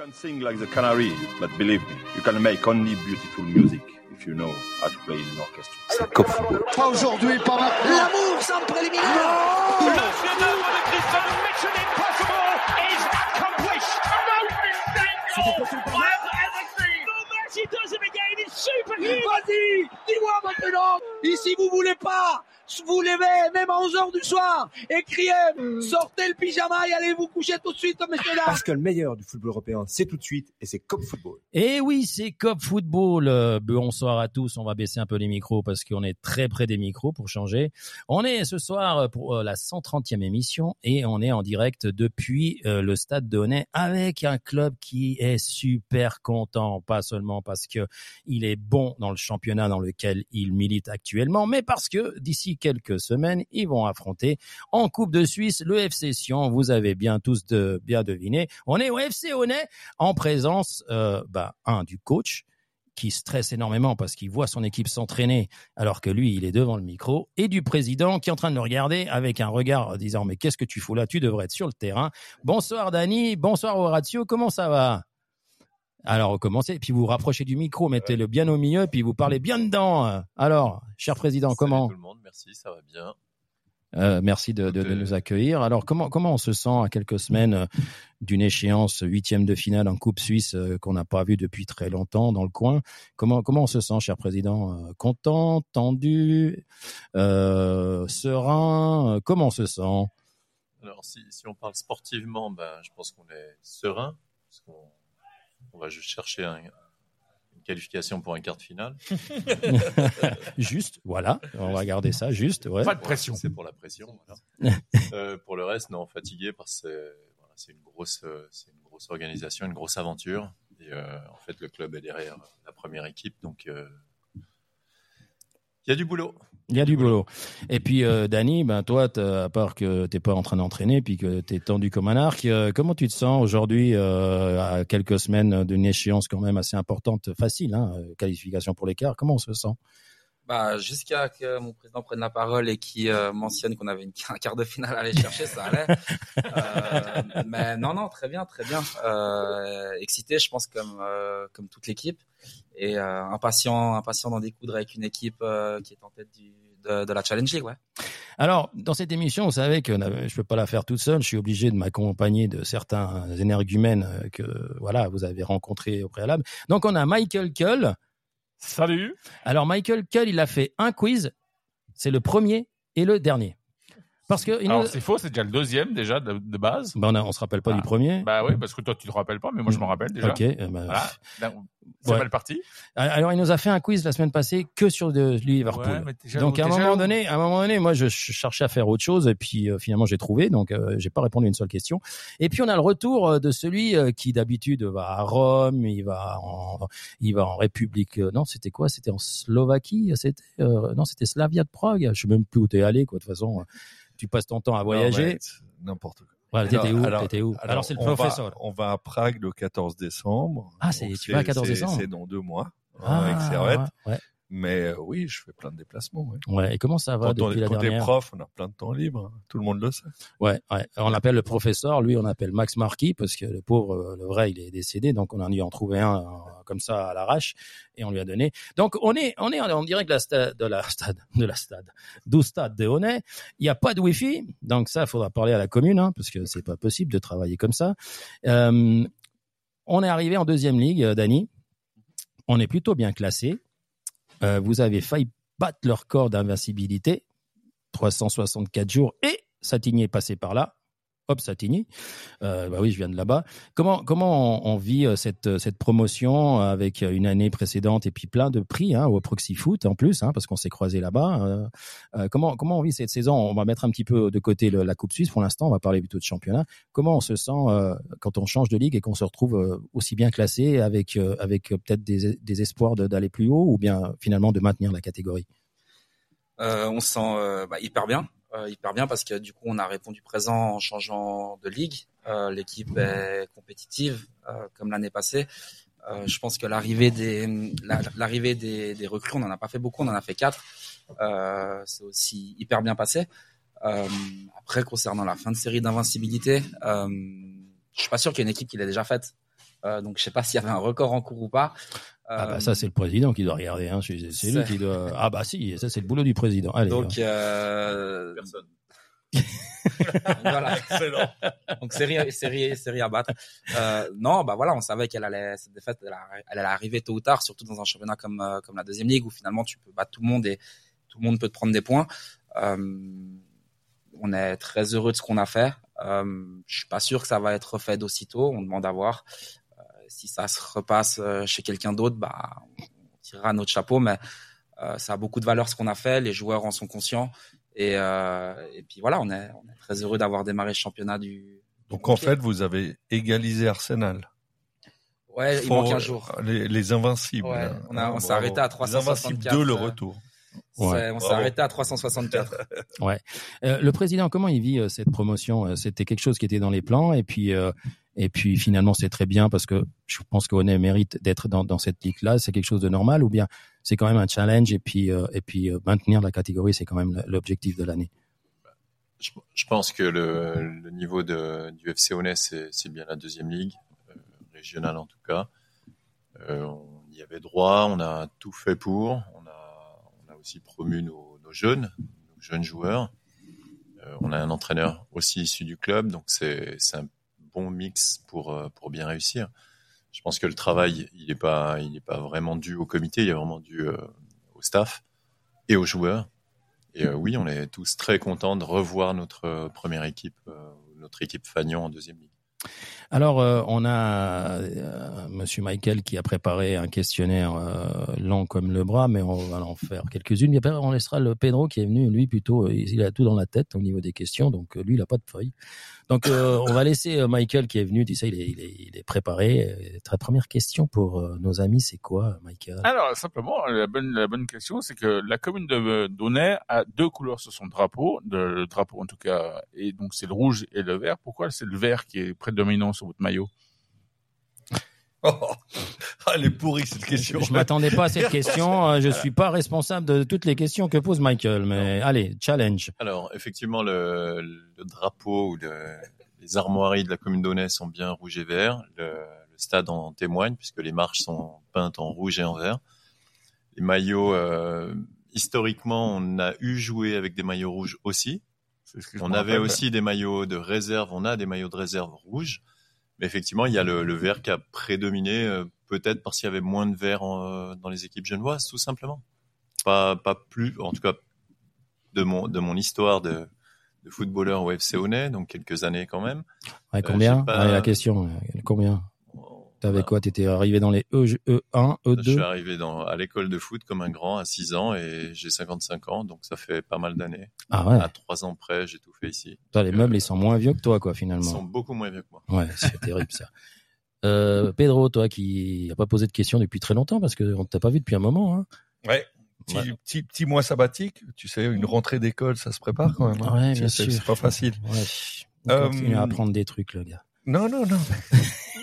can sing like the canary, but believe me, you can make only beautiful music if you know how to play in an orchestra. C'est Cop Football. Pas aujourd'hui, pas maintenant. L'amour sans préliminaire. Le chef-d'œuvre de Cristiano Mission Impossible is accomplished. He does it again. It's superhuman. Vas-y, dis-moi maintenant. Ici, vous voulez pas vous levez, même à 11h du soir, et criez, sortez le pyjama et allez vous coucher tout de suite, messieurs dames. Parce que le meilleur du football européen, c'est tout de suite, et c'est Cop Football. Et oui, c'est Cop Football. Euh, bonsoir à tous. On va baisser un peu les micros parce qu'on est très près des micros pour changer. On est ce soir pour euh, la 130e émission et on est en direct depuis euh, le stade de Honnay avec un club qui est super content, pas seulement parce que il est bon dans le championnat dans lequel il milite actuellement, mais parce que d'ici quelques semaines, ils vont affronter en Coupe de Suisse le FC Sion. Vous avez bien tous de, bien deviné. On est au FC Honnay en présence, euh, bah, un du coach qui stresse énormément parce qu'il voit son équipe s'entraîner alors que lui, il est devant le micro, et du président qui est en train de le regarder avec un regard disant mais qu'est-ce que tu fous là? Tu devrais être sur le terrain. Bonsoir Dani, bonsoir Horatio, comment ça va? Alors, commencez, puis vous vous rapprochez du micro, mettez-le bien au milieu, puis vous parlez bien dedans. Alors, cher président, Salut comment tout le monde, merci, ça va bien. Euh, Merci de, de, de, nous accueillir. Alors, comment comment on se sent à quelques semaines euh, d'une échéance huitième de finale en Coupe Suisse euh, qu'on n'a pas vu depuis très longtemps dans le coin? Comment comment on se sent, cher président euh, Content, tendu, euh, serein Comment on se sent? Alors, si, si on parle sportivement, ben, je pense qu'on est serein, parce qu'on on va juste chercher un, une qualification pour un quart de finale. Juste, voilà, on va garder ça, juste. Ouais. Pas de pression. C'est pour la pression. Voilà. euh, pour le reste, non, fatigué parce que c'est voilà, c'est une grosse, c'est une grosse organisation, une grosse aventure. Et euh, en fait, le club est derrière la première équipe, donc euh, il y a du boulot. Il y a du boulot. Et puis, euh, Dani, ben toi, à part que t'es pas en train d'entraîner, puis que t'es tendu comme un arc, euh, comment tu te sens aujourd'hui, euh, à quelques semaines d'une échéance quand même assez importante, facile, hein, euh, qualification pour l'écart Comment on se sent? Bah, jusqu'à que mon président prenne la parole et qui euh, mentionne qu'on avait une, un quart de finale à aller chercher, ça allait. Euh, mais non, non, très bien, très bien. Euh, excité, je pense comme euh, comme toute l'équipe et euh, impatient, impatient d'en découdre avec une équipe euh, qui est en tête du, de, de la Challenge League, ouais. Alors, dans cette émission, vous savez que je peux pas la faire toute seule. Je suis obligé de m'accompagner de certains énergumènes que voilà vous avez rencontrés au préalable. Donc, on a Michael Cull. Salut. Alors, Michael Cull, il a fait un quiz. C'est le premier et le dernier. Parce que nous- c'est faux, c'est déjà le deuxième déjà de, de base. Ben, on, on se rappelle pas Ah. du premier. Bah oui, parce que toi tu te rappelles pas, mais moi je m'en rappelle déjà. Ok. euh, ben, Voilà. C'est Ouais. mal parti. Alors, il nous a fait un quiz la semaine passée que sur de Liverpool. Ouais, donc, à un moment donné, à un moment donné, moi, je ch- cherchais à faire autre chose, et puis euh, finalement, j'ai trouvé. Donc, euh, j'ai pas répondu à une seule question. Et puis, on a le retour euh, de celui euh, qui d'habitude va à Rome, il va en, il va en République. euh, non, c'était quoi? C'était en Slovaquie. C'était euh, non, c'était Slavia de Prague. Je sais même plus où t'es allé, quoi. De toute façon, tu passes ton temps à voyager. N'importe quoi. Voilà, t'étais Alors- où alors- T'étais où Alors, c'est le on va- professeur. On va à Prague le 14 décembre. Ah, c'est- tu vas à 14 c'est- décembre C'est dans deux mois. Ah, avec Servette. ouais. Mais euh, oui, je fais plein de déplacements. ouais. Ouais. Et comment ça va Quand on, depuis la quand t'es dernière prof, on a plein de temps libre. hein. Tout le monde le sait. Ouais, ouais. On l'appelle le professeur, lui on appelle Max Marquis parce que le pauvre, euh, le vrai, il est décédé, donc on a en trouvé un euh, comme ça à l'arrache et on lui a donné. Donc on est, on est en direct de la stade, de la stade, de la stade, du stade de Honnay. Il n'y a pas de wifi, donc ça, il faudra parler à la commune hein, parce que c'est pas possible de travailler comme ça. Euh, on est arrivé en deuxième ligue, euh, Dani. On est plutôt bien classé. Euh, vous avez failli battre leur record d'invincibilité, 364 jours, et Satigny est passé par là. Hop, Satigny. Euh, bah oui, je viens de là-bas. Comment comment on, vit euh, cette euh, cette promotion avec une année précédente et puis plein de prix hein, au Proxy Foot en plus, hein, parce qu'on s'est croisé là-bas. Euh, euh, comment comment on vit cette saison? On va mettre un petit peu de côté la Coupe Suisse pour l'instant. On va parler plutôt de championnat. Comment on se sent euh, quand on change de ligue et qu'on se retrouve euh, aussi bien classé avec euh, avec euh, peut-être des, des espoirs d'aller plus haut ou bien finalement de maintenir la catégorie? Euh, on se sent euh, bah, hyper bien, euh, hyper bien parce que du coup on a répondu présent en changeant de ligue. Euh, L'équipe est compétitive euh, comme l'année passée. Euh, je pense que l'arrivée des la- l'arrivée des, des recrues, on en a pas fait beaucoup, on en a fait quatre. Euh, C'est aussi hyper bien passé. Euh, après concernant la fin de série d'invincibilité, euh, je suis pas sûr qu'il y ait une équipe qui l'ait déjà faite. Euh, donc je sais pas s'il y avait un record en cours ou pas. Ah bah Euh, ça c'est le président qui doit regarder. Hein. C'est c'est lui qui doit. Ah bah si, ça c'est le boulot du président. Allez. donc hein. euh, Personne. voilà. Excellent. Donc série, série, série à battre. Euh, non, bah voilà, on savait qu'elle allait cette défaite, elle, allait- elle allait arriver tôt ou tard, surtout dans un championnat comme euh, comme la deuxième ligue où finalement tu peux battre tout le monde et tout le monde peut te prendre des points. Euh, on est très heureux de ce qu'on a fait. Euh, je suis pas sûr que ça va être refait d'aussitôt. On demande à voir. Si ça se repasse euh, chez quelqu'un d'autre, bah on tirera notre chapeau, mais euh, ça a beaucoup de valeur ce qu'on a fait. Les joueurs en sont conscients. Et, euh, et puis voilà, on est, on est très heureux d'avoir démarré ce championnat du. Donc en fait, vous avez égalisé Arsenal. Ouais, il manque un jour. Les, les invincibles. Ouais, là. on a- on s'est arrêté à Les invincibles 364, 2, le retour. Ouais, on s'est arrêté à 364. Ouais. Euh, le président, comment il vit euh, cette promotion? C'était quelque chose qui était dans les plans et puis euh, et puis finalement c'est très bien parce que je pense qu'Onet mérite d'être dans, cette ligue-là. C'est quelque chose de normal ou bien c'est quand même un challenge et puis euh, et puis euh, maintenir la catégorie c'est quand même l'objectif de l'année. Je, pense que le, niveau du FC Honnête, c'est bien la deuxième ligue, euh, régionale en tout cas. On y avait droit, on a tout fait pour. On a, aussi promu nos, nos jeunes, nos jeunes joueurs. On a un entraîneur aussi issu du club, donc c'est un bon mix pour, euh, pour bien réussir. Je pense que le travail, il n'est pas, pas vraiment dû au comité, il est vraiment dû euh, au staff et aux joueurs. Et euh, oui, on est tous très contents de revoir notre première équipe, notre équipe Fagnon en deuxième ligue. Alors, euh, on a euh, Monsieur Michael qui a préparé un questionnaire euh, long comme le bras, mais on va en faire quelques-unes. Après, on laissera le Pedro qui est venu, lui plutôt, euh, il a tout dans la tête au niveau des questions, donc euh, lui, il a pas de feuille. Donc, euh, on va laisser Michael qui est venu, tu sais, il est, il est, il est préparé. Ta première question pour nos amis, c'est quoi, Michael? Alors, simplement, la bonne, la bonne question, c'est que la commune de Donnet a deux couleurs sur son drapeau, de, le drapeau en tout cas, et donc c'est le rouge et le vert. Pourquoi c'est le vert qui est prédominant sur votre maillot Oh, ah, elle est pourrie cette question. Je m'attendais pas à cette question. euh, Je suis pas responsable de toutes les questions que pose Michael, mais allez, challenge. Alors, effectivement, le, le drapeau ou le- les armoiries de la commune d'Aunay sont bien rouge et vert. Le, le stade en témoigne puisque les marches sont peintes en rouge et en vert. Les maillots, euh, historiquement, on a eu joué avec des maillots rouges aussi. On avait aussi des maillots de réserve, on a des maillots de réserve rouges. Mais effectivement, il y a le, le vert qui a prédominé, euh, peut-être parce qu'il y avait moins de vert en- dans les équipes genevoises, tout simplement. Pas, pas plus, en tout cas, de mon, de mon histoire de, de footballeur au FC Honnay, donc quelques années quand même. Ouais, Euh, combien pas- Allez, la question. euh, Combien T'avais quoi? T'étais arrivé dans les E, E1, Je suis E2 arrivé dans, à l'école de foot comme un grand à 6 ans et j'ai 55 ans, donc ça fait pas mal d'années. Ah ouais. À 3 ans près, j'ai tout fait ici. Toi, les meubles, euh, ils sont moins vieux que toi, quoi, Ils finalement. sont beaucoup moins vieux que moi. Ouais, c'est terrible, ça. Euh, Pedro, toi qui n'a pas posé de questions depuis très longtemps, parce qu'on ne t'a pas vu depuis un moment. Hein. Ouais. Petit, Ouais. petit, petit mois sabbatique. Tu sais, une rentrée d'école, ça se prépare quand même. hein. Ouais, bien sûr. C'est pas facile. Ouais. On Euh, continue à apprendre des trucs, le gars. Non, non, non.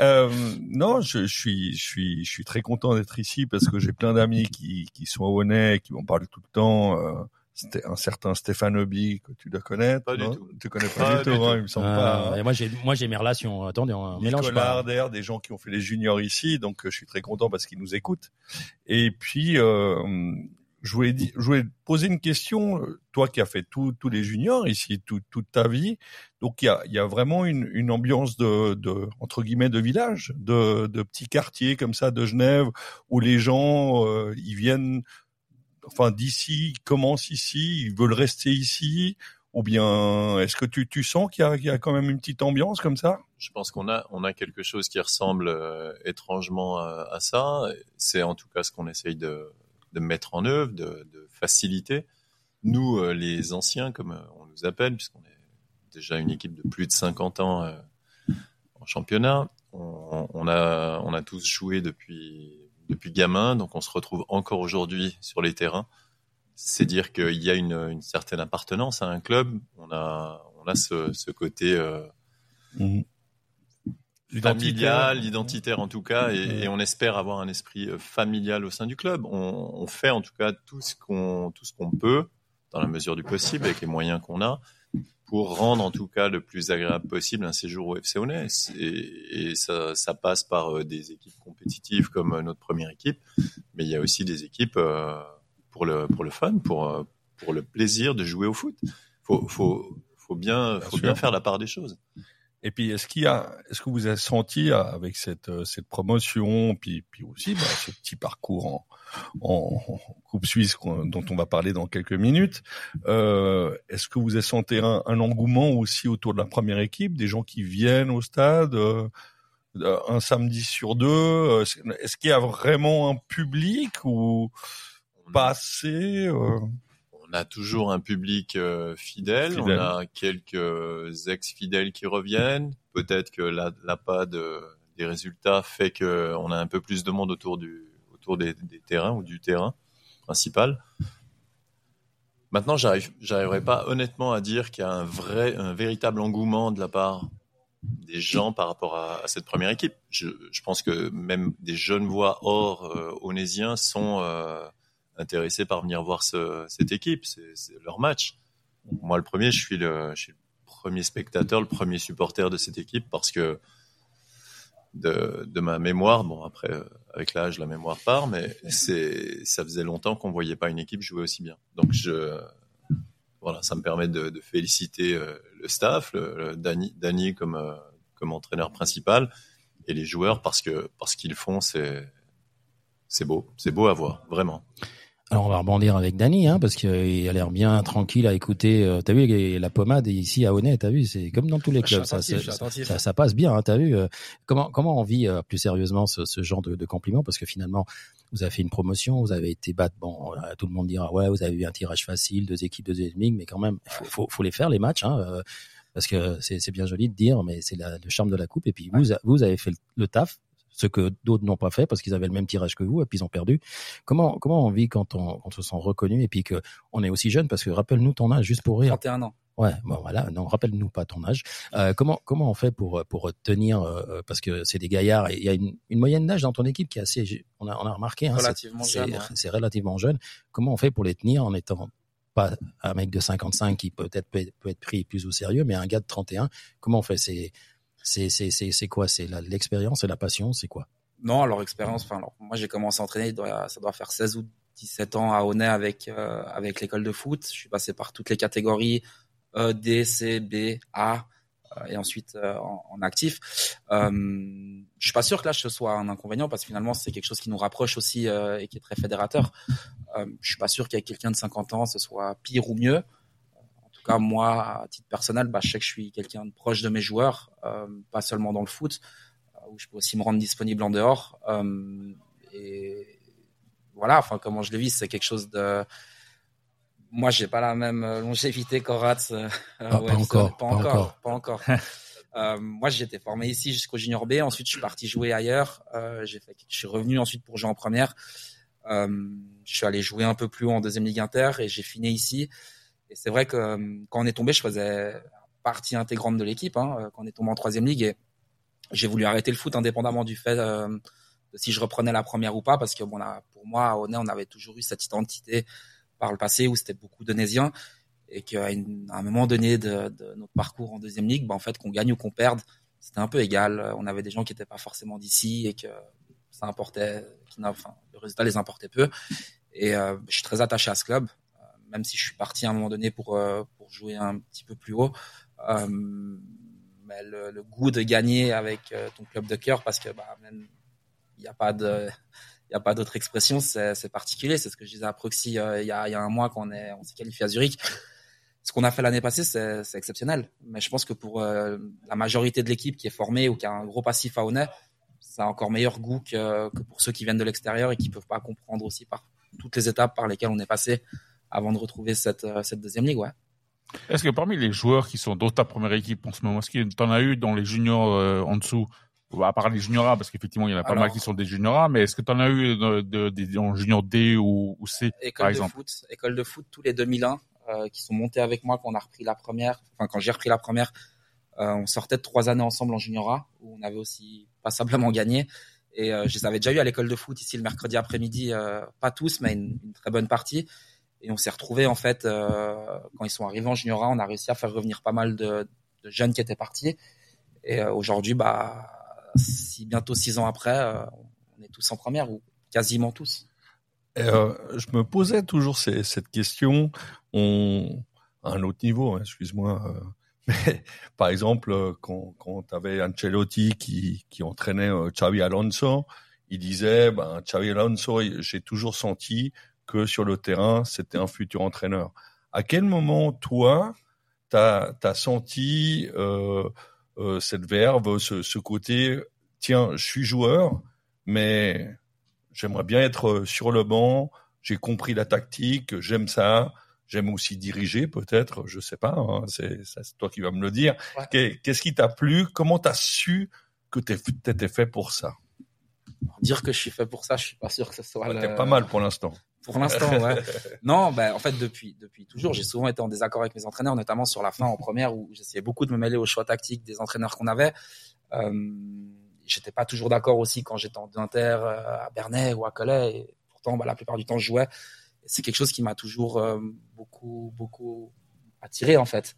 Euh, non, je, je suis, je suis, je suis très content d'être ici parce que j'ai plein d'amis qui, qui sont honnêtes, qui m'en parlent tout le temps. Euh, c'était un certain Stéphane Obi que tu dois connaître. Pas du tout. Tu connais pas, Pas du du tout, tout. hein, il me semble Ah, pas. et moi, j'ai, moi, j'ai mes relations. Attendez, on mélange Nicolas pas. Harder, des gens qui ont fait les juniors ici, donc euh, je suis très content parce qu'ils nous écoutent. Et puis, euh, je voulais, je voulais poser une question, euh, toi qui as fait tous les juniors ici tout- toute ta vie, donc il y a, y a vraiment une, une ambiance de, de entre guillemets de village, de, de petits quartiers comme ça de Genève où les gens euh, ils viennent, enfin d'ici, ils commencent ici, ils veulent rester ici. Ou bien, est-ce que tu, tu sens qu'il y, a, qu'il y a quand même une petite ambiance comme ça? Je pense qu'on a, on a quelque chose qui ressemble euh, étrangement à, à ça. C'est en tout cas ce qu'on essaye de, de mettre en œuvre, de, de faciliter. Nous, euh, les anciens, comme euh, on nous appelle, puisqu'on est déjà une équipe de plus de 50 ans euh, en championnat, on, on a, on a tous joué depuis, depuis gamin, donc on se retrouve encore aujourd'hui sur les terrains. C'est dire qu'il y a une, une certaine appartenance à un club. On a, on a ce, ce côté euh, familial, identitaire en tout cas, et, et on espère avoir un esprit euh, familial au sein du club. On, on fait en tout cas tout ce qu'on tout ce qu'on peut dans la mesure du possible avec les moyens qu'on a pour rendre en tout cas le plus agréable possible un séjour au FC Honnais. Et, et ça, ça, passe par euh, des équipes compétitives comme euh, notre première équipe, mais il y a aussi des équipes pour le pour le fun, pour pour le plaisir de jouer au foot. Faut faut faut bien, bien faut sûr. bien faire la part des choses. Et puis, est-ce qu'il y a, est-ce que vous avez senti avec cette cette promotion, puis puis aussi bah, ce petit parcours en, en, en Coupe Suisse dont on va parler dans quelques minutes, euh, est-ce que vous avez senti un, un, engouement aussi autour de la première équipe, des gens qui viennent au stade euh, un samedi sur deux euh, Est-ce qu'il y a vraiment un public ou pas assez euh? On a toujours un public euh, fidèle, fidèle, on a quelques ex-fidèles qui reviennent, peut-être que la, la pas de, des résultats fait que on a un peu plus de monde autour du autour des, des terrains ou du terrain principal. Maintenant, j'arrive, j'arriverai pas honnêtement à dire qu'il y a un vrai, un véritable engouement de la part des gens par rapport à, à cette première équipe. Je, je, pense que même des jeunes voix hors euh, onésiens sont euh, intéressés par venir voir ce, cette équipe, c'est leur match. Moi, le premier, je suis le, premier spectateur, le premier supporter de cette équipe parce que de, ma mémoire, bon après avec l'âge la mémoire part, mais ça faisait longtemps qu'on voyait pas une équipe jouer aussi bien. Donc voilà, ça me permet de, féliciter euh, le staff, le, Dani comme euh, comme entraîneur principal et les joueurs parce que parce qu'ils font c'est beau, c'est beau à voir vraiment. Alors on va rebondir avec Dany, hein, parce qu'il a l'air bien tranquille à écouter. Euh, t'as vu la pommade ici à Honnête, t'as vu, c'est comme dans tous les clubs, ça, ça, ça, passe bien. Hein, t'as vu euh, comment comment on vit euh, plus sérieusement ce, ce genre de, de, compliments, parce que finalement vous avez fait une promotion, vous avez été battre. Bon, tout le monde dira ouais, vous avez eu un tirage facile, deux équipes, deux ennemis, mais quand même, faut, faut, faut les faire les matchs. Hein, parce que c'est bien joli de dire, mais c'est le charme de la coupe. Et puis vous, vous avez fait le, le taf, ce que d'autres n'ont pas fait parce qu'ils avaient le même tirage que vous et puis ils ont perdu. Comment comment on vit quand on, quand on se sent reconnu et puis que on est aussi jeune? Parce que rappelle-nous ton âge juste pour rire. 31 ans. Ouais, bon voilà, non, rappelle-nous pas ton âge. Euh, comment comment on fait pour pour tenir euh, parce que c'est des gaillards et il y a une, une moyenne d'âge dans ton équipe qui est assez on a on a remarqué hein, relativement jeune. C'est ouais. relativement jeune. Comment on fait pour les tenir en étant pas un mec de 55 qui peut-être peut, peut être pris plus au sérieux mais un gars de 31, comment on fait? C'est c'est c'est quoi? C'est l'expérience et la passion, c'est quoi? Non, alors expérience. Enfin, moi j'ai commencé à entraîner, ça doit faire 16 ou 17 ans à Honnay avec euh, avec l'école de foot. Je suis passé par toutes les catégories E, D, C, B, A euh, et ensuite euh, en, actif. Je suis pas sûr que là ce soit un inconvénient parce que finalement c'est quelque chose qui nous rapproche aussi et qui est très fédérateur. je suis pas sûr qu'avec quelqu'un de 50 ans ce soit pire ou mieux tout cas, moi, à titre personnel, bah, je sais que je suis quelqu'un de proche de mes joueurs, euh, pas seulement dans le foot, euh, où je peux aussi me rendre disponible en dehors. Euh, et voilà, enfin, comment je le vis, c'est quelque chose de. Moi, j'ai pas la même longévité qu'Horatz. Euh, ah, ouais, pas, encore, pas, encore, pas encore. euh, moi, j'étais formé ici jusqu'au junior B. Ensuite, je suis parti jouer ailleurs. Euh, j'ai fait, je suis revenu ensuite pour jouer en première. Euh, je suis allé jouer un peu plus haut en deuxième ligue inter et j'ai fini ici. Et c'est vrai que quand on est tombé, je faisais partie intégrante de l'équipe. Hein, quand on est tombé en troisième ligue, et j'ai voulu arrêter le foot indépendamment du fait euh, de si je reprenais la première ou pas, parce que bon, là, pour moi, à Honnay, on avait toujours eu cette identité par le passé où c'était beaucoup d'Onésiens et qu'à un moment donné de, notre parcours en deuxième ligue, bah, en fait, qu'on gagne ou qu'on perde, c'était un peu égal. On avait des gens qui n'étaient pas forcément d'ici et que ça importait, enfin, le résultat les importait peu. Et euh, je suis très attaché à ce club même si je suis parti à un moment donné pour euh, pour jouer un petit peu plus haut. Euh, mais le, goût de gagner avec euh, ton club de cœur, parce que bah, il n'y a pas de il y a pas d'autre expression, c'est particulier. C'est ce que je disais à Proxy il y, a, y a un mois est on s'est qualifié à Zurich. Ce qu'on a fait l'année passée, c'est exceptionnel. Mais je pense que pour euh, la majorité de l'équipe qui est formée ou qui a un gros passif à Honnay, ça a encore meilleur goût que, que pour ceux qui viennent de l'extérieur et qui peuvent pas comprendre aussi par toutes les étapes par lesquelles on est passé avant de retrouver cette, cette deuxième ligue, ouais. Est-ce que parmi les joueurs qui sont dans ta première équipe en ce moment, est-ce que tu en as eu dans les juniors euh, en dessous? À part les juniors A, parce qu'effectivement, il y en a pas Alors, mal qui sont des juniors A, mais est-ce que tu en as eu de, de, de, en junior D ou, ou C, école par de exemple? foot, École de foot, tous les 2001, euh, qui sont montés avec moi, qu'on a repris la première, enfin, quand j'ai repris la première, euh, on sortait de trois années ensemble en junior A, où on avait aussi passablement gagné. Et euh, je les avais déjà eu à l'école de foot ici le mercredi après-midi, euh, pas tous, mais une, une, très bonne partie. Et on s'est retrouvé en fait euh, quand ils sont arrivés en junior A, on a réussi à faire revenir pas mal de, jeunes qui étaient partis. Et euh, aujourd'hui, bah, si bientôt six ans après, euh, on est tous en première ou quasiment tous. Je me posais toujours cette question, on, à un autre niveau, hein, excuse-moi, par exemple, quand, quand tu avais Ancelotti qui, qui entraînait euh, Xavi Alonso, il disait, ben, Xavi Alonso, j'ai toujours senti que sur le terrain, c'était un futur entraîneur. À quel moment, toi, tu as, senti euh, euh, cette verve, ce, ce côté, tiens, je suis joueur, mais j'aimerais bien être euh, sur le banc, j'ai compris la tactique, j'aime ça, j'aime aussi diriger peut-être, je sais pas, hein, c'est toi qui vas me le dire. Ouais. Qu'est-ce qui t'a plu? Comment t'as su que t'étais fait pour ça? Dire que je suis fait pour ça, je suis pas sûr que ce soit. Ouais, le- T'es pas mal pour l'instant. Pour l'instant, ouais. Non, ben en fait depuis depuis toujours, j'ai souvent été en désaccord avec mes entraîneurs, notamment sur la fin en première où j'essayais beaucoup de me mêler aux choix tactiques des entraîneurs qu'on avait. Euh, j'étais pas toujours d'accord aussi quand j'étais en Inter euh, à Bernay ou à Calais. Et pourtant, bah, la plupart du temps, je jouais. C'est quelque chose qui m'a toujours euh, beaucoup beaucoup attiré en fait.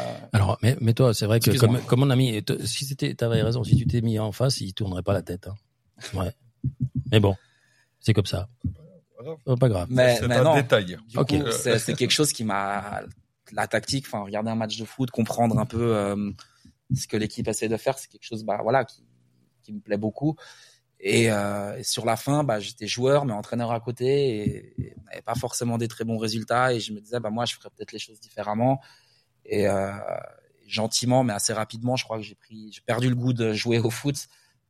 Euh, Alors, mais, mais toi, c'est vrai que comme, comme mon ami, t- si c'était, t'avais raison, si tu t'es mis en face, il tournerait pas la tête. Hein. Ouais. Mais bon, c'est comme ça. Oh, pas grave. mais C'est mais un non. détail. Du Ok. coup, c'est c'est quelque chose qui m'a la tactique, enfin regarder un match de foot, comprendre un peu euh, ce que l'équipe essaie de faire, c'est quelque chose bah voilà qui qui me plaît beaucoup. Et, euh, et sur la fin, bah j'étais joueur mais entraîneur à côté et, et on n'avait pas forcément des très bons résultats et je me disais bah moi je ferais peut-être les choses différemment. Et euh, gentiment mais assez rapidement, je crois que j'ai pris j'ai perdu le goût de jouer au foot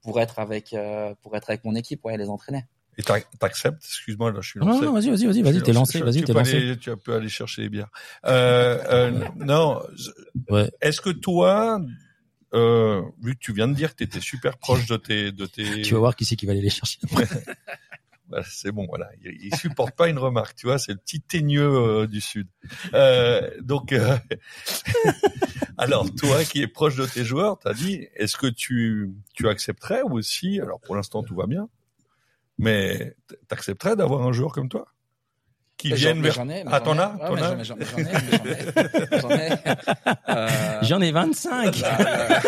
pour être avec euh, pour être avec mon équipe, ouais, les entraîner. Et t'ac- t'acceptes? Excuse-moi, là, je suis Non, lancé. non, vas-y, vas-y, vas-y, vas-y, suis t'es lancé, vas-y, t'es lancé. aller- tu peux aller chercher les bières. Euh, euh, non, Ouais. est-ce que toi, euh, vu que tu viens de dire que tu étais super proche de tes, de tes, Tu vas voir qui c'est qui va aller les chercher. Bah, c'est bon, voilà. Il, il supporte pas une remarque, tu vois. C'est le petit teigneux euh, du sud. Euh, donc, euh, alors toi qui es proche de tes joueurs, t'as dit, est-ce que tu tu accepterais ou aussi, alors pour l'instant tout va bien, mais t'accepterais d'avoir un joueur comme toi? Qui Mais vienne j'en- vers. j'en ai, mais Ah, j'en t'en ai. as? Ouais, T'en mais as? j'en ai, j'en ai, j'en ai, mais j'en ai, j'en ai. Euh, J'en ai 25. Là, là.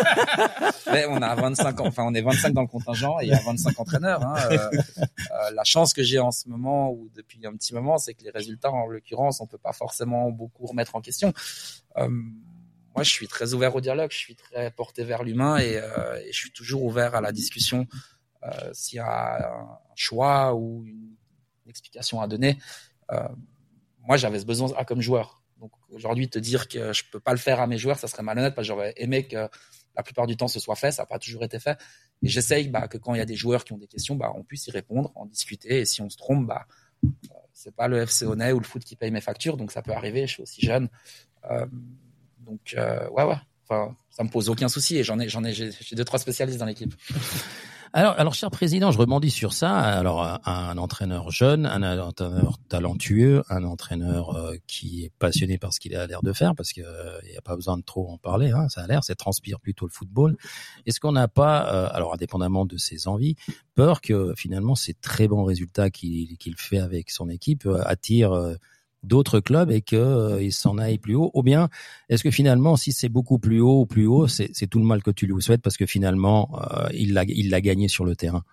Mais on a 25 ans, enfin on est 25 dans le contingent et il y a 25 entraîneurs. Hein. Euh, euh, la chance que j'ai en ce moment ou depuis un petit moment, c'est que les résultats, en l'occurrence, on peut pas forcément beaucoup remettre en question. Euh, moi, je suis très ouvert au dialogue, je suis très porté vers l'humain et, euh, et je suis toujours ouvert à la discussion. Euh, S'il y a un choix ou une explication à donner, euh, moi j'avais ce besoin ah, comme joueur. Donc aujourd'hui, te dire que je peux pas le faire à mes joueurs, ça serait malhonnête parce que j'aurais aimé que la plupart du temps ce soit fait, ça n'a pas toujours été fait. Et j'essaye bah, que quand il y a des joueurs qui ont des questions, bah, on puisse y répondre, en discuter. Et si on se trompe, bah, euh, c'est pas le FC Honnête ou le foot qui paye mes factures, donc ça peut arriver. Je suis aussi jeune, Euh, donc ouais ouais. Enfin, ça me pose aucun souci et j'en ai, j'en ai, j'ai deux trois spécialistes dans l'équipe. Alors, alors, cher président, je rebondis sur ça. Alors, un, entraîneur jeune, un entraîneur talentueux, un entraîneur euh, qui est passionné par ce qu'il a l'air de faire, parce que euh, n'y a pas besoin de trop en parler. Hein, ça a l'air, ça transpire plutôt le football. Est-ce qu'on n'a pas, euh, alors indépendamment de ses envies, peur que finalement ces très bons résultats qu'il qu'il fait avec son équipe euh, attirent d'autres clubs et qu'il s'en aille plus haut Ou bien est-ce que finalement, si c'est beaucoup plus haut ou plus haut, c'est tout le mal que tu lui souhaites parce que finalement, euh, il l'a gagné sur le terrain?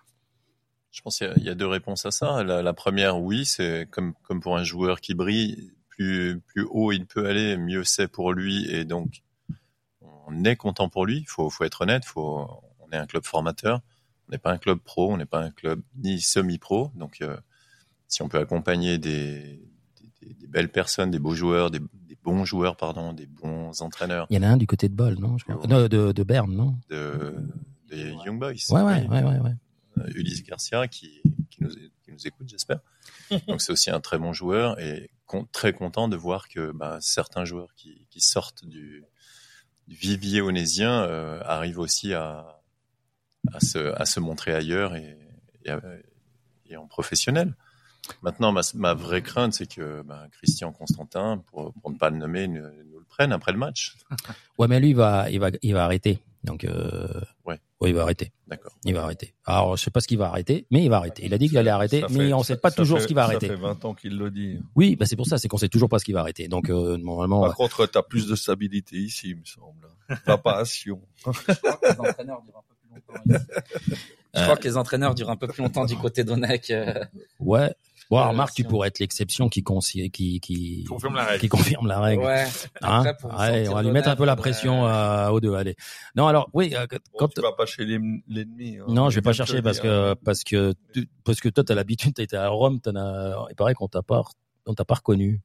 Je pense qu'il y a- deux réponses à ça. La, la première, oui, c'est comme, comme pour un joueur qui brille, plus, plus haut il peut aller, mieux c'est pour lui. Et donc, on est content pour lui. Il faut, faut être honnête. Faut, on est un club formateur. On n'est pas un club pro. On n'est pas un club ni semi-pro. Donc, euh, si on peut accompagner des, des, des belles personnes, des beaux joueurs, des, des bons joueurs, pardon, des bons entraîneurs Il y en a un du côté de Bol, non je crois. Non, de, de Berne, non de, des Young Boys. Ouais, ouais, Oui. ouais, ouais, ouais. euh, Ulysse Garcia qui, qui, nous, qui nous écoute, j'espère. Donc c'est aussi un très bon joueur et con- très content de voir que bah, certains joueurs qui, qui sortent du, du vivier onésien euh, arrivent aussi à, à, se, à se montrer ailleurs et, et, à- et en professionnel. Maintenant, ma, ma vraie crainte, c'est que bah, Christian Constantin, pour, pour ne pas le nommer, ne- nous le prenne après le match. Ouais, mais lui, il va, il va, il va arrêter. Donc, euh, Ouais. oui, il va arrêter. D'accord. Il va arrêter. Alors, je sais pas ce qu'il va arrêter, mais il va arrêter. Il a dit qu'il allait arrêter, Ça mais fait- on sait pas toujours fait- ce qu'il va arrêter. Ça fait 20 ans qu'il le dit. Oui, bah c'est pour ça, c'est qu'on sait toujours pas ce qu'il va arrêter. Donc, euh, normalement, Par contre, t'as plus de stabilité ici, il me semble. Va pas à Sion. Je crois que les entraîneurs durent un peu plus longtemps ici. Je crois que les entraîneurs durent un peu plus longtemps du côté d'Onek. euh, ouais. Bon, Euh, si tu pourrais être l'exception qui, consi- qui, qui, Confirme la règle. qui confirme la règle. Ouais. Hein Après, pour Allez, on va lui mettre un peu la faudrait- pression à, aux deux. Allez. Non, alors oui, euh, Bon, quand tu vas pas chez l'en- l'ennemi. hein. non, je vais pas chercher parce dire, hein. que parce que tu- parce que toi t'as l'habitude, t'as été à Rome, t'en as. Il paraît qu'on t'a pas on t'a pas reconnu.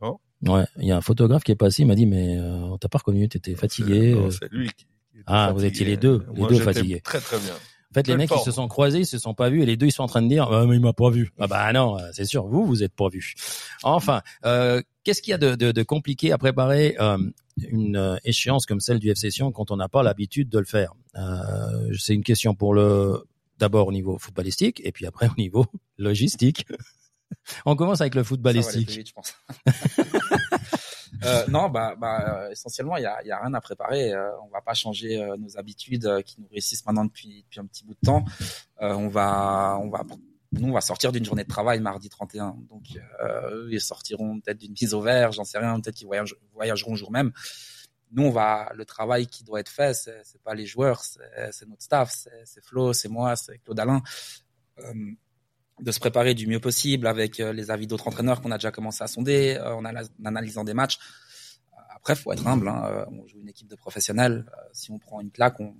Oh. Ouais, il y a un photographe qui est passé, il m'a dit mais euh, on t'a pas reconnu, t'étais fatigué. Non, euh. C'est lui qui. qui était Ah, vous fatigué. étiez les deux, les Moi, deux fatigués. Très très bien. En fait, les mecs, ils se sont croisés, ils se sont pas vus, et les deux, ils sont en train de dire, ah, mais il m'a pas vu. Ah bah non, euh, c'est sûr, vous, vous êtes pas vus. Enfin, euh, qu'est-ce qu'il y a de, de, de compliqué à préparer euh, une échéance comme celle du FC Sion quand on n'a pas l'habitude de le faire? Euh, C'est une question pour le, d'abord au niveau footballistique, et puis après au niveau logistique. on commence avec le Ça va aller plus footballistique. vite, je pense. Euh, non, bah, bah, euh, essentiellement, il y a, y a rien à préparer. Euh, on va pas changer nos habitudes qui nous réussissent maintenant depuis, depuis un petit bout de temps. On va, on va, nous, on va sortir d'une journée de travail mardi 31. Donc, euh, ils sortiront peut-être d'une mise au vert, j'en sais rien. Peut-être qu'ils voyage- voyageront le jour même. Nous, on va, le travail qui doit être fait, c'est, c'est pas les joueurs, c'est, c'est notre staff, c'est, c'est Flo, c'est moi, c'est Claude Alain. Euh, de se préparer du mieux possible avec euh, les avis d'autres entraîneurs qu'on a déjà commencé à sonder, euh, en, analysant des matchs. Après, faut être humble. Hein, euh, on joue une équipe de professionnels. Si on prend une claque, on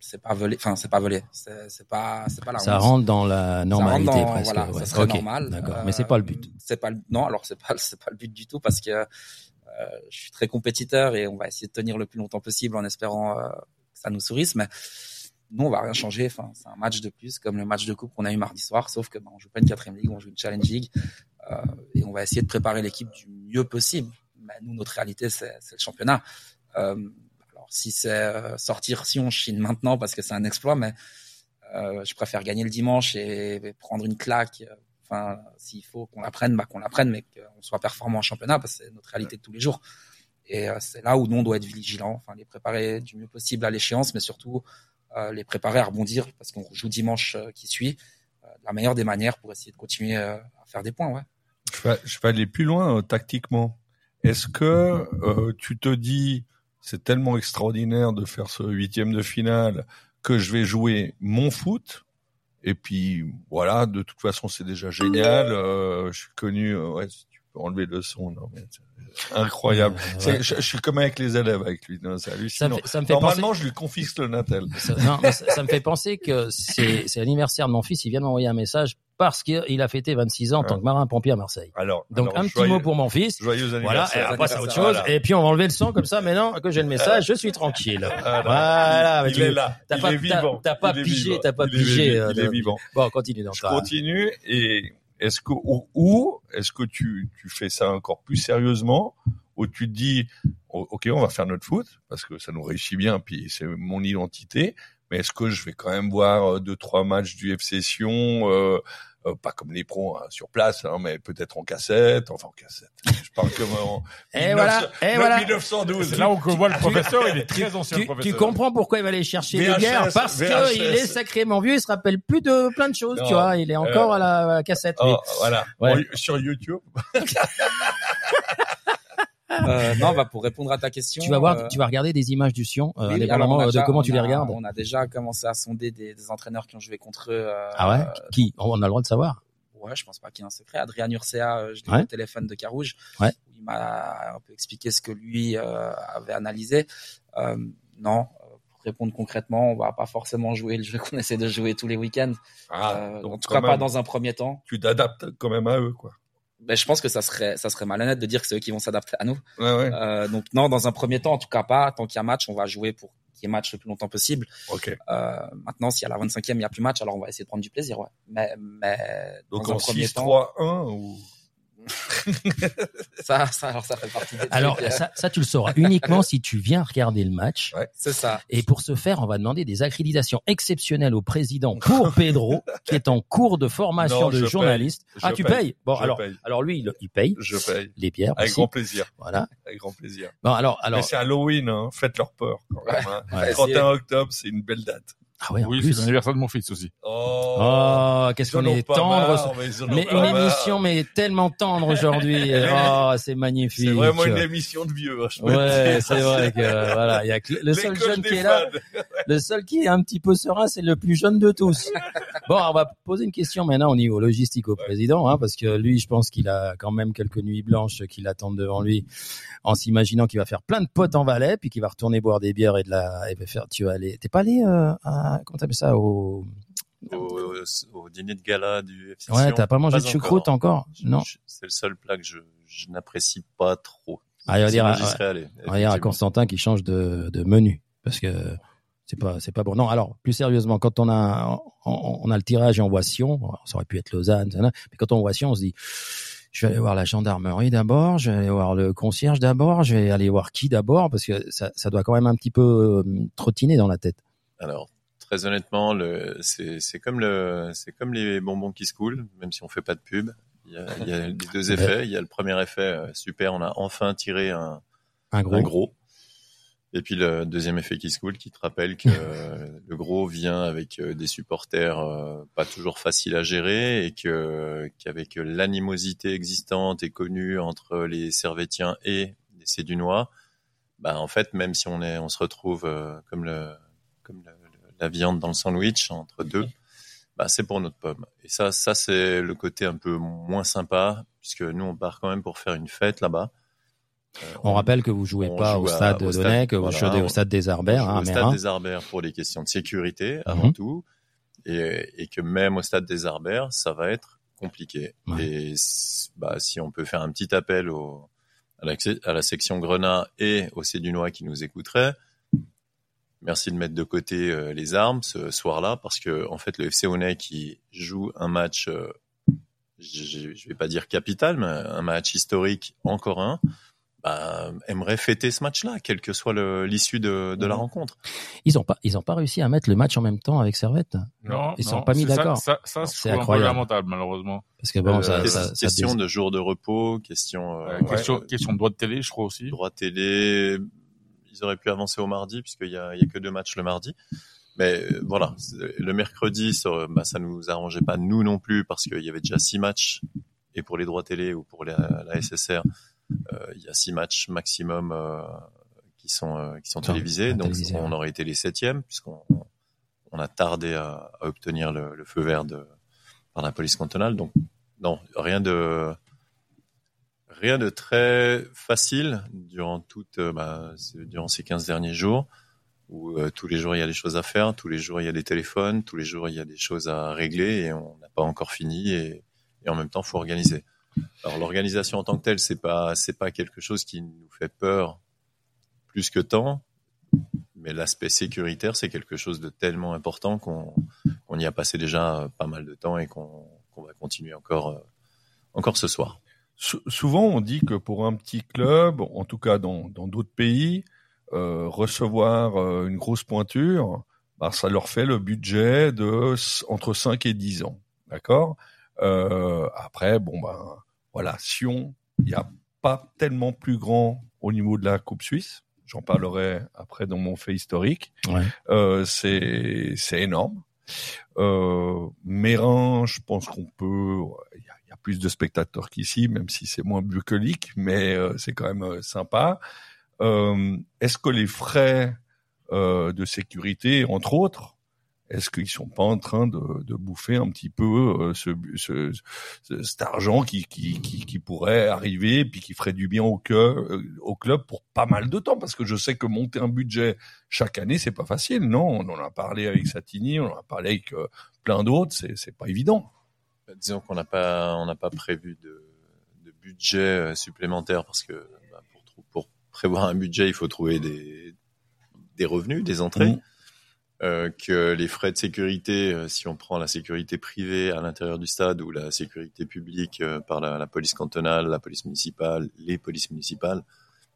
c'est pas volé. Enfin, c'est pas volé. C'est pas c'est pas la Ça rentre dans la normalité Ça dans- presque. Voilà, ouais. ça serait normal. D'accord, mais c'est pas le but. C'est pas le, non, alors c'est pas c'est pas le but du tout parce que euh, je suis très compétiteur et on va essayer de tenir le plus longtemps possible en espérant euh, que ça nous sourisse. Mais nous, on va rien changer. Enfin, c'est un match de plus, comme le match de coupe qu'on a eu mardi soir, sauf que ben, on joue pas une quatrième ligue, on joue une challenge league, euh, et on va essayer de préparer l'équipe du mieux possible. Mais nous, notre réalité, c'est le championnat. Euh, alors, si c'est euh, sortir, si on chine maintenant, parce que c'est un exploit, mais euh, je préfère gagner le dimanche et, prendre une claque. euh, Enfin, s'il faut qu'on la prenne, bah, qu'on la prenne, mais qu'on soit performant en championnat, parce que c'est notre réalité de tous les jours. Et euh, c'est là où nous, on doit être vigilant, enfin, les préparer du mieux possible à l'échéance, mais surtout les préparer à rebondir, parce qu'on joue dimanche euh, qui suit, euh, la meilleure des manières pour essayer de continuer euh, à faire des points. Je vais, aller plus loin euh, tactiquement. Est-ce que euh, tu te dis c'est tellement extraordinaire de faire ce huitième de finale que je vais jouer mon foot? Et puis voilà de toute façon c'est déjà génial. euh, je suis connu. euh, enlever le son. Non, mais incroyable. Ouais. je, je suis comme avec les élèves avec lui. non, C'est Ça me hallucinant. fait, ça me fait Normalement, penser... je lui confisque le Natel. Ça, non, mais ça, ça me fait penser que c'est l'anniversaire de mon fils. Il vient de m'envoyer un message parce qu'il a fêté 26 ans en tant que marin-pompier à Marseille. Alors, Donc alors, un petit joyeux- mot pour mon fils. Joyeux Voilà, et anniversaire. après c'est autre chose. Voilà. Et puis on va enlever le son comme ça. Maintenant que j'ai le message, je suis tranquille. Voilà. Il tu- est là. T'as il pas, vivant. t'as pas Il est pigé, vivant. t'as pas Il est pigé. vi- euh, Il est vivant. Bon, continue dans Je continue et est-ce que ou, ou est-ce que tu tu fais ça encore plus sérieusement ou tu te dis ok on va faire notre foot parce que ça nous réussit bien puis c'est mon identité mais est-ce que je vais quand même voir euh, deux trois matchs du FC Sion euh, euh, pas comme les pros hein, sur place hein, mais peut-être en cassette enfin en cassette je parle comme en Et voilà, et voilà. 1912 C'est là où on voit le professeur, il est très ancien Tu, le professeur. tu comprends pourquoi il va aller chercher les VHS, bières parce VHS. qu'il est sacrément vieux, il se rappelle plus de plein de choses, Non, tu vois, il est encore euh, à, la, à la cassette. mais- Oh, voilà Ouais. Sur YouTube Euh, non, bah, pour répondre à ta question. tu vas voir, euh, tu vas regarder des images du Sion, euh, oui, alors a de comment tu on les regardes. On a déjà commencé à sonder des, des entraîneurs qui ont joué contre eux. euh, Ah ouais? Qui On a le droit de savoir? Ouais, je pense pas qu'il y ait un secret. Adrien Urcea, euh, je l'ai Ouais. au téléphone de Carouge. Ouais. Il m'a un peu expliqué ce que lui euh, avait analysé. Euh, non, euh, pour répondre concrètement, on va pas forcément jouer le jeu qu'on essaie de jouer tous les week-ends. Ah, Euh, en tout cas, pas dans un premier temps. tu t'adaptes quand même à eux quoi Ben, je pense que ça serait, ça serait malhonnête de dire que c'est eux qui vont s'adapter à nous. ouais ouais Euh, donc non, dans un premier temps, en tout cas pas. Tant qu'il y a match, on va jouer pour qu'il y ait match le plus longtemps possible. ok Euh, maintenant, si à la 25e il y a plus match, alors on va essayer de prendre du plaisir, ouais. Mais, mais Donc dans un en premier 6 temps, 3 1 ou ça, ça, alors ça fait partie des Alors trucs, euh, ça, ça, tu le sauras uniquement si tu viens regarder le match. c'est ça. Et pour ce faire, on va demander des accréditations exceptionnelles au président pour Pedro, qui est en cours de formation Non, de journaliste. paye. Ah, Je tu paye. payes? Bon, Je alors, paye. alors lui, il, il paye Je paye. les bières. Avec aussi. grand plaisir. Voilà. Avec grand plaisir. Bon, alors, alors. Mais c'est Halloween, hein. faites leur peur quand même. hein. Ouais. 31 octobre, c'est une belle date. Ah ouais, Oui, c'est l'anniversaire de mon fils aussi. Oh, Oh, qu'est-ce qu'on est tendre. marre, mais une marre. émission, mais tellement tendre aujourd'hui. Oh, c'est magnifique. C'est vraiment une émission de vieux. hein, je Ouais, c'est vrai que voilà, il y a que le seul jeune qui est là, le seul qui est un petit peu serein, c'est le plus jeune de tous. Bon, on va poser une question maintenant au niveau logistique au président, hein, parce que lui, je pense qu'il a quand même quelques nuits blanches qui l'attendent devant lui, en s'imaginant qu'il va faire plein de potes en Valais, puis qu'il va retourner boire des bières et de la, et faire, tu vas aller, t'es pas allé euh, à, comment t'appelles ça, au, Au, au dîner de gala du FC ouais, t'as pas mangé de choucroute encore, non? Je- C'est le seul plat que je, je n'apprécie pas trop. Ah, il va dire, à- allé, on va dire à. Constantin qui change de, de menu parce que c'est pas c'est pas bon. Non, alors plus sérieusement, quand on a on, on a le tirage et on voit Sion, ça aurait pu être Lausanne, mais quand on voit Sion, on se dit je vais aller voir la gendarmerie d'abord, je vais aller voir le concierge d'abord, je vais aller voir qui d'abord parce que ça, ça doit quand même un petit peu euh, trottiner dans la tête. Alors, très honnêtement, le, c'est, c'est comme le, c'est comme les bonbons qui se coulent, même si on fait pas de pub. Il y a, il y a les deux effets. Il y a le premier effet, euh, super, on a enfin tiré un, Un gros. Et puis le deuxième effet qui se coule, qui te rappelle que le gros vient avec euh, des supporters euh, pas toujours faciles à gérer et que qu'avec l'animosité existante et connue entre les Servétiens et les Sédunois, bah en fait même si on est, on se retrouve comme le comme le- la viande dans le sandwich entre deux, bah c'est pour notre pomme. Et ça, ça c'est le côté un peu moins sympa puisque nous on part quand même pour faire une fête là-bas. Euh, On rappelle que vous jouez pas joue au stade de Donnay, que vous jouez au stade des Arbères, hein, au stade Mérin. des Arbères pour les questions de sécurité avant Mhm. tout, et, et que même au stade des Arbères, ça va être compliqué. Et bah, si on peut faire un petit appel au, à, la, à la section Grenat et au Cédunois qui nous écouteraient, merci de mettre de côté euh, les armes ce soir-là, parce que en fait le FC Honnay qui joue un match, euh, je je vais pas dire capital, mais un match historique, encore un, bah, aimerait fêter ce match-là, quelle que soit l'issue de, de la rencontre. Ils ont pas ils ont pas réussi à mettre le match en même temps avec Servette. Non, ils non, sont pas mis c'est ça- d'accord. Ça, ça, C'est lamentable, malheureusement. Parce que bon, ça- Ques- ça- ça question de jour de repos, question, euh, Euh, question, ouais, question de droit de télé, je crois aussi. droit télé. Ils auraient pu avancer au mardi puisqu'il y a, il y a que deux matchs le mardi. Mais euh, voilà, le mercredi, ça, bah, ça nous arrangeait pas nous non plus parce qu'il y avait déjà six matchs et pour les droits télé ou pour la, la SSR, euh, il y a six matchs maximum euh, qui sont euh, qui sont Enfin, télévisés. Donc on ouais. aurait été les septièmes puisqu'on on a tardé à, à obtenir le, le feu vert de par la police cantonale. Donc non, rien de rien de très facile durant toute euh, bah, durant ces 15 derniers jours où euh, tous les jours il y a des choses à faire, tous les jours il y a des téléphones, tous les jours il y a des choses à régler et on n'a pas encore fini et, en même temps faut organiser. Alors l'organisation en tant que telle c'est pas c'est pas quelque chose qui nous fait peur plus que tant, mais l'aspect sécuritaire c'est quelque chose de tellement important qu'on y a passé déjà pas mal de temps et qu'on qu'on va continuer encore euh, encore ce soir. Sou- souvent, on dit que pour un petit club, en tout cas dans dans d'autres pays, euh, recevoir euh, une grosse pointure, bah, ça leur fait le budget de entre 5 et 10 ans. D'accord? Euh, Après, bon, ben voilà, Sion, il n'y a pas tellement plus grand au niveau de la Coupe Suisse. J'en parlerai après dans mon fait historique. Ouais. Euh, c'est c'est énorme. Euh, Mérin, je pense qu'on peut. Il il y a plus de spectateurs qu'ici, même si c'est moins bucolique, mais euh, c'est quand même euh, sympa. Euh, est-ce que les frais euh, de sécurité, entre autres, est-ce qu'ils sont pas en train de, de bouffer un petit peu ce, ce, ce- cet argent qui, qui, qui, pourrait arriver puis qui ferait du bien au au club pour pas mal de temps? Parce que je sais que monter un budget chaque année c'est pas facile non? On en a parlé avec Satini on en a parlé avec plein d'autres c'est pas évident Disons qu'on n'a pas, on n'a pas prévu de, de budget euh, supplémentaire parce que bah, pour, prévoir un budget, il faut trouver des, des revenus, des entrées. Mhm. euh, que les frais de sécurité, euh, si on prend la sécurité privée à l'intérieur du stade ou la sécurité publique euh, par la, la, police cantonale, la police municipale, les polices municipales,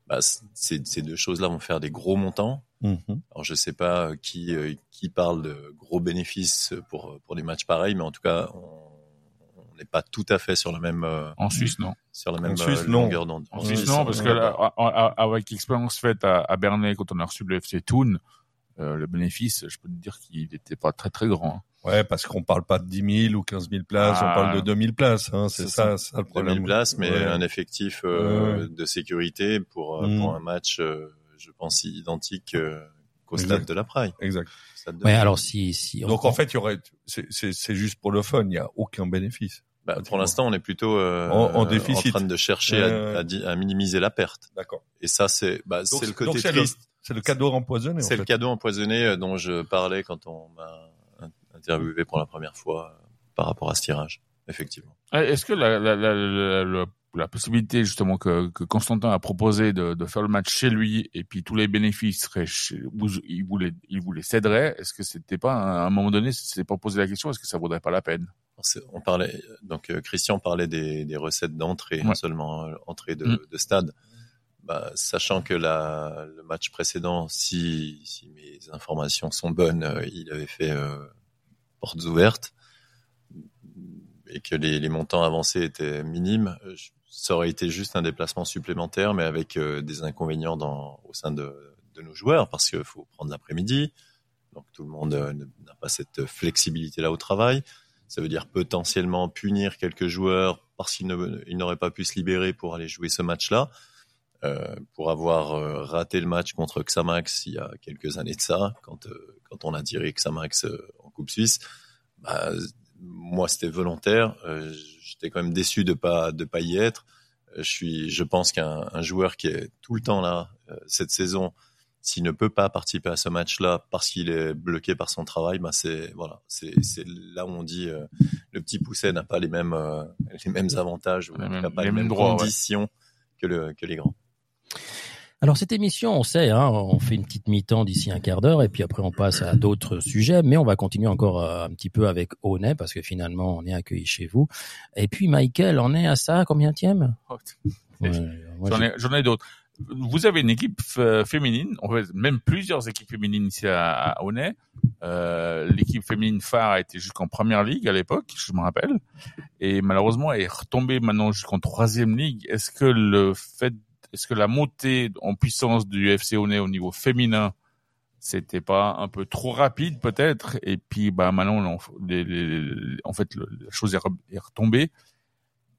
bah, ces, deux choses-là vont faire des gros montants. Mhm. Alors je sais pas qui qui parle de gros bénéfices pour pour des matchs pareils, mais en tout cas on n'est pas tout à fait sur la même. en Suisse, non. Sur la même En Suisse, longueur d'onde. En, Suisse, non, parce que là, avec l'expérience faite à, à Bernay quand on a reçu le FC Thun, euh, le bénéfice, je peux te dire qu'il n'était pas très très grand. Hein. Ouais, parce qu'on parle pas de 10 000 ou 15 000 places, Ah. on parle de 2000 places. Hein, c'est ça, ça, le problème. 2000 places, mais Ouais. un effectif euh, Ouais. de sécurité pour, euh, Mm. pour un match, euh, je pense, identique euh, qu'au Exact. stade de la Praille. Exact. Stade de- Ouais, alors si si on Donc en fait, il y aurait, c'est- juste pour le fun, il y a aucun bénéfice. Bah, pour l'instant, on est plutôt euh, En- en déficit. train de chercher Euh. à, à à minimiser la perte. D'accord. Et ça, c'est bah, c'est le côté c'est triste. C'est le cadeau empoisonné. en C'est le cadeau empoisonné euh, dont je parlais quand on m'a in- interviewé pour la première fois euh, par rapport à ce tirage. Effectivement. Est-ce que la, la, la, la, la- la possibilité justement que, que Constantin a proposé de, de faire le match chez lui et puis tous les bénéfices seraient chez, vous, il vous les, il vous les céderait, est-ce que c'était pas à un moment donné, c'est pas posé la question, est-ce que ça vaudrait pas la peine? On parlait donc euh, Christian parlait des, des recettes d'entrée, Ouais. seulement euh, entrée de, Mm. de stade. Bah, sachant que la, le match précédent, si, si mes informations sont bonnes, euh, il avait fait euh, portes ouvertes et que les, les montants avancés étaient minimes. Ça aurait été juste un déplacement supplémentaire, mais avec des inconvénients dans, au sein de, de nos joueurs, parce qu'il faut prendre l'après-midi. Donc tout le monde n'a pas cette flexibilité-là au travail. Ça veut dire potentiellement punir quelques joueurs parce qu'ils n'auraient pas pu se libérer pour aller jouer ce match-là, euh, pour avoir euh, raté le match contre Xamax il y a quelques années de ça, quand, euh, quand on a tiré Xamax en Coupe Suisse. Bah, moi, c'était volontaire. J'étais quand même déçu de pas de pas y être. Je suis, je pense qu'un un joueur qui est tout le temps là cette saison, s'il ne peut pas participer à ce match-là parce qu'il est bloqué par son travail, bah c'est voilà, c'est là où on dit euh, le petit pousset n'a pas les mêmes euh, les mêmes avantages ou cas pas les les, mêmes mêmes droits, ouais. conditions que le que les grands. Alors cette émission, on sait, hein, on fait une petite mi-temps d'ici un quart d'heure et puis après on passe à d'autres sujets, mais on va continuer encore euh, un petit peu avec Onet parce que finalement on est accueilli chez vous. Et puis Michael, on est à ça combien tième J'en ai, j'en ai d'autres. Vous avez une équipe euh, féminine, en fait, même plusieurs équipes féminines ici à, à Honnay. Euh, L'équipe féminine phare a été jusqu'en première ligue à l'époque, je me rappelle, et malheureusement elle est retombée maintenant jusqu'en troisième ligue. Est-ce que le fait, est-ce que la montée en puissance du FC Honnay au niveau féminin, c'était pas un peu trop rapide peut-être? Et puis bah maintenant, en fait, la chose est retombée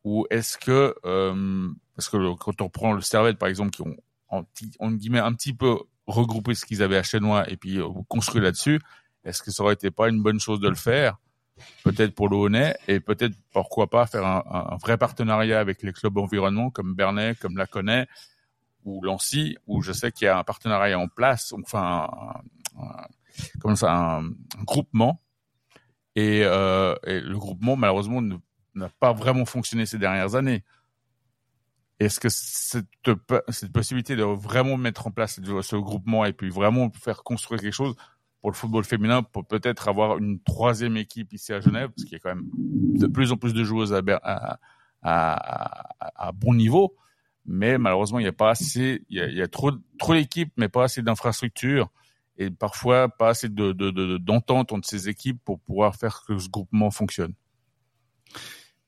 ou est-ce que euh, parce que quand on prend le Servette par exemple qui ont en, guillemets un petit peu regroupé ce qu'ils avaient à Chenois et puis euh, construit là-dessus, est-ce que ça aurait été pas une bonne chose de le faire? Peut-être pour le et peut-être pourquoi pas faire un, un- vrai partenariat avec les clubs environnement comme Bernay, comme Laconay ou Lancy où je sais qu'il y a un partenariat en place, enfin un, un- comment ça, un groupement. Et, euh, et le groupement malheureusement ne n'a pas vraiment fonctionné ces dernières années. Est-ce que cette, po- cette possibilité de vraiment mettre en place ce groupement et puis vraiment faire construire quelque chose pour le football féminin, pour peut-être avoir une troisième équipe ici à Genève, parce qu'il y a quand même de plus en plus de joueuses à, bon niveau, mais malheureusement il n'y a pas assez, il y a, trop, trop d'équipes, mais pas assez d'infrastructures et parfois pas assez de, de, d'entente entre ces équipes pour pouvoir faire que ce groupement fonctionne.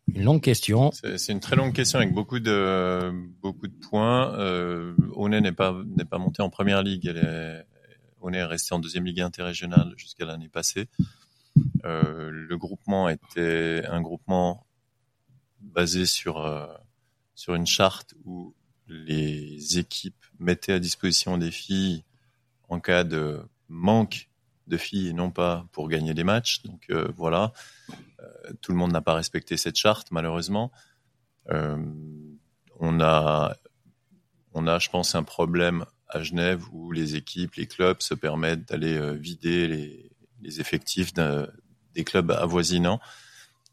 Une longue question. C'est une très longue question avec beaucoup de beaucoup de points. Euh, Honnay n'est pas n'est pas monté en première ligue. Elle est, Honnay est resté en deuxième ligue interrégionale jusqu'à l'année passée. Euh, le groupement était un groupement basé sur euh, sur une charte où les équipes mettaient à disposition des filles en cas de manque de filles et non pas pour gagner des matchs. Donc euh, voilà, Euh, tout le monde n'a pas respecté cette charte malheureusement. Euh, on a, on a, je pense, un problème à Genève où les équipes, les clubs se permettent d'aller euh, vider les, les effectifs des clubs avoisinants.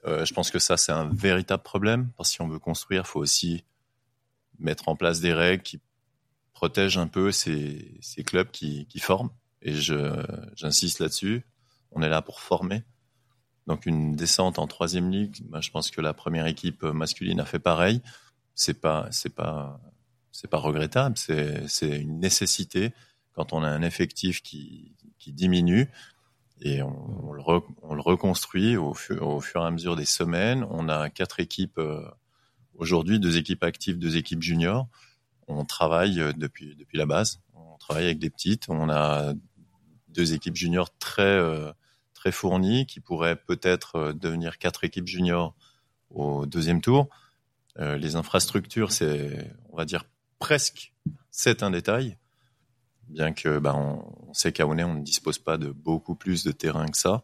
Euh, je pense que ça, c'est un véritable problème parce que si on veut construire, faut aussi mettre en place des règles qui protègent un peu ces, ces clubs qui, qui forment et je j'insiste là-dessus. On est là pour former. Donc une descente en troisième ligue, bah, je pense que la première équipe masculine a fait pareil. C'est pas c'est pas c'est pas regrettable, c'est c'est une nécessité quand on a un effectif qui qui diminue et on, le, on le reconstruit au, fu- au fur et à mesure des semaines. On a quatre équipes euh, aujourd'hui, deux équipes actives, deux équipes juniors. On travaille euh, depuis depuis la base. On travaille avec des petites. On a deux équipes juniors très euh, très fournies qui pourraient peut-être euh, devenir quatre équipes juniors au deuxième tour. Euh, les infrastructures, c'est on va dire presque c'est un détail bien que ben, on, sait qu'à Aulnay, on ne dispose pas de beaucoup plus de terrain que ça,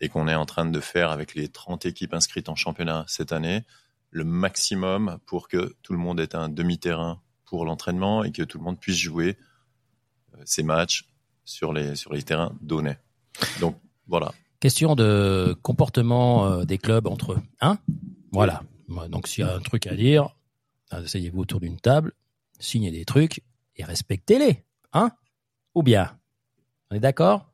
et qu'on est en train de faire avec les 30 équipes inscrites en championnat cette année, le maximum pour que tout le monde ait un demi-terrain pour l'entraînement et que tout le monde puisse jouer ses matchs sur les, sur les terrains d'Aulnay. Donc voilà. Question de comportement euh, des clubs entre eux. Hein? Voilà. Donc s'il y a un truc à dire, asseyez-vous autour d'une table, signez des trucs et respectez-les. Hein? Ou bien? On est d'accord?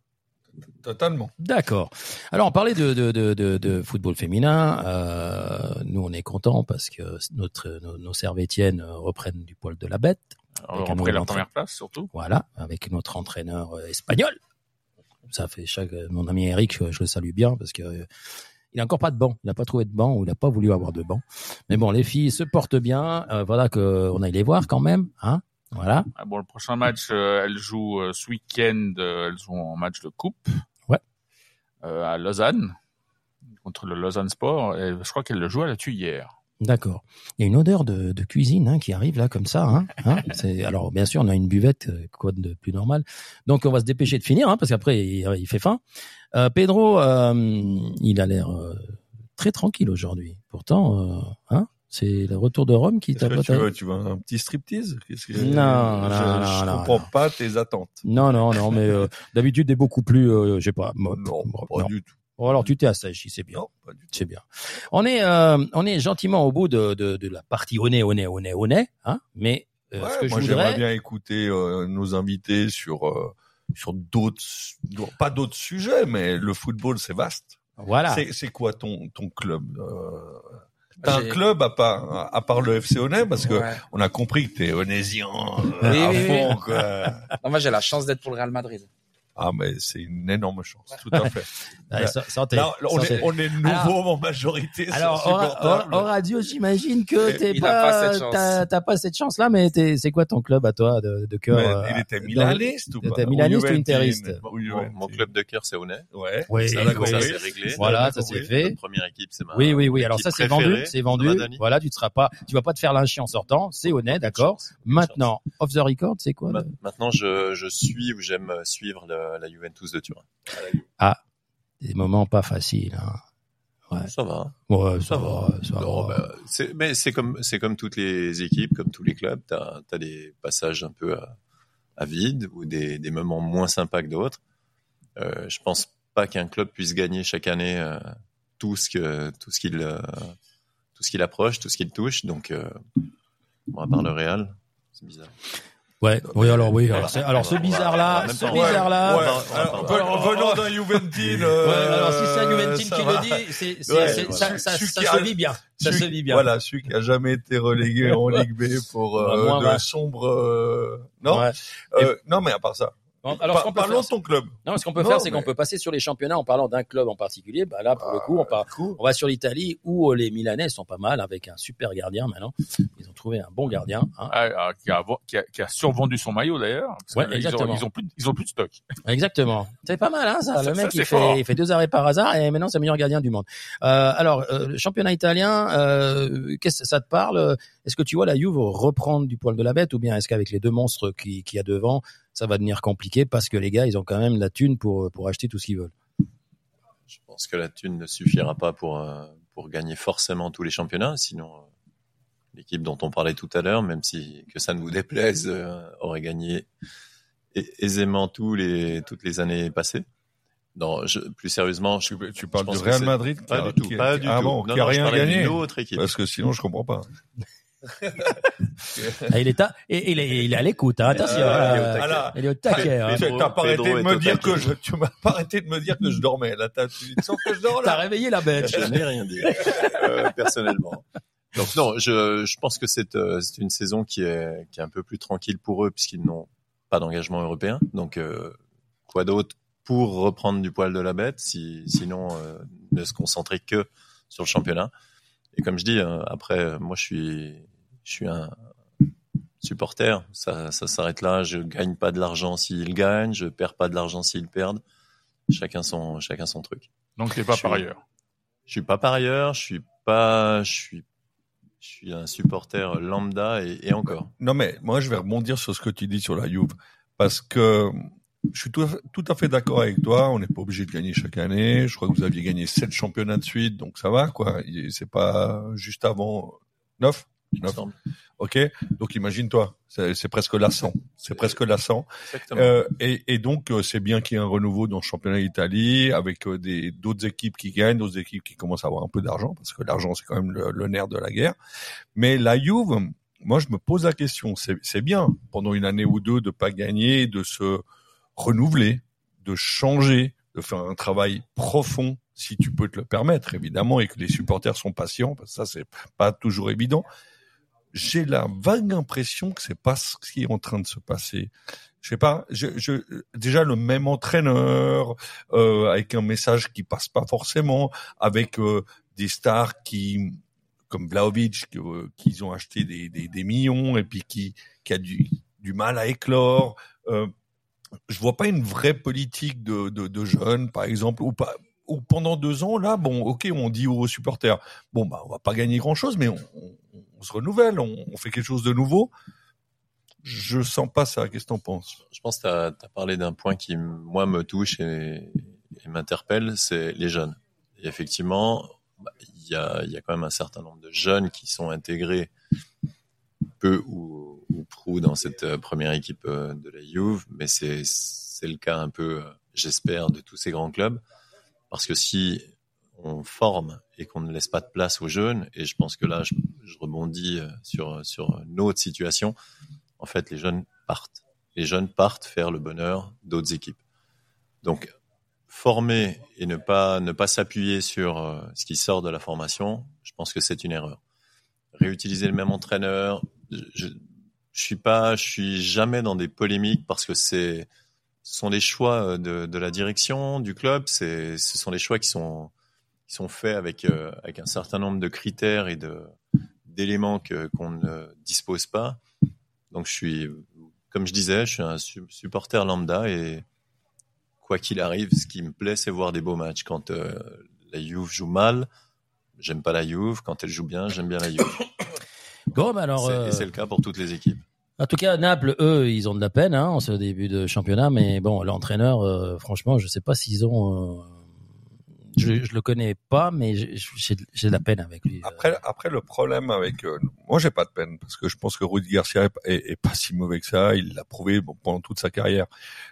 Totalement. D'accord. Alors, on parlait de, de, de, de, de football féminin. Euh, nous, on est contents parce que notre, nos, nos servétiennes reprennent du poil de la bête. On rentrer la première place, surtout. Voilà, avec notre entraîneur euh, espagnol. Ça fait chaque mon ami Eric, je, je le salue bien parce que euh, il a encore pas de banc, il n'a pas trouvé de banc ou il n'a pas voulu avoir de banc. Mais bon, les filles se portent bien. euh, voilà que on aille les voir quand même, hein. Voilà. Ah, Bon, le prochain match, euh, elles jouent euh, ce week-end, euh, elles jouent en match de coupe. Ouais. Euh, à Lausanne, contre le Lausanne Sport. Et je crois qu'elles le jouent à la tuyère. D'accord. Il y a une odeur de, de cuisine hein, qui arrive là comme ça. Hein, hein. C'est- alors bien sûr, on a une buvette, euh, quoi de plus normal. Donc on va se dépêcher de finir hein, parce qu'après il, il fait faim. Euh, Pedro, euh, il a l'air euh, très tranquille aujourd'hui. Pourtant, hein, c'est le retour de Rome qui t'a tu veux, tu veux un petit striptease? Que- Non, je, non, je non, comprends non. pas tes attentes. Non, non, non, mais d'habitude, t'es beaucoup plus, je sais pas. Non, pas du tout. Bon, alors tu t'es assagi, c'est bien. Non, pas du tout. C'est bien. On est, euh, on est gentiment au bout de, de, de la partie honnête, honnête, honnête, honnête, hein. Mais euh, Ouais, ce que je moi, j'aimerais bien écouter euh, nos invités sur euh, sur d'autres, pas d'autres sujets, mais le football c'est vaste. voilà. C'est quoi ton ton club euh, T'as un club à part à part le FC Honnay parce que Ouais. on a compris que t'es onésien Oui, à oui, oui. fond quoi. Non, moi, j'ai la chance d'être pour le Real Madrid. Ah mais c'est une énorme chance, tout à fait. Là, on est on est nouveau en majorité. Alors, au, au- au radio, j'imagine que t'es pas, t'as pas cette chance-là, mais t'es- c'est quoi ton club à toi de, de cœur Mais euh, il était milaniste ou pas T'es milaniste ou interiste Mon, club de cœur, c'est Aulnay. Ouais. Oui, ça, oui, d'accord, Ça, oui. c'est réglé. Voilà, ça c'est fait. La première équipe, c'est ma. Oui, oui, oui. Alors ça, c'est vendu, c'est vendu. Voilà, tu ne seras pas, tu vas pas te faire lyncher en sortant. C'est honnête, d'accord. Maintenant, off the record, c'est quoi Maintenant, je, je suis ou j'aime suivre la Juventus de Turin. Des moments pas faciles. Hein. Ouais. Ça va. Ouais, ça va, ça Non, va. bah, c'est- mais c'est comme c'est comme toutes les équipes, comme tous les clubs. T'as as des passages un peu à, à vide ou des, des moments moins sympas que d'autres. Euh, je pense pas qu'un club puisse gagner chaque année euh, tout ce que tout ce qu'il euh, tout ce qu'il approche, tout ce qu'il touche. Donc, euh, à part le Real, c'est bizarre. Ouais, oui, alors oui. Alors, c'est- alors ce bizarre-là, ce bizarre-là. Ouais, alors, venant d'un Juventine. Ouais, euh, alors si c'est un Juventine qui va. le dit, c'est, c'est, Ouais, c'est- ça, ça, ça se vit bien. Ça se vit bien. Voilà, celui qui a jamais été relégué en Ligue B pour euh, Bah, moi, de ouais. sombres. euh, Non, Ouais. euh, non, mais à part ça. Bon, alors, ce Par- qu'on peut parlons faire, de ton club. non, ce qu'on peut Non, faire, c'est mais- qu'on peut passer sur les championnats en parlant d'un club en particulier. Bah là, pour le coup, on part, Cool. on va sur l'Italie où euh, les Milanais sont pas mal avec un super gardien maintenant. Ils ont trouvé un bon gardien. Hein. Ah, ah, qui, a, qui, a, qui a survendu son maillot d'ailleurs. Ouais, ils ont-. Ils ont, plus, de- ils ont plus de stock. Exactement. C'est pas mal, hein, ça. Ça, Le ça, mec, c'est il, fait, il fait deux arrêts par hasard et maintenant c'est le meilleur gardien du monde. Euh, alors, euh, le championnat italien, euh, qu'est-ce que ça te parle? Est-ce que tu vois la Juve reprendre du poil de la bête ou bien est-ce qu'avec les deux monstres qui, qui y a devant, ça va devenir compliqué parce que les gars, ils ont quand même la thune pour, pour acheter tout ce qu'ils veulent Je pense que la thune ne suffira pas pour euh, pour gagner forcément tous les championnats. Sinon, euh, l'équipe dont on parlait tout à l'heure, même si que ça ne vous déplaise, euh, aurait gagné ai- aisément tous les toutes les années passées. Non, je, plus sérieusement, je, Tu, tu parles pense du Real Madrid pas du tout, qui- pas du ah tout. bon, Non, qui a non, je rien gagné. autre équipe. Parce que sinon, je comprends pas. Ah, il est à, et, il est, il est à l'écoute, hein, attention. Ah, euh, ah, il est au taquet. hein. Tu t'as pas arrêté de est me au dire taquet. que je, tu m'as pas arrêté de me dire que je dormais. Là, t'as- tu sens que je dors T'as réveillé la bête. Je n'ai rien dit euh, personnellement. Donc non, je, je pense que c'est euh, c'est une saison qui est, qui est un peu plus tranquille pour eux puisqu'ils n'ont pas d'engagement européen. Donc euh, quoi d'autre pour reprendre du poil de la bête, si, sinon euh, ne se concentrer que sur le championnat? Et comme je dis, euh, après, moi je suis, je suis un supporter. Ça, ça s'arrête là. Je gagne pas de l'argent s'ils gagnent, je perds pas de l'argent s'ils perdent. Chacun son, chacun son truc. Donc t'es pas Je par suis- ailleurs. Je suis pas par ailleurs, je suis pas, je suis, je suis un supporter lambda et, et encore. Non, mais moi, je vais rebondir sur ce que tu dis sur la Juve. Parce que je suis tout à fait, tout à fait d'accord avec toi. On n'est pas obligé de gagner chaque année. Je crois que vous aviez gagné sept championnats de suite, donc ça va, quoi. C'est pas juste avant neuf. Il me Neuf. semble. Ok. Donc imagine-toi, c'est presque lassant. C'est presque lassant. Exactement. Euh, et, et donc euh, c'est bien qu'il y ait un renouveau dans le championnat d'Italie avec euh, des d'autres équipes qui gagnent, d'autres équipes qui commencent à avoir un peu d'argent parce que l'argent c'est quand même le, le nerf de la guerre. Mais la Juve, moi je me pose la question, c'est c'est bien pendant une année ou deux de pas gagner, de se renouveler, de changer, de faire un travail profond si tu peux te le permettre évidemment et que les supporters sont patients parce que ça c'est pas toujours évident. J'ai la vague impression que c'est pas ce qui est en train de se passer je sais pas, je, je, déjà le même entraîneur euh, avec un message qui passe pas forcément, avec euh, des stars qui comme Vlaovic que, euh, qu'ils ont acheté des, des, des millions et puis qui qui a du du mal à éclore. Euh, je vois pas une vraie politique de de, de jeunes par exemple ou pas ou pendant deux ans là bon ok on dit aux supporters bon bah on va pas gagner grand chose mais on, on, on se renouvelle on, fait quelque chose de nouveau je sens pas ça. Qu'est-ce que t'en penses? Je pense que tu as, parlé d'un point qui, moi, me touche et, m'interpelle, c'est les jeunes. Effectivement, il y, a, quand même un certain nombre de jeunes qui sont intégrés peu ou, ou prou dans cette euh, première équipe euh, de la Juve, mais c'est c'est le cas un peu, euh, j'espère, de tous ces grands clubs, parce que si on forme et qu'on ne laisse pas de place aux jeunes, et je pense que là, je, rebondis euh, sur sur une autre situation, en fait, les jeunes partent. Les jeunes partent faire le bonheur d'autres équipes. Donc, former et ne pas ne pas s'appuyer sur euh, ce qui sort de la formation, je pense que c'est une erreur. Réutiliser le même entraîneur, je, je, suis pas, je suis jamais dans des polémiques parce que c'est ce sont des choix de, de la direction du club, c'est ce sont des choix qui sont qui sont faits avec euh, avec un certain nombre de critères et de d'éléments que qu'on ne dispose pas. Donc je suis, comme je disais, je suis un su- supporter lambda et quoi qu'il arrive, ce qui me plaît, c'est voir des beaux matchs. Quand euh, la Juve joue mal, j'aime pas la Juve. Quand elle joue bien, j'aime bien la Juve. Bon, alors, C'est- euh, Et c'est le cas pour toutes les équipes. En tout cas, Naples, eux, ils ont de la peine hein, en ce début de championnat, mais bon, l'entraîneur, euh, franchement, je sais pas s'ils ont. Euh, je, je le connais pas, mais j'ai- de la peine avec lui. Après, après le problème avec, euh, moi j'ai pas de peine parce que je pense que Rudy Garcia est, est- est pas si mauvais que ça. Il l'a prouvé bon, pendant toute sa carrière.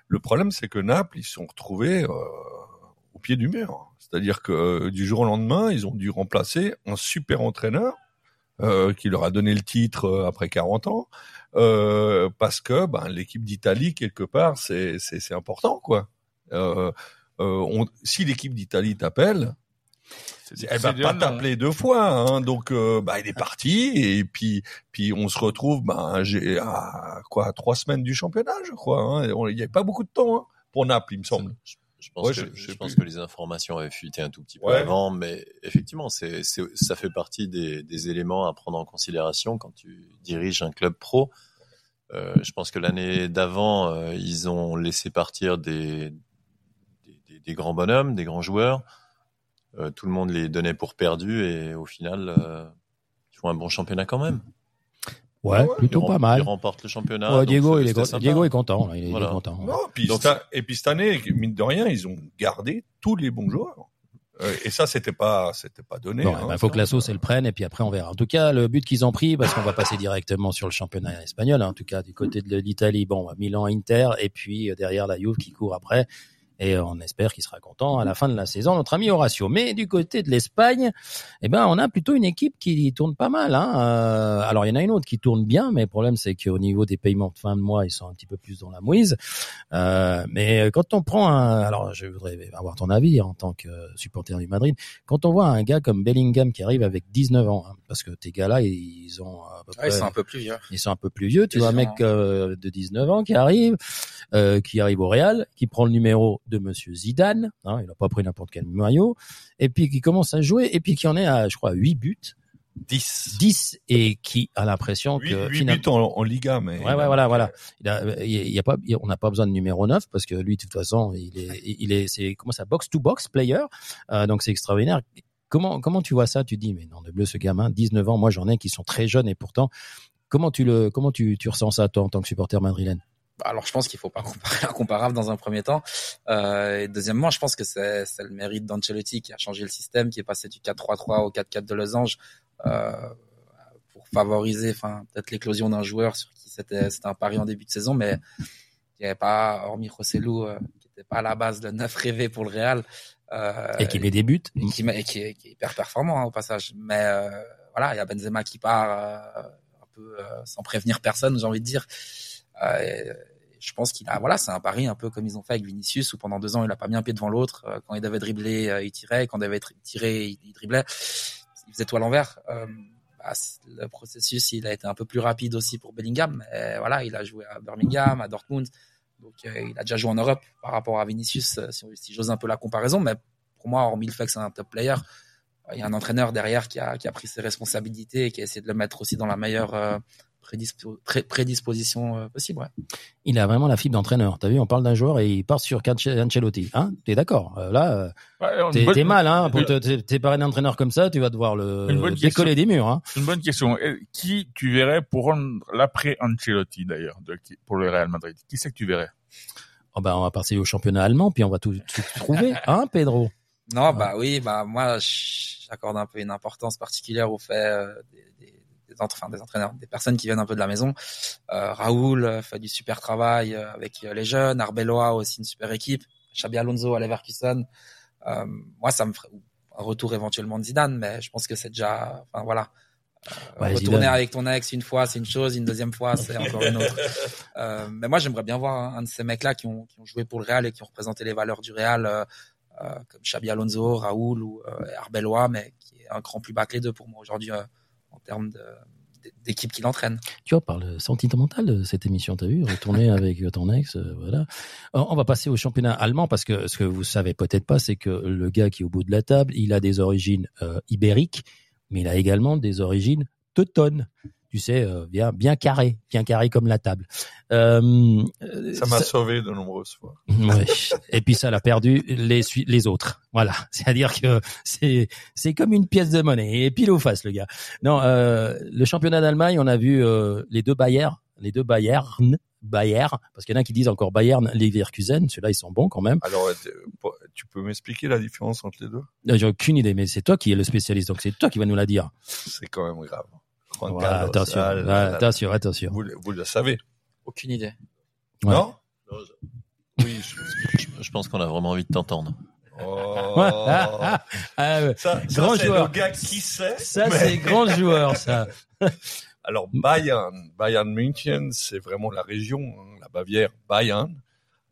Le problème, c'est que Naples, ils se sont retrouvés euh, au pied du mur. C'est-à-dire que euh, du jour au lendemain, ils ont dû remplacer un super entraîneur euh, qui leur a donné le titre euh, après 40 ans, euh, parce que ben, l'équipe d'Italie quelque part, c'est important quoi. Euh, euh, on, si l'équipe d'Italie t'appelle, elle va pas t'appeler deux fois, hein, donc euh, bah il est parti et puis puis on se retrouve j'ai à quoi trois semaines du championnat je crois. hein. Il y avait pas beaucoup de temps hein, pour Naples il me semble. Je, pense, Ouais, que, je- je je sais pense plus. que les informations avaient fuité un tout petit peu Ouais. avant, mais effectivement, c'est, c'est, ça fait partie des, des éléments à prendre en considération quand tu diriges un club pro. Euh, je pense que l'année d'avant, euh, ils ont laissé partir des, des, grands bonhommes, des grands joueurs. Euh, tout le monde les donnait pour perdus et au final, euh, ils font un bon championnat quand même. Ouais, plutôt Ils pas mal. Ils remportent le championnat. Ouais, Diego, il est. Diego est content. là, il est, Voilà. il est content. Non, puis Donc, sta- et puis cette année mine de rien ils ont gardé tous les bons joueurs. Euh, et ça c'était pas c'était pas donné. Bon, hein. il bah, faut que la sauce elle prenne et puis après on verra. En tout cas, le but qu'ils ont pris, parce qu'on va passer directement sur le championnat espagnol, hein, en tout cas du côté de l'Italie, bon, Milan, Inter et puis derrière la Juve qui court après. Et on espère qu'il sera content à la fin de la saison, notre ami Horacio. Mais du côté de l'Espagne, eh ben, on a plutôt une équipe qui tourne pas mal. Hein. Euh, alors, il y en a une autre qui tourne bien, mais le problème, c'est qu'au niveau des paiements de fin de mois, ils sont un petit peu plus dans la mouise. Euh, mais quand on prend un... Alors, je voudrais avoir ton avis en tant que supporter du Madrid. Quand on voit un gars comme Bellingham qui arrive avec 19 ans, hein, parce que tes gars-là, ils ont à peu Ouais, ils sont un peu plus vieux. ils sont un peu plus vieux. Tu vois un mec euh, de 19 ans qui arrive, euh, qui arrive au Real, qui prend le numéro de Monsieur Zidane. Hein, il n'a pas pris n'importe quel maillot. Et puis qui commence à jouer et puis qui en est à, je crois, 8 buts. 10. 10 et qui a l'impression 8, que 8 finalement- buts en, en Liga, mais. Ouais, ouais, voilà, voilà. Il a, il y a pas, on n'a pas besoin de numéro 9 parce que lui, de toute façon, il est, il est, c'est, comment ça, box to box player. Euh, donc c'est extraordinaire. Comment, comment tu vois ça? Tu dis, mais non, de bleu, ce gamin, 19 ans, moi j'en ai qui sont très jeunes et pourtant, comment tu le, comment tu, tu ressens ça, toi, en tant que supporter madrilène? Alors je pense qu'il faut pas comparer l'incomparable dans un premier temps. Euh, et deuxièmement, je pense que c'est le mérite d'Ancelotti qui a changé le système, qui est passé du 4-3-3 au 4-4 de losange euh, pour favoriser, enfin peut-être l'éclosion d'un joueur sur qui c'était c'était un pari en début de saison, mais il n'y avait pas, hormis Rossellou, euh, qui n'était pas à la base le neuf rêvé pour le Real. Euh, Et qui met des buts. et qui, et qui est, qui est hyper performant hein, au passage. Mais euh, voilà, il y a Benzema qui part euh, un peu euh, sans prévenir personne, j'ai envie de dire. Euh, et je pense qu'il a, voilà, c'est un pari un peu comme ils ont fait avec Vinicius, où pendant deux ans il a pas mis un pied devant l'autre. Euh, quand il devait dribbler, euh, il tirait. Quand il devait tirer, il, driblait. Il faisait tout à l'envers. Bah, le processus, il a été un peu plus rapide aussi pour Bellingham. Mais voilà, il a joué à Birmingham, à Dortmund. Donc, il a déjà joué en Europe par rapport à Vinicius, si, si j'ose un peu la comparaison. Mais pour moi, hormis le fait que c'est un top player, il y a un entraîneur derrière qui a, qui a pris ses responsabilités et qui a essayé de le mettre aussi dans la meilleure prédispo- pré- prédisposition euh, possible. Ouais. Il a vraiment la fibre d'entraîneur. T'as vu, on parle d'un joueur et il part sur Ancelotti. Hein? T'es d'accord? Euh, Là, euh, t'es, bonne- mal, hein. Pour te, t'es, t'es paré d'entraîneur comme ça, tu vas devoir le décoller des murs, hein. Une bonne question. Et Qui tu verrais pour rendre l'après Ancelotti d'ailleurs pour le Real Madrid? Qui c'est que tu verrais? Oh ben, on va passer au championnat allemand, puis on va tout, tout trouver, hein, Pedro? Non, bah oui, bah moi, j'accorde un peu une importance particulière au fait euh, des, des, enfin, entraîneurs, des personnes qui viennent un peu de la maison. Euh, Raoul euh, fait du super travail euh, avec euh, les jeunes, Arbeloa aussi une super équipe, Xabi Alonso à Leverkusen. Euh, moi, ça me ferait un retour éventuellement de Zidane, mais je pense que c'est déjà, enfin voilà. Euh, Ouais, retourner Zidane. avec ton ex une fois, c'est une chose, une deuxième fois, c'est encore une autre. Euh, mais moi, j'aimerais bien voir un, de ces mecs-là qui ont, qui ont joué pour le Real et qui ont représenté les valeurs du Real, euh, comme Xabi Alonso, Raoul ou Arbeloa, mais qui est un cran plus bas que les deux pour moi aujourd'hui termes de- d'équipe qui l'entraîne. Tu vois, parle sentimental cette émission, t'as vu Retourner avec ton ex, euh, voilà. Euh, On va passer au championnat allemand parce que ce que vous savez peut-être pas, c'est que le gars qui est au bout de la table, il a des origines euh, ibériques, mais il a également des origines teutones. Tu sais, euh, bien, bien carré, bien carré comme la table. Euh, euh, Ça m'a sauvé de nombreuses fois. Ouais. Et puis ça l'a perdu les les autres. Voilà. C'est-à-dire que c'est c'est comme une pièce de monnaie et pile ou face le gars. Non, euh, le championnat d'Allemagne, on a vu euh, les deux Bayern, les deux Bayern, Bayern, parce qu'il y en a qui disent encore Bayern, Leverkusen. Ceux-là, ils sont bons quand même. Alors, tu peux m'expliquer la différence entre les deux? Euh, J'ai aucune idée, mais c'est toi qui es le spécialiste, donc c'est toi qui vas nous la dire. C'est quand même grave. Juan Voilà, Carlos, attention, ah là là. attention, attention. Vous, le- vous le savez, Aucune idée. Ouais. non? Oui, je, je- je pense qu'on a vraiment envie de t'entendre. Oh. Ah, ouais. Ça, ça, Grand joueur. le gars qui sait. Ça, mais- c'est grand joueur, ça. Alors Bayern, Bayern München, c'est vraiment la région, hein, la Bavière, Bayern.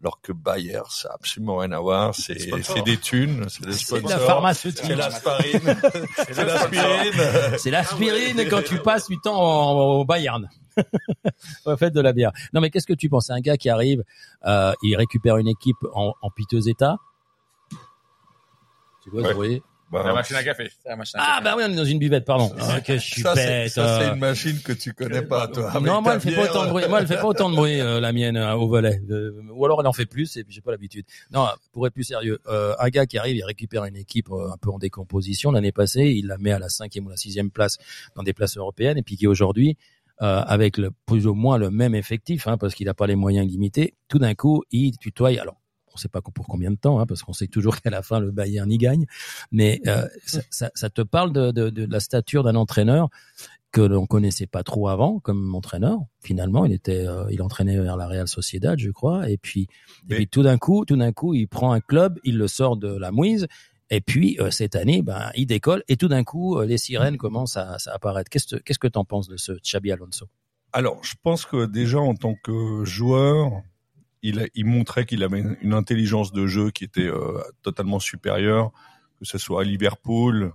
Alors que Bayer, ça a absolument rien à voir. C'est c'est des thunes, c'est des C'est de sponsors. la pharmaceutique. C'est l'aspirine. c'est l'aspirine. C'est l'aspirine quand tu passes du temps en- au Bayern. au fait de la bière. Non, mais qu'est-ce que tu penses? C'est un gars qui arrive, euh, il récupère une équipe en, en piteux état? Tu vois, Ouais. Bah, La machine à café. C'est la machine à Ah café. bah oui, on est dans une buvette, pardon. Ah, que je suis ça, c'est bête. ça, c'est euh. une machine que tu connais pas, toi. Non, moi, elle fait pas autant de bruit. Moi, elle fait pas autant de bruit, euh, la mienne, euh, au volet. Euh, ou alors, elle en fait plus, et puis j'ai pas l'habitude. Non, pour être plus sérieux, euh, un gars qui arrive, il récupère une équipe euh, un peu en décomposition l'année passée, il la met à la cinquième ou la sixième place dans des places européennes, et puis qui aujourd'hui, euh, avec le plus ou moins le même effectif, hein, parce qu'il n'a pas les moyens limités, tout d'un coup, il tutoie. Alors, on sait pas pour combien de temps, hein, parce qu'on sait toujours qu'à la fin le Bayern y gagne. Mais euh, ça, ça, ça te parle de, de, de la stature d'un entraîneur que l'on connaissait pas trop avant comme entraîneur? Finalement, il était, euh, il entraînait vers la Real Sociedad, je crois. Et puis, et Mais- puis tout d'un coup, tout d'un coup, il prend un club, il le sort de la mouise. Et puis euh, cette année, ben, il décolle. Et tout d'un coup, euh, les sirènes commencent à, à apparaître. Qu'est-ce que qu'est-ce que t'en penses de ce Xabi Alonso? Alors, je pense que déjà en tant que joueur, il, il montrait qu'il avait une intelligence de jeu qui était euh, totalement supérieure, que ce soit à Liverpool,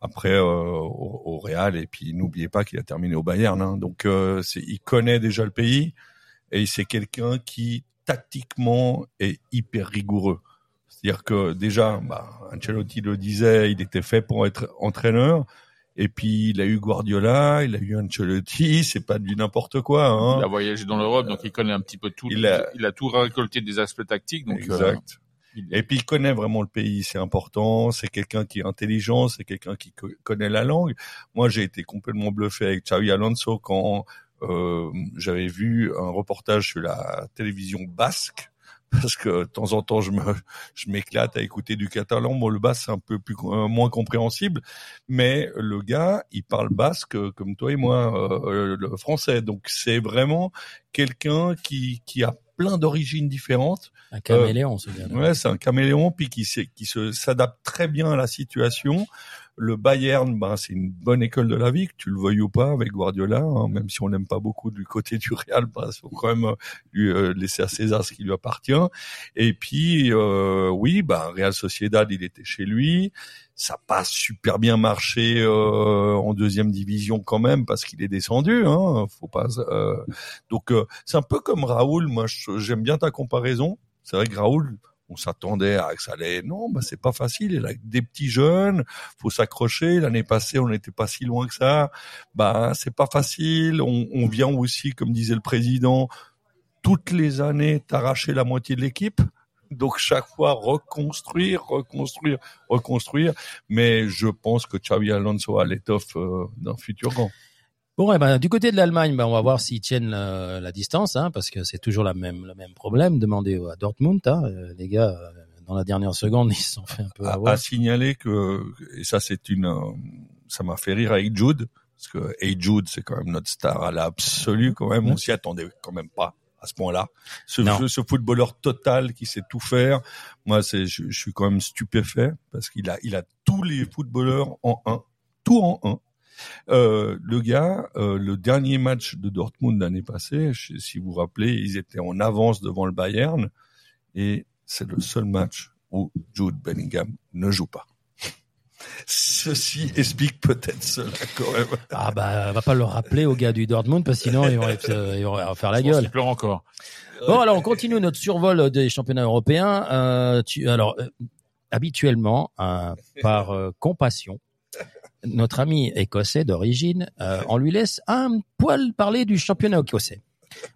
après euh, au, au Real, et puis n'oubliez pas qu'il a terminé au Bayern. hein. donc, euh, il connaît déjà le pays et c'est quelqu'un qui tactiquement est hyper rigoureux. C'est-à-dire que déjà, bah, Ancelotti le disait, il était fait pour être entraîneur. Et puis il a eu Guardiola, il a eu Ancelotti, c'est pas du n'importe quoi. Hein. Il a voyagé dans l'Europe, donc il connaît un petit peu tout. Il Il a- a, tout récolté des aspects tactiques. Donc, euh, exact. il- Et puis il connaît vraiment le pays, c'est important. C'est quelqu'un qui est intelligent, c'est quelqu'un qui co- connaît la langue. Moi, j'ai été complètement bluffé avec Xavi Alonso quand euh, j'avais vu un reportage sur la télévision basque. Parce que de temps en temps, je me, je m'éclate à écouter du catalan. Moi, le basque, c'est un peu plus, euh, moins compréhensible. Mais le gars, il parle basque euh, comme toi et moi, euh, le français. Donc, c'est vraiment quelqu'un qui, qui a plein d'origines différentes. Un caméléon, ce gars. Ouais, c'est un caméléon puis qui, s'est- qui se s'adapte très bien à la situation. Le Bayern, ben c'est une bonne école de la vie, que tu le veuilles ou pas, avec Guardiola. hein, même si on n'aime pas beaucoup du côté du Real, ben, faut quand même euh, lui euh, laisser à César ce qui lui appartient. Et puis euh, oui, ben Real Sociedad, il était chez lui. Ça n'a pas super bien marché euh, en deuxième division quand même parce qu'il est descendu. Hein, faut pas. euh, donc euh, c'est un peu comme Raoul. Moi, j'aime bien ta comparaison. C'est vrai que Raoul, on s'attendait à que ça allait. Non, bah c'est pas facile. Il a des petits jeunes, faut s'accrocher. L'année passée, on n'était pas si loin que ça. Bah c'est pas facile. On, on vient aussi, comme disait le président, toutes les années t'arracher la moitié de l'équipe. Donc chaque fois reconstruire, reconstruire, reconstruire. Mais je pense que Xavi Alonso a l'étoffe d'un futur grand. Bon, eh ben, du côté de l'Allemagne, ben, on va voir s'ils tiennent la, la distance, hein, parce que c'est toujours la même, le même problème. Demandez à Dortmund, hein, euh, les gars, euh, dans la dernière seconde, ils se sont fait un peu à, avoir. à signaler que et ça c'est une ça m'a fait rire avec Jude parce que hey Jude c'est quand même notre star à l'absolu quand même. On s'y attendait quand même pas à ce point-là. Ce jeu, ce footballeur total qui sait tout faire moi c'est je, je suis quand même stupéfait parce qu'il a il a tous les footballeurs en un tout en un euh, le gars, euh, le dernier match de Dortmund l'année passée, je- si vous vous rappelez, ils étaient en avance devant le Bayern et c'est le seul match où Jude Bellingham ne joue pas. Ceci explique peut-être cela quand même. Ah bah, va pas le rappeler aux gars du Dortmund, parce que sinon ils vont, être, euh, ils vont faire la je gueule. qu'il pleure encore. Bon, alors on continue notre survol des championnats européens. Euh, tu, alors, euh, habituellement, euh, par euh, compassion, notre ami écossais d'origine, euh, on lui laisse un poil parler du championnat écossais.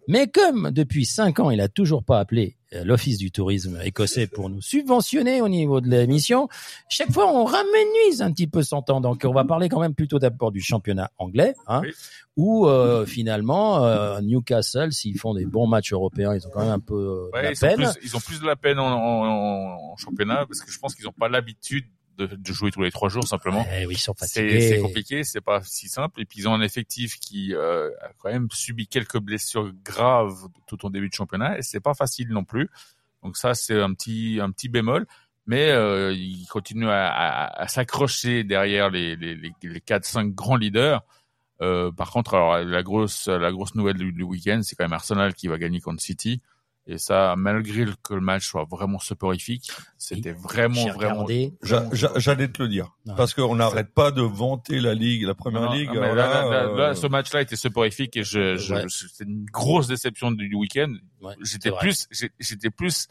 Mais comme depuis cinq ans, il a toujours pas appelé euh, l'Office du tourisme écossais pour nous subventionner au niveau de l'émission, chaque fois on ramenuise un petit peu son temps. Donc on va parler quand même plutôt d'abord du championnat anglais, hein, Oui. où euh, finalement euh, Newcastle, s'ils font des bons matchs européens, ils ont quand même un peu euh, de la ils, peine. plus, ils ont plus de la peine en, en- en championnat parce que je pense qu'ils n'ont pas l'habitude de, de jouer tous les trois jours simplement. Oui, ils sont C'est fatigués. c'est compliqué, c'est pas si simple. Et puis ils ont un effectif qui euh, a quand même subi quelques blessures graves tout au début de championnat et c'est pas facile non plus. Donc ça c'est un petit un petit bémol, mais euh, ils continuent à, à- à s'accrocher derrière les les les, les quatre cinq grands leaders. Euh, par contre, alors la grosse la grosse nouvelle du, du week-end, c'est quand même Arsenal qui va gagner contre City. Et ça, malgré que le match soit vraiment soporifique, c'était vraiment vraiment J'allais te le dire. Ouais. Parce qu'on n'arrête pas de vanter la Ligue, la première Non, ligue. non, là, là, là, là, euh, là, ce match-là était soporifique et je, je, Ouais. je- c'était une grosse déception du, week-end. Ouais, J'étais plus, j'étais plus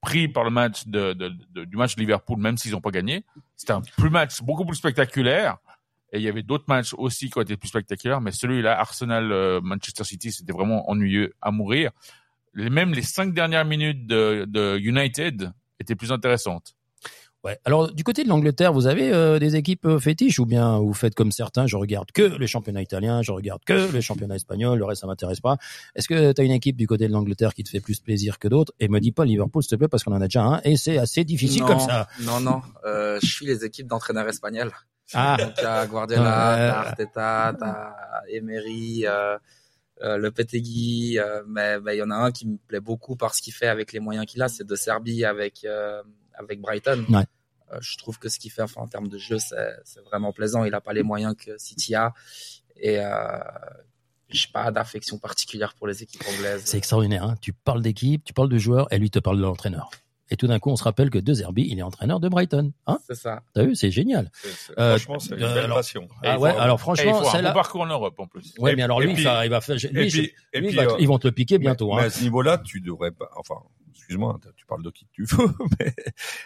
pris par le match de, de- de- du match de Liverpool, même s'ils n'ont pas gagné. C'était un plus match beaucoup plus spectaculaire. Et il y avait d'autres matchs aussi qui ont été plus spectaculaires, mais celui-là, Arsenal, euh, Manchester City, c'était vraiment ennuyeux à mourir. Les, même les cinq dernières minutes de, de United étaient plus intéressantes. Ouais. Alors du côté de l'Angleterre, vous avez euh, des équipes euh, fétiches ou bien vous faites comme certains, je regarde que le championnat italien, je regarde que le championnat espagnol, le reste ça m'intéresse pas. Est-ce que tu as une équipe du côté de l'Angleterre qui te fait plus plaisir que d'autres? Et me dis pas Liverpool s'il te plaît parce qu'on en a déjà un et c'est assez difficile non, comme ça. Non, non, euh, je suis les équipes d'entraîneurs espagnols. Ah. Donc, t'as Guardiola, t'as Arteta, t'as Emery, euh, le Petegui, euh, mais il y en a un qui me plaît beaucoup par ce qu'il fait avec les moyens qu'il a, c'est de Serbie avec euh, avec Brighton. Ouais. Je trouve que ce qu'il fait, enfin en termes de jeu, c'est vraiment plaisant. Il a pas les moyens que City a et euh, j'ai pas d'affection particulière pour les équipes anglaises. C'est extraordinaire. Hein. Tu parles d'équipe, tu parles de joueurs, et lui te parle de l'entraîneur. Et tout d'un coup, on se rappelle que De Zerbi, il est entraîneur de Brighton. Hein C'est ça. T'as vu, c'est génial. C'est- c'est- Euh, Franchement, c'est une euh, belle alors- passion. Ah il ouais, faut- alors franchement, faut un celle-là- bon parcours en Europe en plus. Ouais, Et- mais alors lui, puis- ça, il va faire. Lui, Et je- puis, et lui, puis, va- euh, ils vont te le piquer bientôt. Mais, mais hein. à ce niveau-là, tu devrais pas. Enfin, excuse-moi, tu parles de qui tu veux, mais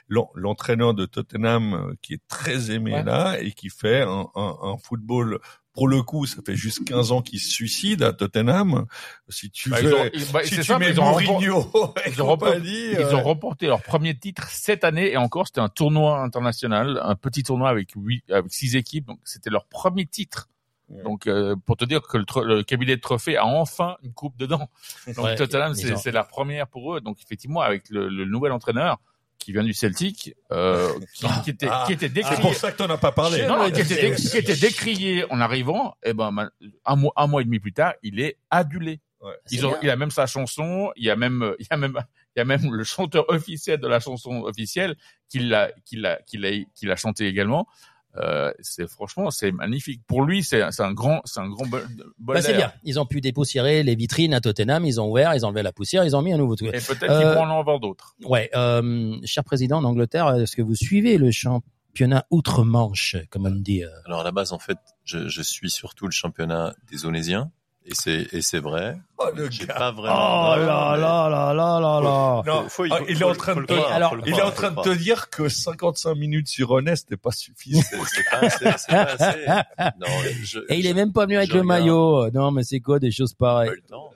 l'en- l'entraîneur de Tottenham euh, qui est très aimé Ouais. là et qui fait un, un, un football. Pour le coup, ça fait juste 15 ans qu'il se suicide à Tottenham. Si tu Bah, veux, ils ont- bah, si tu ça, mets ils ont Mourinho ils ont compagnie, Ils euh, ont remporté leur premier titre cette année et encore c'était un tournoi international, un petit tournoi avec huit, avec six équipes, donc c'était leur premier titre. Ouais. Donc euh, pour te dire que le, le cabinet de trophées a enfin une coupe dedans. Donc Ouais, Tottenham c'est la première pour eux. Donc effectivement avec le, le nouvel entraîneur qui vient du Celtic, euh, qui, qui était Ah, qui était c'est décrié. pour ça que t'en as pas parlé. Non, non, qui était, dé- qui était décrié en arrivant, et ben ma- un mois, un mois et demi plus tard, il est adulé. Ouais. Ils ont, il a même sa chanson, il y a même, il y a même, il y a même le chanteur officiel de la chanson officielle qui l'a, qui l'a, qui l'a, qui l'a chanté également. Euh, c'est franchement, c'est magnifique. Pour lui, c'est, c'est un grand, c'est un grand bol, bol Bah, c'est bien. Ils ont pu dépoussiérer les vitrines à Tottenham. Ils ont ouvert, ils ont enlevé la poussière, ils ont mis un nouveau truc. Et peut-être Euh, qu'ils vont en avoir d'autres. Ouais, euh, cher président d'Angleterre, est-ce que vous suivez le championnat outre-Manche, comme on dit euh, Alors à la base, en fait, je, je suis surtout le championnat des Onésiens. Et c'est, et c'est vrai. Oh, le gars. pas vraiment. Oh là là là là là là Non, Faut- faut y- ah, faut- il est en train de te, alors, il est en train de dire que 55 minutes sur Honest n'est pas suffisant. C'est pas assez, c'est pas assez. Non, je, Et il est même pas venu avec le maillot. Non, mais c'est quoi des choses pareilles?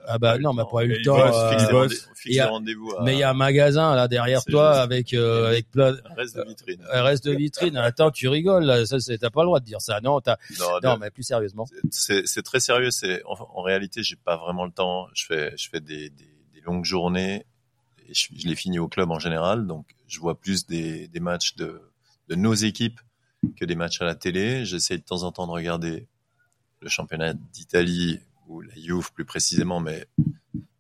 Ah bah eu non, mais pas eu le temps. euh, il rendez-vous Mais il y a un magasin là derrière toi avec euh, avec plein reste de vitrine. un reste de vitrine. Attends, tu rigoles là. Ça, c'est t'as pas le droit de dire ça. Non, t'as. Non, mais plus sérieusement. c'est c'est très sérieux. C'est en, réalité, j'ai pas vraiment le temps. Je fais je fais des, des, des longues journées et je, je les finis au club en général. Donc, je vois plus des, des matchs de de nos équipes que des matchs à la télé. J'essaie de temps en temps de regarder le championnat d'Italie ou la Juve plus précisément, mais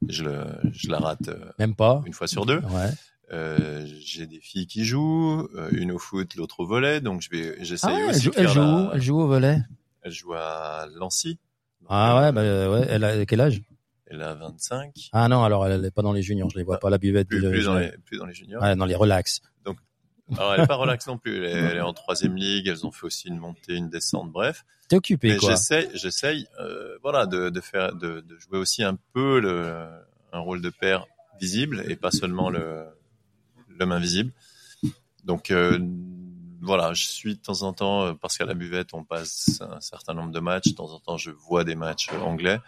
je le je la rate euh, Même pas. une fois sur deux. Ouais. Euh, j'ai des filles qui jouent, euh, une au foot, l'autre au volet, donc je vais, j'essaye Ah ouais, elle aussi joue, elle joue, la- elle joue au volet. elle joue à Lancy. Donc, Ah euh, ouais, bah ouais. Elle a quel âge? Elle a 25. Ah non, alors elle est pas dans les juniors. Je les vois pas la buvette. Plus, dans les, plus dans les juniors. Ouais, dans les relax. Alors, elle est pas relax non plus. Elle est, elle est en troisième ligue. Elles ont fait aussi une montée, une descente. Bref. T'es occupé Mais quoi. j'essaye, j'essaye, euh, voilà, de, de faire, de, de jouer aussi un peu le, un rôle de père visible et pas seulement le, l'homme invisible. Donc, euh, voilà, je suis de temps en temps, euh, parce qu'à la buvette, on passe un certain nombre de matchs. De temps en temps, je vois des matchs euh, anglais.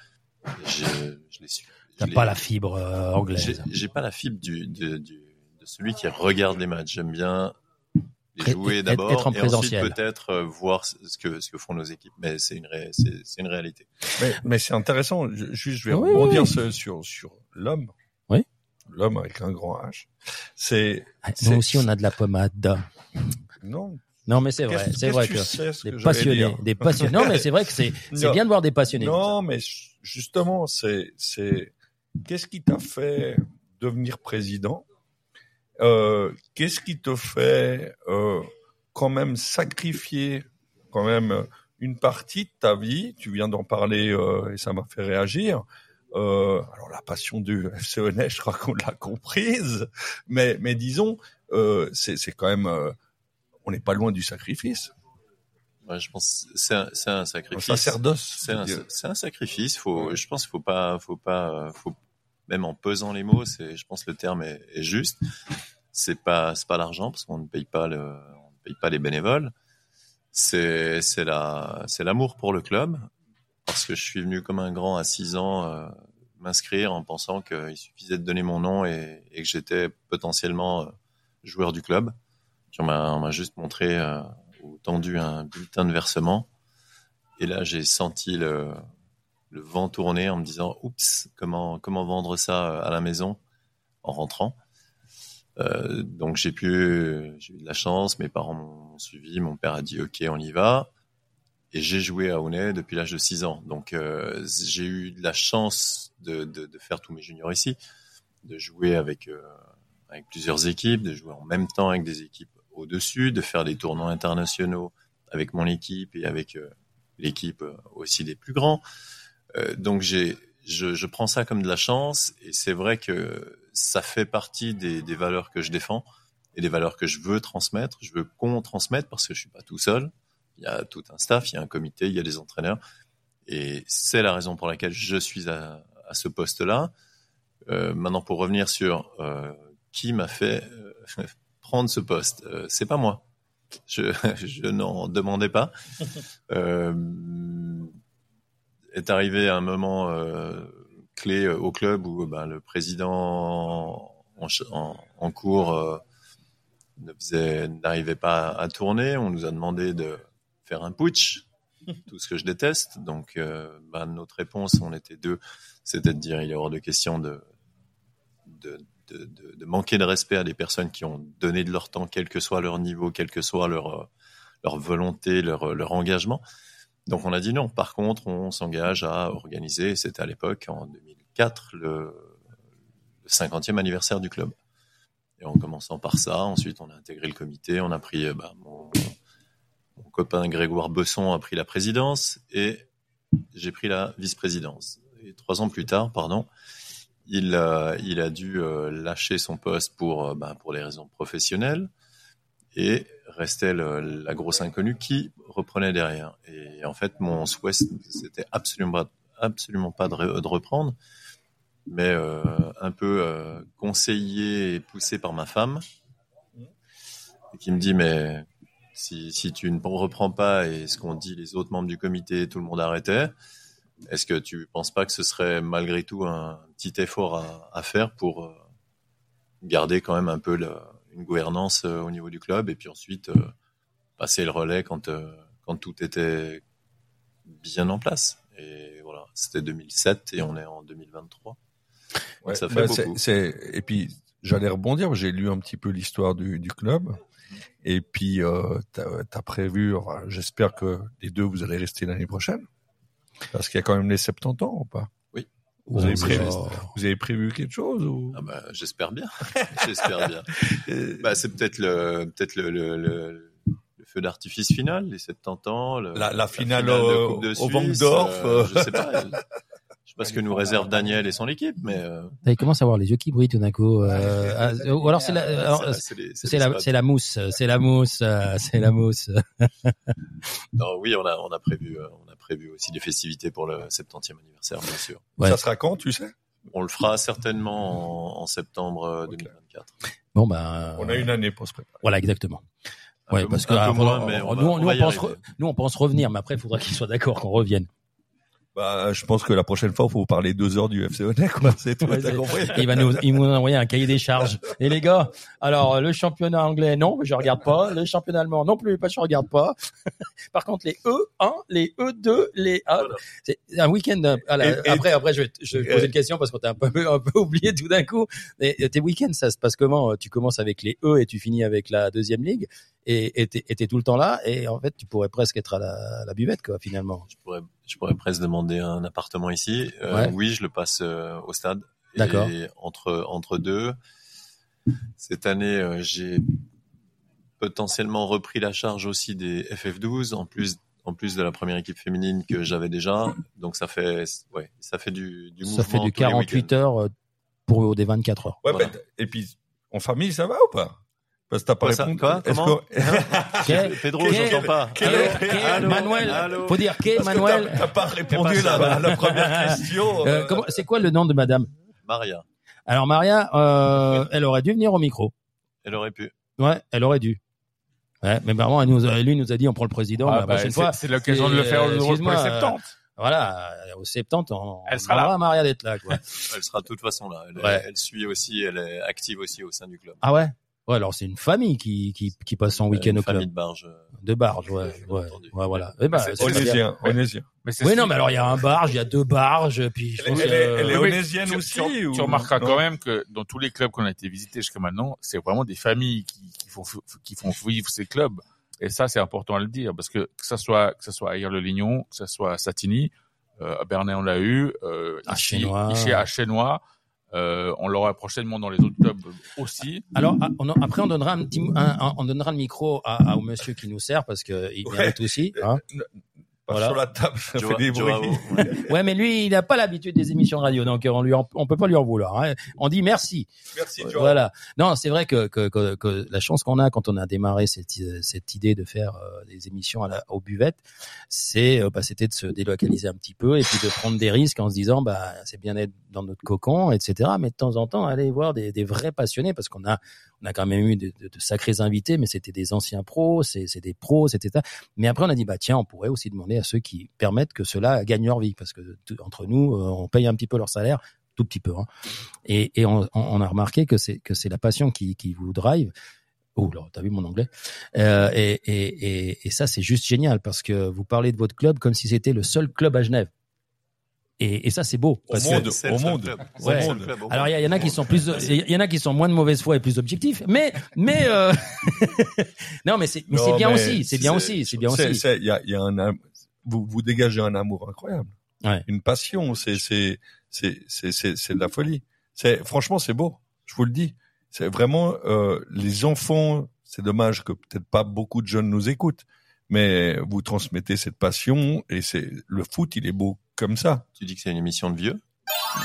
Je, je les suis. T'as pas la fibre euh, anglaise. j'ai pas la fibre du, du, du, de celui qui regarde les matchs. J'aime bien les jouer d'abord et ensuite peut-être voir ce que, ce que font nos équipes. Mais c'est une, ré- c'est, c'est une réalité. Mais, mais c'est intéressant. Je, juste, je vais Oui, rebondir oui. sur, sur, l'homme. Oui. L'homme avec un grand H. C'est, Ah, c'est- Nous aussi, on a de la pommade. Non. Non, mais c'est vrai. C'est vrai que des passionnés, des passionnés. Non, mais c'est vrai que c'est bien de voir des passionnés. Non, mais justement, c'est, c'est, qu'est-ce qui t'a fait devenir président? Euh, qu'est-ce qui te fait, euh, quand même sacrifier, quand même, une partie de ta vie? Tu viens d'en parler, euh, et ça m'a fait réagir. Euh, alors la passion du FC Honnête, je crois qu'on l'a comprise, mais, mais disons, euh, c'est, c'est quand même, on n'est pas loin du sacrifice. Ouais, je pense c'est un, un Un sacrifice. sacerdoce. C'est un, dire. c'est un sacrifice. Faut, je pense qu'il faut pas, faut pas, euh, faut même en pesant les mots, c'est, je pense que le terme est, est juste. C'est pas, c'est pas l'argent parce qu'on ne paye pas le, on ne paye pas les bénévoles. C'est, c'est la, c'est l'amour pour le club parce que je suis venu comme un grand à 6 ans euh, m'inscrire en pensant qu'il suffisait de donner mon nom et, et que j'étais potentiellement euh, joueur du club. On m'a, juste montré euh, tendu un bulletin de versement. Et là, j'ai senti le, vent tourner en me disant, oups, comment, comment vendre ça à la maison en rentrant. Euh, donc j'ai pu, j'ai eu de la chance. Mes parents m'ont suivi. Mon père a dit OK, on y va. Et j'ai joué à Aunay depuis l'âge de 6 ans. Donc euh, j'ai eu de la chance de, de, de, faire tous mes juniors ici, de jouer avec euh, avec plusieurs équipes, de jouer en même temps avec des équipes au-dessus, de faire des tournois internationaux avec mon équipe et avec euh, l'équipe euh, aussi des plus grands. Euh, donc j'ai, je, je, prends ça comme de la chance et c'est vrai que ça fait partie des, des, valeurs que je défends et des valeurs que je veux transmettre. Je veux qu'on transmette parce que je suis pas tout seul. Il y a tout un staff, il y a un comité, il y a des entraîneurs et c'est la raison pour laquelle je suis à, à ce poste-là. Euh, maintenant, pour revenir sur euh, qui m'a fait euh, prendre ce poste, c'est pas moi. Je, je n'en demandais pas. Euh, est arrivé un moment euh, clé au club où ben, le président en, en, en cours euh, n'arrivait pas à tourner. On nous a demandé de faire un putsch, tout ce que je déteste. Donc, euh, ben, notre réponse, on était deux, c'était de dire il est hors de question de, de, de, manquer de respect à des personnes qui ont donné de leur temps, quel que soit leur niveau, quel que soit leur, leur volonté, leur, leur engagement. Donc on a dit non. Par contre, on s'engage à organiser, c'était à l'époque, en 2004, le, le 50e anniversaire du club. Et en commençant par ça, ensuite on a intégré le comité, on a pris bah, mon, mon copain Grégoire Besson a pris la présidence et j'ai pris la vice-présidence. Et trois ans plus tard, pardon, il, euh, il a dû euh, lâcher son poste pour, euh, bah, pour les raisons professionnelles et restait le, la grosse inconnue qui reprenait derrière. Et en fait, mon souhait, c'était absolument absolument pas de, re, de reprendre, mais un peu conseillé et poussé par ma femme, qui me dit, mais si, si tu ne reprends pas et ce qu'ont dit les autres membres du comité, tout le monde arrêtait, est-ce que tu penses pas que ce serait malgré tout un petit effort à, à faire pour euh, garder quand même un peu une gouvernance euh, au niveau du club et puis ensuite euh, passer le relais quand, quand tout était bien en place? Et voilà, c'était 2007 et on est en 2023. Ouais, ça fait bah beaucoup. Et puis, j'allais rebondir, j'ai lu un petit peu l'histoire du, du club. Et puis, euh, tu as, prévu, enfin, j'espère que les deux, vous allez rester l'année prochaine. Parce qu'il y a quand même les 70 ans ou pas? Oui. Vous, avez prévu, vous avez prévu quelque chose ou? Ah bah, J'espère bien. j'espère bien. bah, c'est peut-être le, peut-être le, le, le, le feu d'artifice final, les 70 ans. Le, la, la, finale, la finale au, de Coupe de Suisse, au Bankdorf. Euh, je sais pas. Je sais pas ce que nous réserve Daniel et son équipe, mais. Euh... Il commence à avoir les yeux qui brillent tout d'un coup. Euh, ah, ou alors c'est la, c'est la, c'est la mousse, c'est la mousse, c'est la mousse. non, oui, on a, on a prévu, euh, on a prévu aussi des festivités pour le 70e anniversaire, bien sûr. Ouais. Ça sera quand, tu sais? On le fera certainement en, en septembre 2024. Okay. Bon ben. On a une année pour se préparer. Voilà, exactement. Ouais, parce que nous, on, pense, re, nous, on pense revenir, mais après, il faudra qu'il soit d'accord qu'on revienne. Bah, je pense que la prochaine fois, il faut vous parler deux heures du FC Honnête, quoi. C'est tout, t'as compris? il va nous, il nous envoyer un cahier des charges. Et les gars, alors, le championnat anglais, non, je regarde pas. Le championnat allemand, non plus, pas, je regarde pas. Par contre, les E1, les E2, les A, c'est un week-end. Et- après, après, je vais, je vais poser une question parce qu'on t'a un peu, un peu oublié tout d'un coup. Et tes week-ends, ça se passe comment? Tu commences avec les E et tu finis avec la deuxième ligue. Et, t'es tout le temps là. Et en fait, tu pourrais presque être à la, à la buvette, quoi, finalement. Je pourrais, je pourrais presque demander un appartement ici. Euh, Ouais. Oui, je le passe euh, au stade. D'accord. Et entre entre deux, cette année, euh, j'ai potentiellement repris la charge aussi des FF12 en plus en plus de la première équipe féminine que j'avais déjà. Donc ça fait ouais, ça fait du du Ça fait mouvement du tous les 48 week-ends. heures pour des 24 heures. Ouais, Voilà. et puis, en famille, ça va ou pas? Parce que t'as pas Quoi, ça répondu. Quoi Comment que- Pedro, Qu'est- j'entends pas. Allô Allô Manuel, Allô faut dire que Manuel. t'as- pas répondu pas la, la première question. Euh, comment, c'est quoi le nom de madame Maria, Alors Maria, euh, elle aurait dû venir au micro. elle aurait pu. Ouais, elle aurait dû. Ouais, mais vraiment, elle nous a- lui nous a dit on prend le président Ah, la bah, prochaine c'est- fois. C'est l'occasion de le faire euh, au pour les excuse-moi, 70. Voilà, au 70, on, Elle on sera là. Maria d'être là. Quoi. Elle sera de toute façon là. Elle, Ouais. elle suit aussi, elle est active aussi au sein du club. ah ouais? Ouais, alors c'est une famille qui, qui, qui passe son week-end Une au club. famille de barge. euh, De barge, ouais, ouais, ouais, voilà. Eh ben, C'est-. Onésien, onésien. Mais c'est Oui, non, mais alors il y a un barge, il y a deux barges, puis je Elle, pense elle est, elle onésienne aussi tu, ou- tu remarqueras non quand même que dans tous les clubs qu'on a été visités jusqu'à maintenant, c'est vraiment des familles qui, qui font qui font vivre ces clubs. Et ça, c'est important à le dire parce que que ça soit que ça soit à Hier-le-Lignon, que ça soit à Satigny, euh, à Bernay on l'a eu, euh, À ici, Chénois. ici à Chénois, euh, on l'aura prochainement dans les autres clubs aussi. Alors ah, on après on donnera un petit, un- un- on donnera le micro à, à- au monsieur qui nous sert parce que il Ouais. mérite aussi. Hein Pas Voilà. sur la table, ça fait des bruits. Ouais. mais lui il n'a pas l'habitude des émissions de radio, donc on lui en- on peut pas lui en vouloir. hein. On dit merci. Merci, Euh, Joao. Voilà. Non, c'est vrai que, que, que, que la chance qu'on a quand on a démarré cette, euh, cette idée de faire euh, des émissions à la, aux buvettes, c'est euh, bah, c'était de se délocaliser un petit peu et puis de prendre des risques en se disant bah c'est bien d'être dans notre cocon, etc. Mais de temps en temps aller voir des, des vrais passionnés parce qu'on a on a quand même eu de, de- de sacrés invités, mais c'était des anciens pros, c'est c'est des pros, etc. Mais après on a dit bah tiens on pourrait aussi demander à ceux qui permettent que ceux-là gagnent leur vie parce que entre nous euh, on paye un petit peu leur salaire tout petit peu. Hein. Et, et on, a remarqué que c'est que c'est la passion qui, qui vous drive. Oh là, t'as vu mon anglais euh, et, et, et, et ça c'est juste génial parce que vous parlez de votre club comme si c'était le seul club à Genève. Et, et ça c'est beau. Au parce que- monde, C'est au monde. club au alors il y, en a qui sont plus, il y en a qui sont moins de mauvaise foi et plus objectifs, mais mais euh, non mais c'est mais Non, c'est bien mais aussi, c'est bien aussi, c'est bien aussi. Il y a, il y a un, vous, vous dégagez un amour incroyable. Ouais. Une passion, c'est, c'est, c'est, c'est, c'est, c'est de la folie. C'est, franchement, c'est beau. Je vous le dis. C'est vraiment, euh, les enfants, c'est dommage que peut-être pas beaucoup de jeunes nous écoutent, mais vous transmettez cette passion et c'est, le foot, il est beau comme ça. Tu dis que c'est une émission de vieux?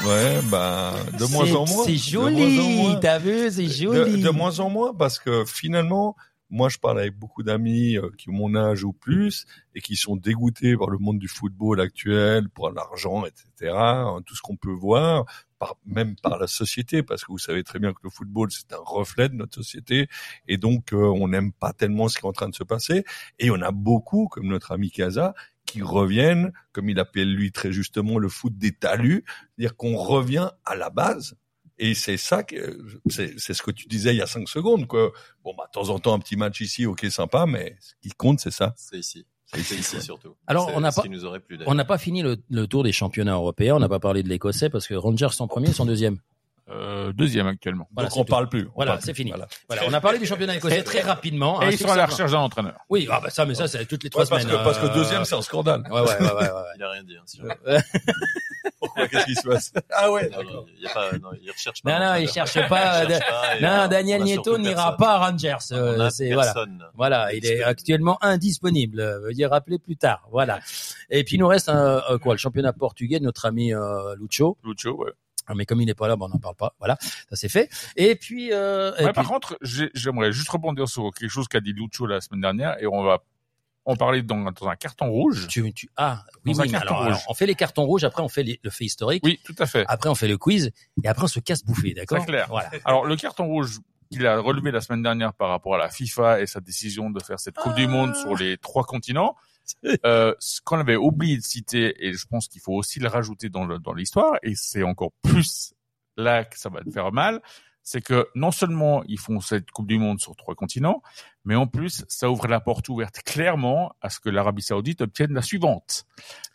Ouais, bah, de moins en moins. C'est De joli, moins. t'as vu, c'est De, joli. de moins en moins parce que finalement, moi je parle avec beaucoup d'amis euh, qui ont mon âge ou plus et qui sont dégoûtés par le monde du football actuel, pour l'argent, etc. hein, tout ce qu'on peut voir, par, même par la société, parce que vous savez très bien que le football c'est un reflet de notre société et donc euh, on n'aime pas tellement ce qui est en train de se passer. Et on a beaucoup, comme notre ami Casa, qui reviennent, comme il appelle lui très justement le foot des talus, c'est-à-dire qu'on revient à la base. Et c'est ça que c'est c'est ce que tu disais il y a cinq secondes quoi. Bon bah de temps en temps un petit match ici, ok sympa, mais ce qui compte c'est ça. C'est ici. C'est C'est ici. ici surtout. Alors, C'est on n'a pas- nous plu On n'a pas fini le, le tour des championnats européens, on n'a pas parlé de l'Écossais parce que Rangers sont premiers, sont deuxième. Euh, deuxième actuellement. Voilà, Donc on tout. parle plus. on Voilà, parle c'est plus. fini. Voilà. Voilà, on a parlé du championnat écossais très rapidement. Et hein, ils sont à la recherche d'un entraîneur. Oui, ah bah ça, mais ça, c'est toutes les trois Ouais, parce semaines. que parce que deuxième c'est un scandale. Ouais, ouais, ouais, ouais, ouais. Il a rien dit. Hein, Pourquoi qu'est-ce qui se passe? Ah ouais. Non, non, il recherche pas. Non, non, il cherche pas. Cherche pas, Non, on- Daniel Nieto n'ira pas à Rangers. On euh, a c'est voilà. personne. Voilà, il est actuellement indisponible. euh, Veuillez rappeler plus tard. Voilà. Et puis il nous reste un, euh, quoi, le championnat portugais, de notre ami euh, Lucho. Lucho, ouais. Ah, Mais comme il n'est pas là, bon, on n'en parle pas. Voilà, ça c'est fait. Et puis, euh, et Ouais, puis- Par contre, j'ai- j'aimerais juste rebondir sur quelque chose qu'a dit Lucho la semaine dernière et on va en parler dans, dans un carton rouge. tu, tu, ah, oui, oui, alors, alors, on fait les cartons rouges, après on fait les- le fait historique, Oui, tout à fait. après on fait le quiz, et après on se casse bouffer, d'accord? C'est clair. Voilà. Alors, le carton rouge qu'il a relevé la semaine dernière par rapport à la FIFA et sa décision de faire cette Coupe du Monde sur les trois continents, euh, ce qu'on avait oublié de citer, et je pense qu'il faut aussi le rajouter dans l'histoire, et c'est encore plus là que ça va te faire mal, c'est que non seulement ils font cette Coupe du Monde sur trois continents, mais en plus, ça ouvre la porte ouverte clairement à ce que l'Arabie Saoudite obtienne la suivante.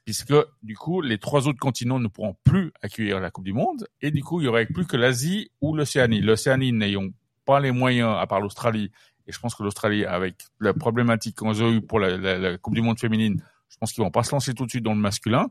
Puisque, du coup, les trois autres continents ne pourront plus accueillir la Coupe du Monde, et du coup, il y aurait plus que l'Asie ou l'Océanie. L'Océanie n'ayant pas les moyens, à part l'Australie, et je pense que l'Australie, avec la problématique qu'on a eue pour la, la- la Coupe du Monde féminine, je pense qu'ils vont pas se lancer tout de suite dans le masculin.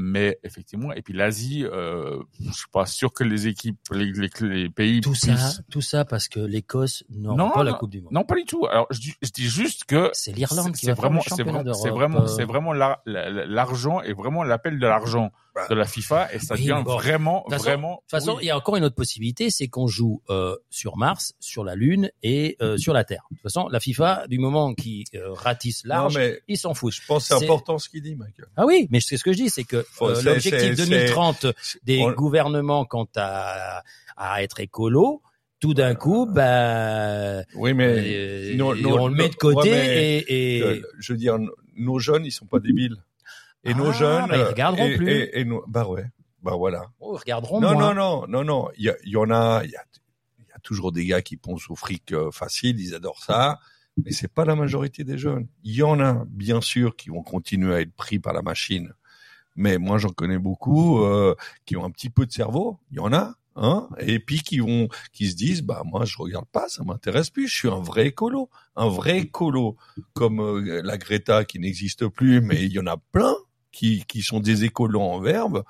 Mais effectivement, et puis l'Asie, euh, je suis pas sûr que les équipes, les, les, les pays Tout ça, tout ça parce que l'Écosse n'aura Non, pas la. Coupe du Monde. Non, pas du tout. Alors, je, dis- je dis juste que C'est l'Irlande qui c'est va vraiment, c'est vraiment, c'est d'Europe. vraiment, euh. c'est vraiment la- la- la- l'argent et vraiment l'appel de l'argent de la FIFA et ça Oui, devient bon. vraiment, De toute façon- vraiment. De toute façon, oui. il y a encore une autre possibilité, c'est qu'on joue euh, sur Mars, sur la Lune et euh, sur la Terre. De toute façon, la FIFA, du moment qu'ils euh, ratissent Non large, mais ils s'en foutent. je pense que c'est important ce qu'il dit, Michael. Ah oui, mais c'est ce que je dis, c'est que euh, l'objectif c'est- 2030 des on- gouvernements quant à, à être écolo, tout d'un coup, bah, Oui mais euh, non, non, on le met de côté ouais, et, et Euh, je veux dire, nos jeunes, ils sont pas débiles. Et nos Ah, jeunes, bah, ils euh, regarderont et, plus. Et, et nos- bah ouais, bah voilà. oh, regarderont Non, moins. non, non, non, non. Il y, en a, il y y a toujours des gars qui pensent au fric euh, facile, ils adorent ça. Mais c'est pas la majorité des jeunes. Il y en a, bien sûr, qui vont continuer à être pris par la machine. Mais moi, j'en connais beaucoup euh, qui ont un petit peu de cerveau. Il y en a, hein, et puis qui vont, qui se disent, bah moi, je regarde pas, ça m'intéresse plus. Je suis un vrai écolo, un vrai écolo, comme euh, la Greta qui n'existe plus, mais il y en a plein qui qui sont des écolos en verbe.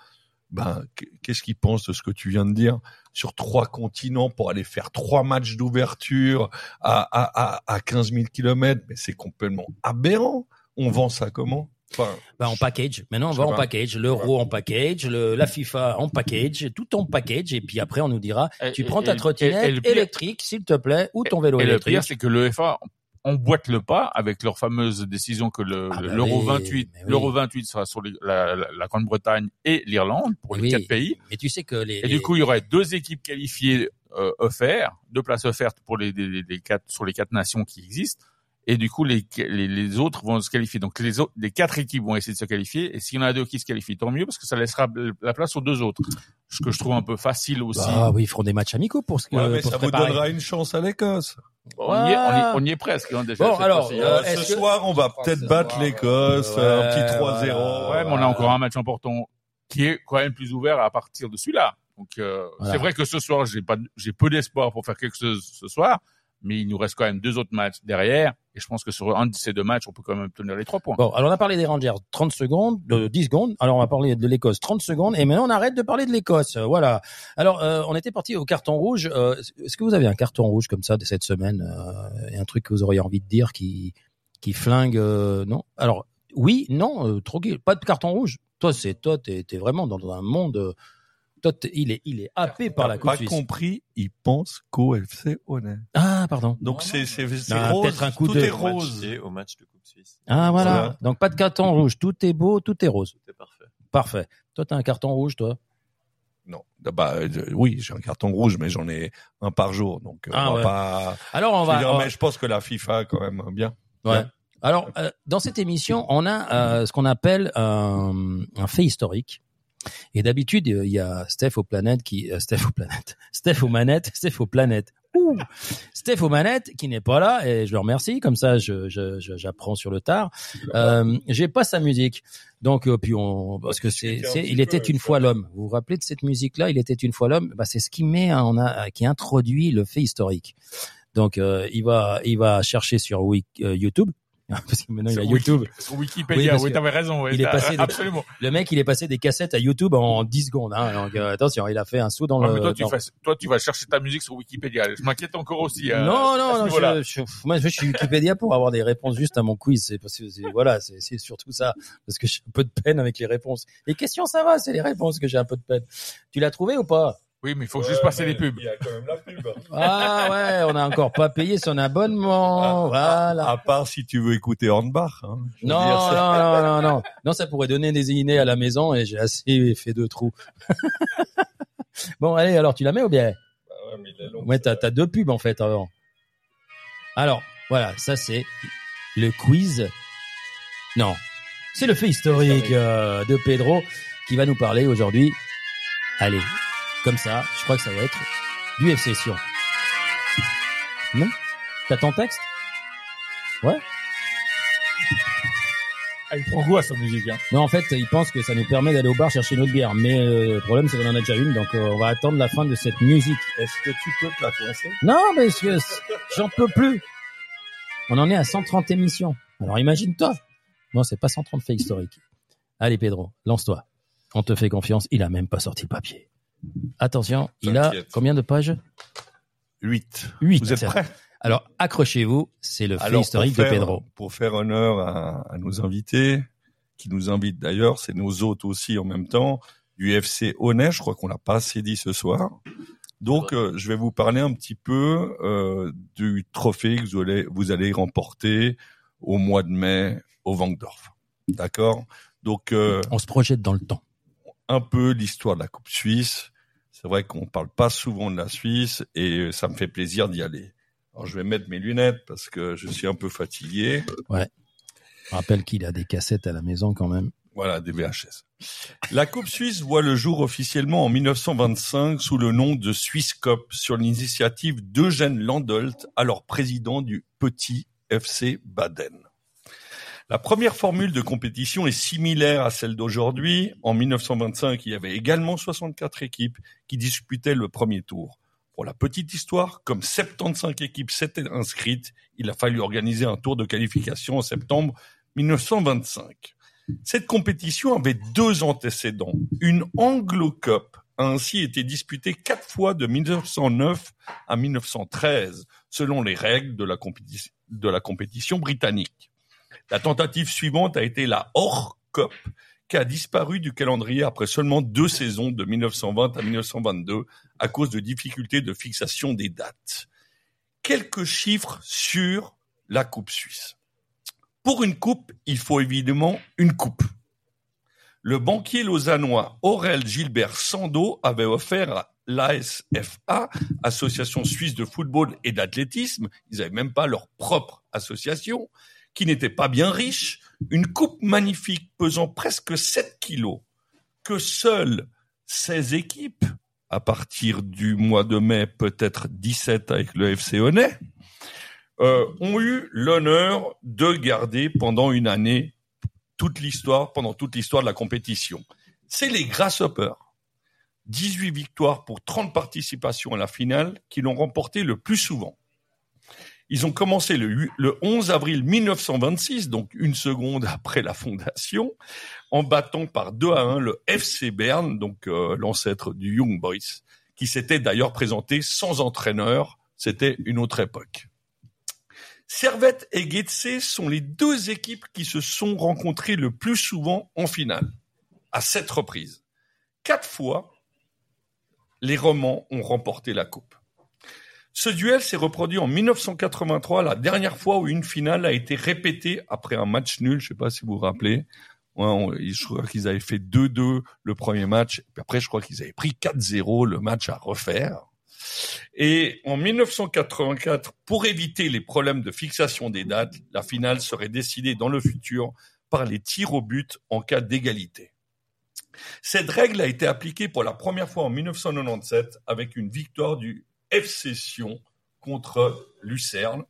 Ben, qu'est-ce qu'ils pensent de ce que tu viens de dire sur trois continents pour aller faire trois matchs d'ouverture à, à, à, à 15 000 kilomètres? Mais c'est complètement aberrant. On vend ça comment? Enfin, Bah, en package. Maintenant, on va en package. L'euro en package, le, la FIFA en package, tout en package. Et puis après, on nous dira, tu prends ta et- trottinette électrique, s'il te plaît, ou ton vélo Et le électrique. pire, c'est que l'UEFA emboîte le pas avec leur fameuse décision que le- Ah le- bah l'euro oui, 28, mais oui. l'euro 28 sera sur les- la, la- la Grande-Bretagne et l'Irlande pour les Oui. quatre pays. Mais tu sais que les, Et les- du coup, il y aurait deux équipes qualifiées euh, offertes, deux places offertes pour les, les, les quatre sur les quatre nations qui existent. Et du coup, les, les, les autres vont se qualifier. Donc les autres, les quatre équipes vont essayer de se qualifier. Et s'il y en a deux qui se qualifient, tant mieux parce que ça laissera la place aux deux autres. Ce que je trouve un peu facile aussi. Ah oui, ils feront des matchs amicaux pour ce que ouais, mais pour ça se vous préparer. donnera une chance à l'Écosse. on, y est, on, y est, on y est presque. hein, déjà, Bon, alors, euh, est-ce ce que- soir, on va peut-être battre l'Écosse, euh, un petit 3-0. Ouais, mais on a encore un match important qui est quand même plus ouvert à partir de celui-là. Donc euh, Voilà. c'est vrai que ce soir, j'ai pas, j'ai peu d'espoir pour faire quelque chose ce soir, mais il nous reste quand même deux autres matchs derrière, et je pense que sur un de ces deux matchs, on peut quand même obtenir les trois points. Bon, alors on a parlé des Rangers 30 secondes, de 10 secondes. Alors on va parler de l'Écosse 30 secondes et maintenant on arrête de parler de l'Écosse. Euh, Voilà. Alors euh, on était parti au carton rouge. Euh, Est-ce que vous avez un carton rouge comme ça de cette semaine euh, et un truc que vous auriez envie de dire qui qui flingue euh, Non? Alors oui, non, euh, trop pas de carton rouge. Toi c'est toi t'es es vraiment dans un monde. Toi il est il est happé par la Coupe pas suisse. compris, il pense qu'au FC honnête. Ah pardon. Donc c'est c'est c'est Ah, rose, peut-être un coup tout de- est Au match rose. au match de Coupe Suisse. Ah voilà. Voilà. Donc pas de carton rouge. Tout est beau, tout est rose. C'était parfait. Parfait. Toi t'as un carton rouge toi? Non, bah euh, oui, j'ai un carton rouge, mais j'en ai un par jour, donc euh, Ah on va ouais. pas. Alors on Je veux va. dire, on va- mais je pense que la FIFA quand même bien. Ouais. Bien. Alors, euh, dans cette émission, on a euh, ce qu'on appelle un fait historique. Et d'habitude, euh, il y a Steph aux planètes qui, euh, Steph aux planètes, Steph aux manettes, Steph aux planètes. Ouh Steph aux manettes qui n'est pas là et je le remercie. Comme ça, je, je, je- j'apprends sur le tard. Euh, j'ai pas sa musique, donc euh, puis on parce que c'est, il était une fois l'homme. Vous vous rappelez de cette musique-là? Il était une fois l'homme. Bah, c'est ce qui met, on a, qui introduit le fait historique. Donc, euh, il va, il va chercher sur Wik- euh, YouTube. Parce que maintenant il a YouTube. Sur Wikipédia, oui, que t'avais raison. ouais, il est passé de- absolument. Le mec, il est passé des cassettes à YouTube en 10 secondes. Hein. Donc, euh, attention, il a fait un saut dans Ouais, le. mais toi, tu dans- fais- toi, tu vas chercher ta musique sur Wikipédia. Je m'inquiète encore aussi. euh, non, non, non, je, je- moi, je suis Wikipédia pour avoir des réponses juste à mon quiz. C'est parce que c'est- voilà, c'est c'est surtout ça, parce que j'ai un peu de peine avec les réponses. Les questions, ça va, c'est les réponses que j'ai un peu de peine. Tu l'as trouvé ou pas? Oui, mais il faut juste passer les pubs. Il y a quand même la pub. Ah ouais, on a encore pas payé son abonnement. Voilà. À part si tu veux écouter Hornbach. Hein. Non, non, non, non, non. Non, ça pourrait donner des idées à la maison et j'ai assez fait deux trous. bon, allez, alors tu la mets ou bien? Ah ouais, mais il est long, Ouais, t'as, ça. t'as deux pubs en fait avant. Alors, voilà, ça c'est le quiz. Non, c'est le fait historique euh, de Pedro qui va nous parler aujourd'hui. Allez, comme ça, je crois que ça va être du FC Sion. Non? T'as ton texte? Ouais Ah, il prend goût à sa musique. Hein? Non, en fait, il pense que ça nous permet d'aller au bar chercher notre bière. Mais euh, le problème, c'est qu'on en a déjà une, donc euh, on va attendre la fin de cette musique. Est-ce que tu peux te la coincer Non, mais je- j'en peux plus. On en est à 130 émissions. Alors imagine-toi. Non, c'est pas 130 faits historiques. Allez, Pedro, lance-toi. On te fait confiance. Il a même pas sorti le papier. Attention, il a combien de pages? 8. 8. Vous êtes prêts? Alors, accrochez-vous. C'est le fait Alors, historique de Pedro. Pour faire honneur à, à nos invités, qui nous invitent d'ailleurs, c'est nos hôtes aussi en même temps, du FC Honnête, je crois qu'on l'a pas assez dit ce soir. Donc, euh, je vais vous parler un petit peu euh, du trophée que vous allez, vous allez remporter au mois de mai au Vangdorf. D'accord? Donc, euh, On se projette dans le temps. Un peu l'histoire de la Coupe Suisse. C'est vrai qu'on parle pas souvent de la Suisse et ça me fait plaisir d'y aller. Alors, je vais mettre mes lunettes parce que je suis un peu fatigué. Je rappelle qu'il a des cassettes à la maison quand même. Voilà, des VHS. La Coupe suisse voit le jour officiellement en 1925 sous le nom de Swiss Cup sur l'initiative d'Eugène Landolt, alors président du petit FC Baden. La première formule de compétition est similaire à celle d'aujourd'hui. En 1925, il y avait également 64 équipes qui disputaient le premier tour. Pour la petite histoire, comme 75 équipes s'étaient inscrites, il a fallu organiser un tour de qualification en septembre 1925. Cette compétition avait deux antécédents. Une Anglo Cup a ainsi été disputée quatre fois de 1909 à 1913, selon les règles de la, compétition, de la compétition britannique. La tentative suivante a été la Or Cup, qui a disparu du calendrier après seulement deux saisons de 1920 à 1922 à cause de difficultés de fixation des dates. Quelques chiffres sur la Coupe suisse. Pour une coupe, il faut évidemment une coupe. Le banquier lausannois Aurel Gilbert Sando avait offert à l'ASFA, Association suisse de football et d'athlétisme, ils n'avaient même pas leur propre association, qui n'était pas bien riche, une coupe magnifique pesant presque 7 kilos, que seules 16 équipes, à partir du mois de mai, peut-être 17 avec le FC Honnay, euh, ont eu l'honneur de garder pendant une année toute l'histoire, pendant toute l'histoire de la compétition. C'est les Grasshoppers. 18 victoires pour 30 participations à la finale qui l'ont remporté le plus souvent. Ils ont commencé le, le 11 avril 1926, donc une seconde après la fondation, en battant par 2 à 1 le FC Berne, donc euh, l'ancêtre du Young Boys, qui s'était d'ailleurs présenté sans entraîneur. C'était une autre époque. Servette et Getse sont les deux équipes qui se sont rencontrées le plus souvent en finale, à sept reprises. Quatre fois, les Romans ont remporté la coupe. Ce duel s'est reproduit en 1983, la dernière fois où une finale a été répétée après un match nul. Je ne sais pas si vous vous rappelez. je crois qu'ils avaient fait 2-2 le premier match. Puis après, je crois qu'ils avaient pris 4-0 le match à refaire. Et en 1984, pour éviter les problèmes de fixation des dates, la finale serait décidée dans le futur par les tirs au but en cas d'égalité. Cette règle a été appliquée pour la première fois en 1997 avec une victoire du FC Sion contre Lucerne.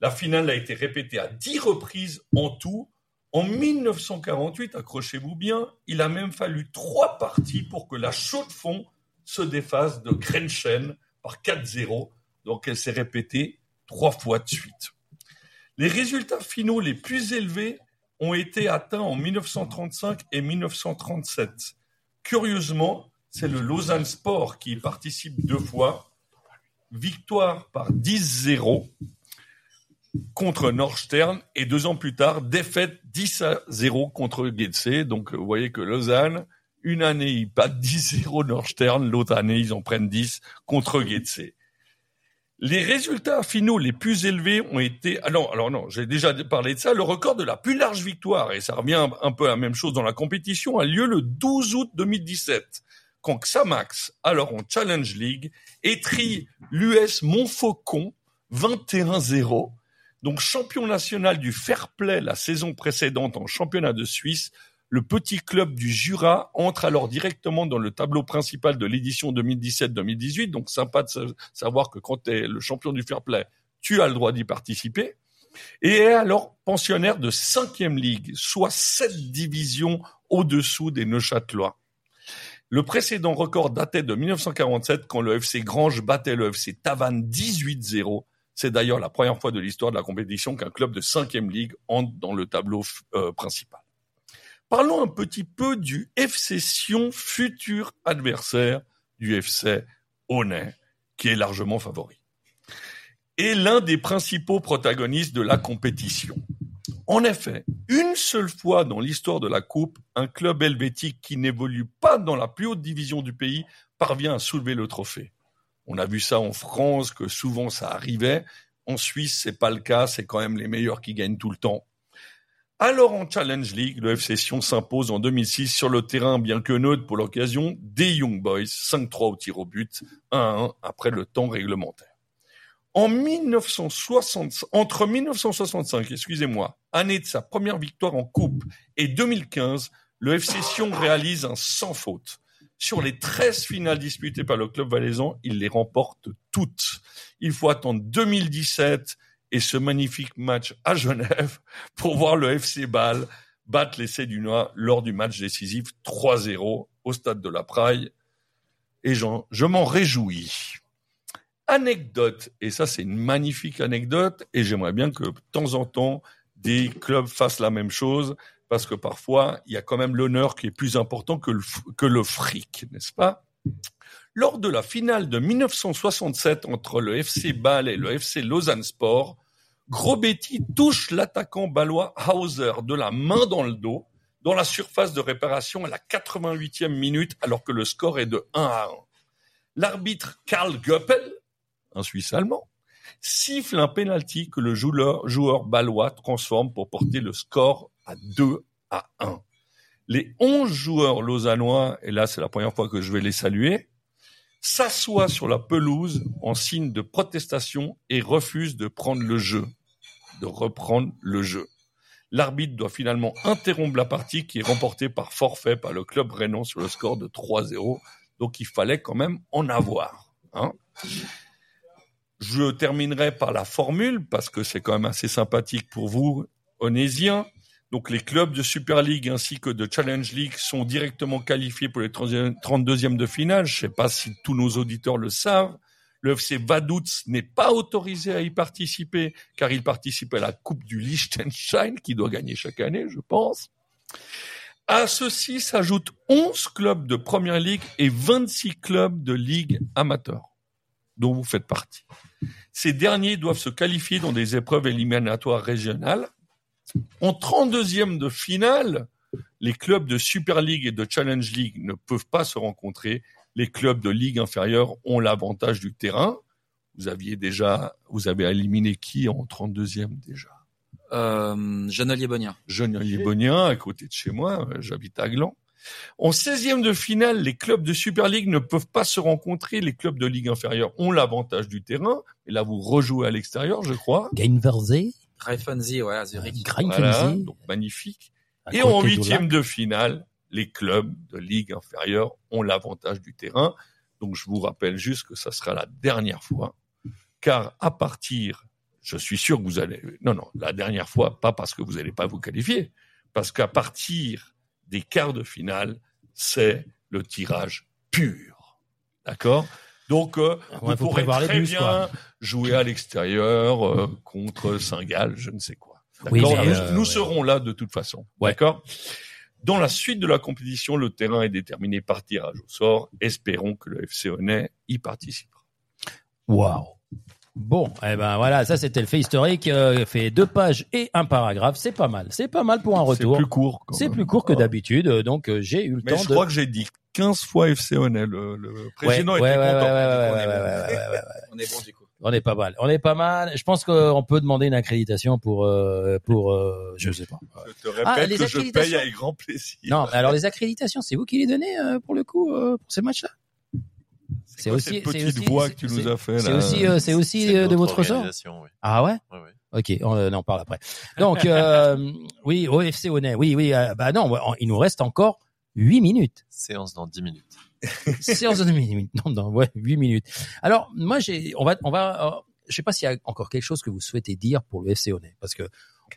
La finale a été répétée à dix reprises en tout. En 1948, accrochez-vous bien, il a même fallu trois parties pour que la Chaux-de-Fonds se défasse de Grenchen par 4-0. Donc elle s'est répétée trois fois de suite. Les résultats finaux les plus élevés ont été atteints en 1935 et 1937. Curieusement, c'est le Lausanne Sport qui y participe deux fois victoire par 10-0 contre Nordstern et deux ans plus tard, défaite 10 à 0 contre Getse. Donc, vous voyez que Lausanne, une année, ils battent 10-0 Nordstern, l'autre année, ils en prennent 10 contre Getse. Les résultats finaux les plus élevés ont été, ah non, alors non, j'ai déjà parlé de ça, le record de la plus large victoire, et ça revient un peu à la même chose dans la compétition, a lieu le 12 août 2017 quand Xamax, alors en Challenge League, étrit l'US Montfaucon 21-0, donc champion national du fair play la saison précédente en championnat de Suisse. Le petit club du Jura entre alors directement dans le tableau principal de l'édition 2017-2018. Donc sympa de savoir que quand tu es le champion du fair play, tu as le droit d'y participer. Et est alors pensionnaire de cinquième ligue, soit sept divisions au-dessous des Neuchâtelois. Le précédent record datait de 1947 quand le FC Grange battait le FC Tavannes 18-0. C'est d'ailleurs la première fois de l'histoire de la compétition qu'un club de 5e ligue entre dans le tableau euh, principal. Parlons un petit peu du FC Sion, futur adversaire du FC Honnay, qui est largement favori. Et l'un des principaux protagonistes de la compétition. En effet, une seule fois dans l'histoire de la Coupe, un club helvétique qui n'évolue pas dans la plus haute division du pays parvient à soulever le trophée. On a vu ça en France, que souvent ça arrivait. En Suisse, c'est pas le cas, c'est quand même les meilleurs qui gagnent tout le temps. Alors en Challenge League, le FC Sion s'impose en 2006 sur le terrain, bien que neutre pour l'occasion, des Young Boys, 5-3 au tir au but, 1-1 après le temps réglementaire. En 1960, entre 1965, excusez-moi, année de sa première victoire en coupe, et 2015, le FC Sion réalise un sans faute. Sur les 13 finales disputées par le club valaisan, il les remporte toutes. Il faut attendre 2017 et ce magnifique match à Genève pour voir le FC Bâle battre l'essai du Noir lors du match décisif 3-0 au stade de la Praille. Et je m'en réjouis. Anecdote, et ça c'est une magnifique anecdote, et j'aimerais bien que de temps en temps des clubs fassent la même chose, parce que parfois il y a quand même l'honneur qui est plus important que le, que le fric, n'est-ce pas? Lors de la finale de 1967 entre le FC Bâle et le FC Lausanne Sport, Grobetti touche l'attaquant balois Hauser de la main dans le dos dans la surface de réparation à la 88e minute alors que le score est de 1 à 1. L'arbitre Karl Göppel, Suisse allemand, siffle un penalty que le joueur, balois transforme pour porter le score à 2 à 1. Les 11 joueurs lausannois, et là c'est la première fois que je vais les saluer, s'assoient sur la pelouse en signe de protestation et refusent de prendre le jeu, reprendre le jeu. L'arbitre doit finalement interrompre la partie qui est remportée par forfait par le club Rénan sur le score de 3-0. Donc il fallait quand même en avoir. Hein. Je terminerai par la formule parce que c'est quand même assez sympathique pour vous, Onésiens. Donc les clubs de Super League ainsi que de Challenge League sont directement qualifiés pour les 32e de finale. Je ne sais pas si tous nos auditeurs le savent. Le FC Vaduz n'est pas autorisé à y participer car il participe à la Coupe du Liechtenstein qui doit gagner chaque année, je pense. À ceci s'ajoutent 11 clubs de Première Ligue et 26 clubs de Ligue amateur dont vous faites partie. Ces derniers doivent se qualifier dans des épreuves éliminatoires régionales. En 32e de finale, les clubs de Super League et de Challenge League ne peuvent pas se rencontrer. Les clubs de Ligue inférieure ont l'avantage du terrain. Vous aviez déjà, vous avez éliminé qui en 32e déjà? Euh, Genelier-Bonien. Genelier-Bonien, à côté de chez moi, j'habite à Gland. En 16e de finale, les clubs de Super League ne peuvent pas se rencontrer. Les clubs de Ligue inférieure ont l'avantage du terrain. Et là, vous rejouez à l'extérieur, je crois. Gainversé, Greifensee, ouais, à Zurich. Voilà, donc magnifique. à Et en huitième de finale, les clubs de Ligue inférieure ont l'avantage du terrain. Donc je vous rappelle juste que ça sera la dernière fois, car à partir, je suis sûr que vous allez, non non, la dernière fois, pas parce que vous n'allez pas vous qualifier, parce qu'à partir des quarts de finale, c'est le tirage pur, d'accord? Donc euh, Ouais, vous pourrez très bus, bien quoi. jouer à l'extérieur euh, contre Saint-Gall, je ne sais quoi. Oui, nous, euh, nous ouais. serons là de toute façon. Ouais. D'accord? Dans la suite de la compétition, le terrain est déterminé par tirage au sort. Espérons que le FC Honnay y participera. Waouh. Bon, eh ben voilà, ça c'était le fait historique, euh, fait deux pages et un paragraphe, c'est pas mal, c'est pas mal pour un C'est retour. plus court. C'est plus court que d'habitude, euh, donc euh, j'ai eu le Mais temps je de. crois que j'ai dit 15 fois FC Honnay. Le, le président ouais, était ouais, content. ouais, ouais, Il dit qu'on ouais, est ouais, bon. ouais, ouais, ouais, ouais. On est bon du coup. On est pas mal, on est pas mal. Je pense qu'on peut demander une accréditation pour pour pour euh, je sais pas. Je te répète Ah, les que je paye avec grand plaisir. Non, mais alors les accréditations, c'est vous qui les donnez euh, pour le coup euh, pour ces matchs-là? C'est aussi cette petite aussi- voix que tu nous as fait C'est aussi euh, c'est aussi C'est euh, de votre sort. oui. Ah ouais. Ouais, ouais. Ok, on euh, en parle après. Donc, euh, oui, au FC Honnay, oui, oui, euh, bah non, il nous reste encore 8 minutes. Séance dans 10 minutes. Séance de 8 minutes. Non, non, ouais, 8 minutes. Alors, moi, j'ai, on va, on va, euh, je sais pas s'il y a encore quelque chose que vous souhaitez dire pour le FC Honnay, parce que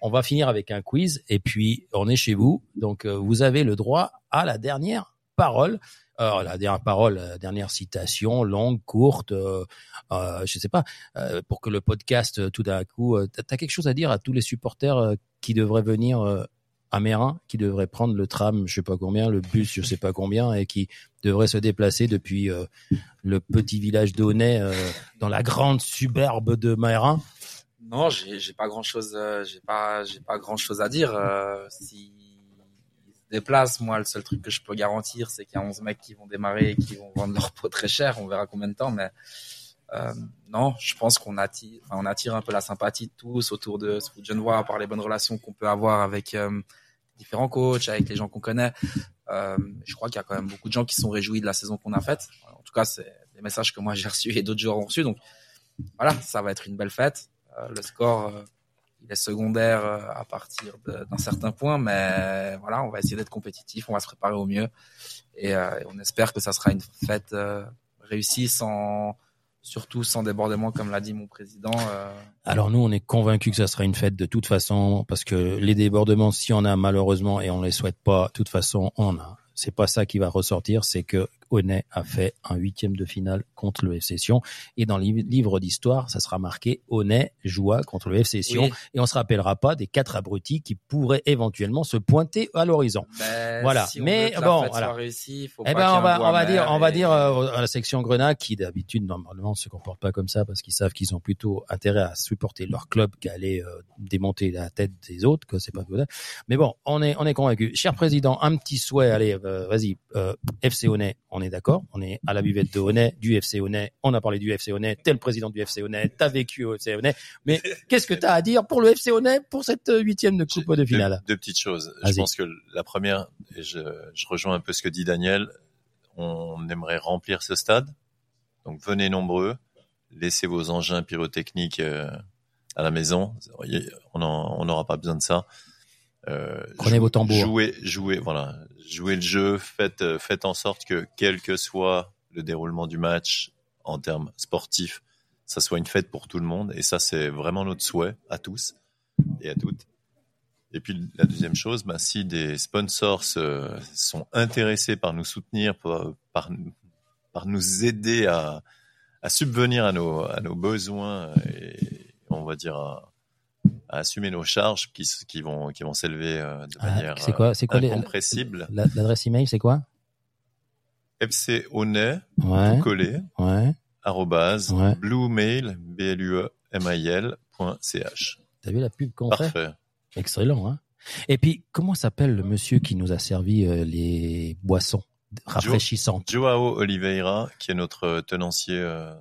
on va finir avec un quiz et puis on est chez vous, donc euh, vous avez le droit à la dernière parole. Alors, la dernière parole, la dernière citation, longue, courte, euh, euh, je sais pas, euh, pour que le podcast, euh, tout d'un coup, euh, t'as t'as quelque chose à dire à tous les supporters euh, qui devraient venir euh, à Mérin, qui devraient prendre le tram, je sais pas combien, le bus, je sais pas combien, et qui devraient se déplacer depuis euh, le petit village d'Aunay euh, dans la grande suburbe de Mérin. Non, j'ai pas grand chose, j'ai pas j'ai pas grand chose à dire. Euh, si se déplacent, moi le seul truc que je peux garantir, c'est qu'il y a 11 mecs qui vont démarrer et qui vont vendre leur peau très cher. On verra combien de temps, mais euh, non, je pense qu'on attire, on attire un peu la sympathie de tous autour de ce foot genevois par les bonnes relations qu'on peut avoir avec euh, différents coachs, avec les gens qu'on connaît. Euh, je crois qu'il y a quand même beaucoup de gens qui sont réjouis de la saison qu'on a faite. En tout cas, c'est des messages que moi j'ai reçus et d'autres joueurs ont reçus. Donc voilà, ça va être une belle fête. Le score, il est secondaire euh, à partir d'un certain point, mais voilà, on va essayer d'être compétitif, on va se préparer au mieux et, euh, on espère que ça sera une fête euh, réussie sans surtout sans débordement comme l'a dit mon président. Alors nous, on est convaincus que ça sera une fête de toute façon, parce que les débordements, si on a malheureusement et on les souhaite pas, de toute façon, on en a. C'est pas ça qui va ressortir, c'est que Honnay a fait un huitième de finale contre le FC Sion. Et dans le li- livre d'histoire, ça sera marqué Honnay joua contre le FC Sion. Oui. Et on se rappellera pas des quatre abrutis qui pourraient éventuellement se pointer à l'horizon. mais Voilà. si on Mais bon, voilà. il faut Eh pas ben, on va, on va dire, on mère va et- dire euh, à la section Grenat qui d'habitude normalement se comporte pas comme ça parce qu'ils savent qu'ils ont plutôt intérêt à supporter leur club qu'à aller euh, démonter la tête des autres, que c'est pas. Mais bon, on est, on est convaincu. Cher président, un petit souhait. Allez, euh, vas-y. Euh, FC Honnay, on est d'accord. On est à la buvette de Honnay, du FC Honnay. On a parlé du FC Honnay. T'es le président du FC Honnay. T'as vécu au FC Honnay. Mais qu'est-ce que t'as à dire pour le FC Honnay pour cette euh, huitième de coupe de finale? deux petites choses. Je pense que la première, et je, je rejoins un peu ce que dit Daniel, on aimerait remplir ce stade. Donc venez nombreux, laissez vos engins pyrotechniques à la maison. On n'aura pas besoin de ça. Euh, Prenez vos tambours. Jouez, jouez, voilà, jouez le jeu. Faites, euh, faites en sorte que quel que soit le déroulement du match en termes sportifs, ça soit une fête pour tout le monde. Et ça, c'est vraiment notre souhait à tous et à toutes. Et puis la deuxième chose, bah, si des sponsors sont intéressés par nous soutenir, par, nous aider à, subvenir à nos, à nos besoins et on va dire à assumer nos charges qui, vont, qui vont s'élever euh, de Ah, manière c'est quoi- c'est quoi les- incompressible. La- L'adresse email, c'est quoi? FC Honnay, Ouais. tout collé, Ouais. arrobase, Ouais. bluemail, b l u e m i l point ch. T'as vu la pub qu'on fait? Parfait. Excellent, hein Et puis, comment s'appelle le monsieur qui nous a servi euh, les boissons rafraîchissantes? Joao Oliveira, qui est notre tenancier. euh,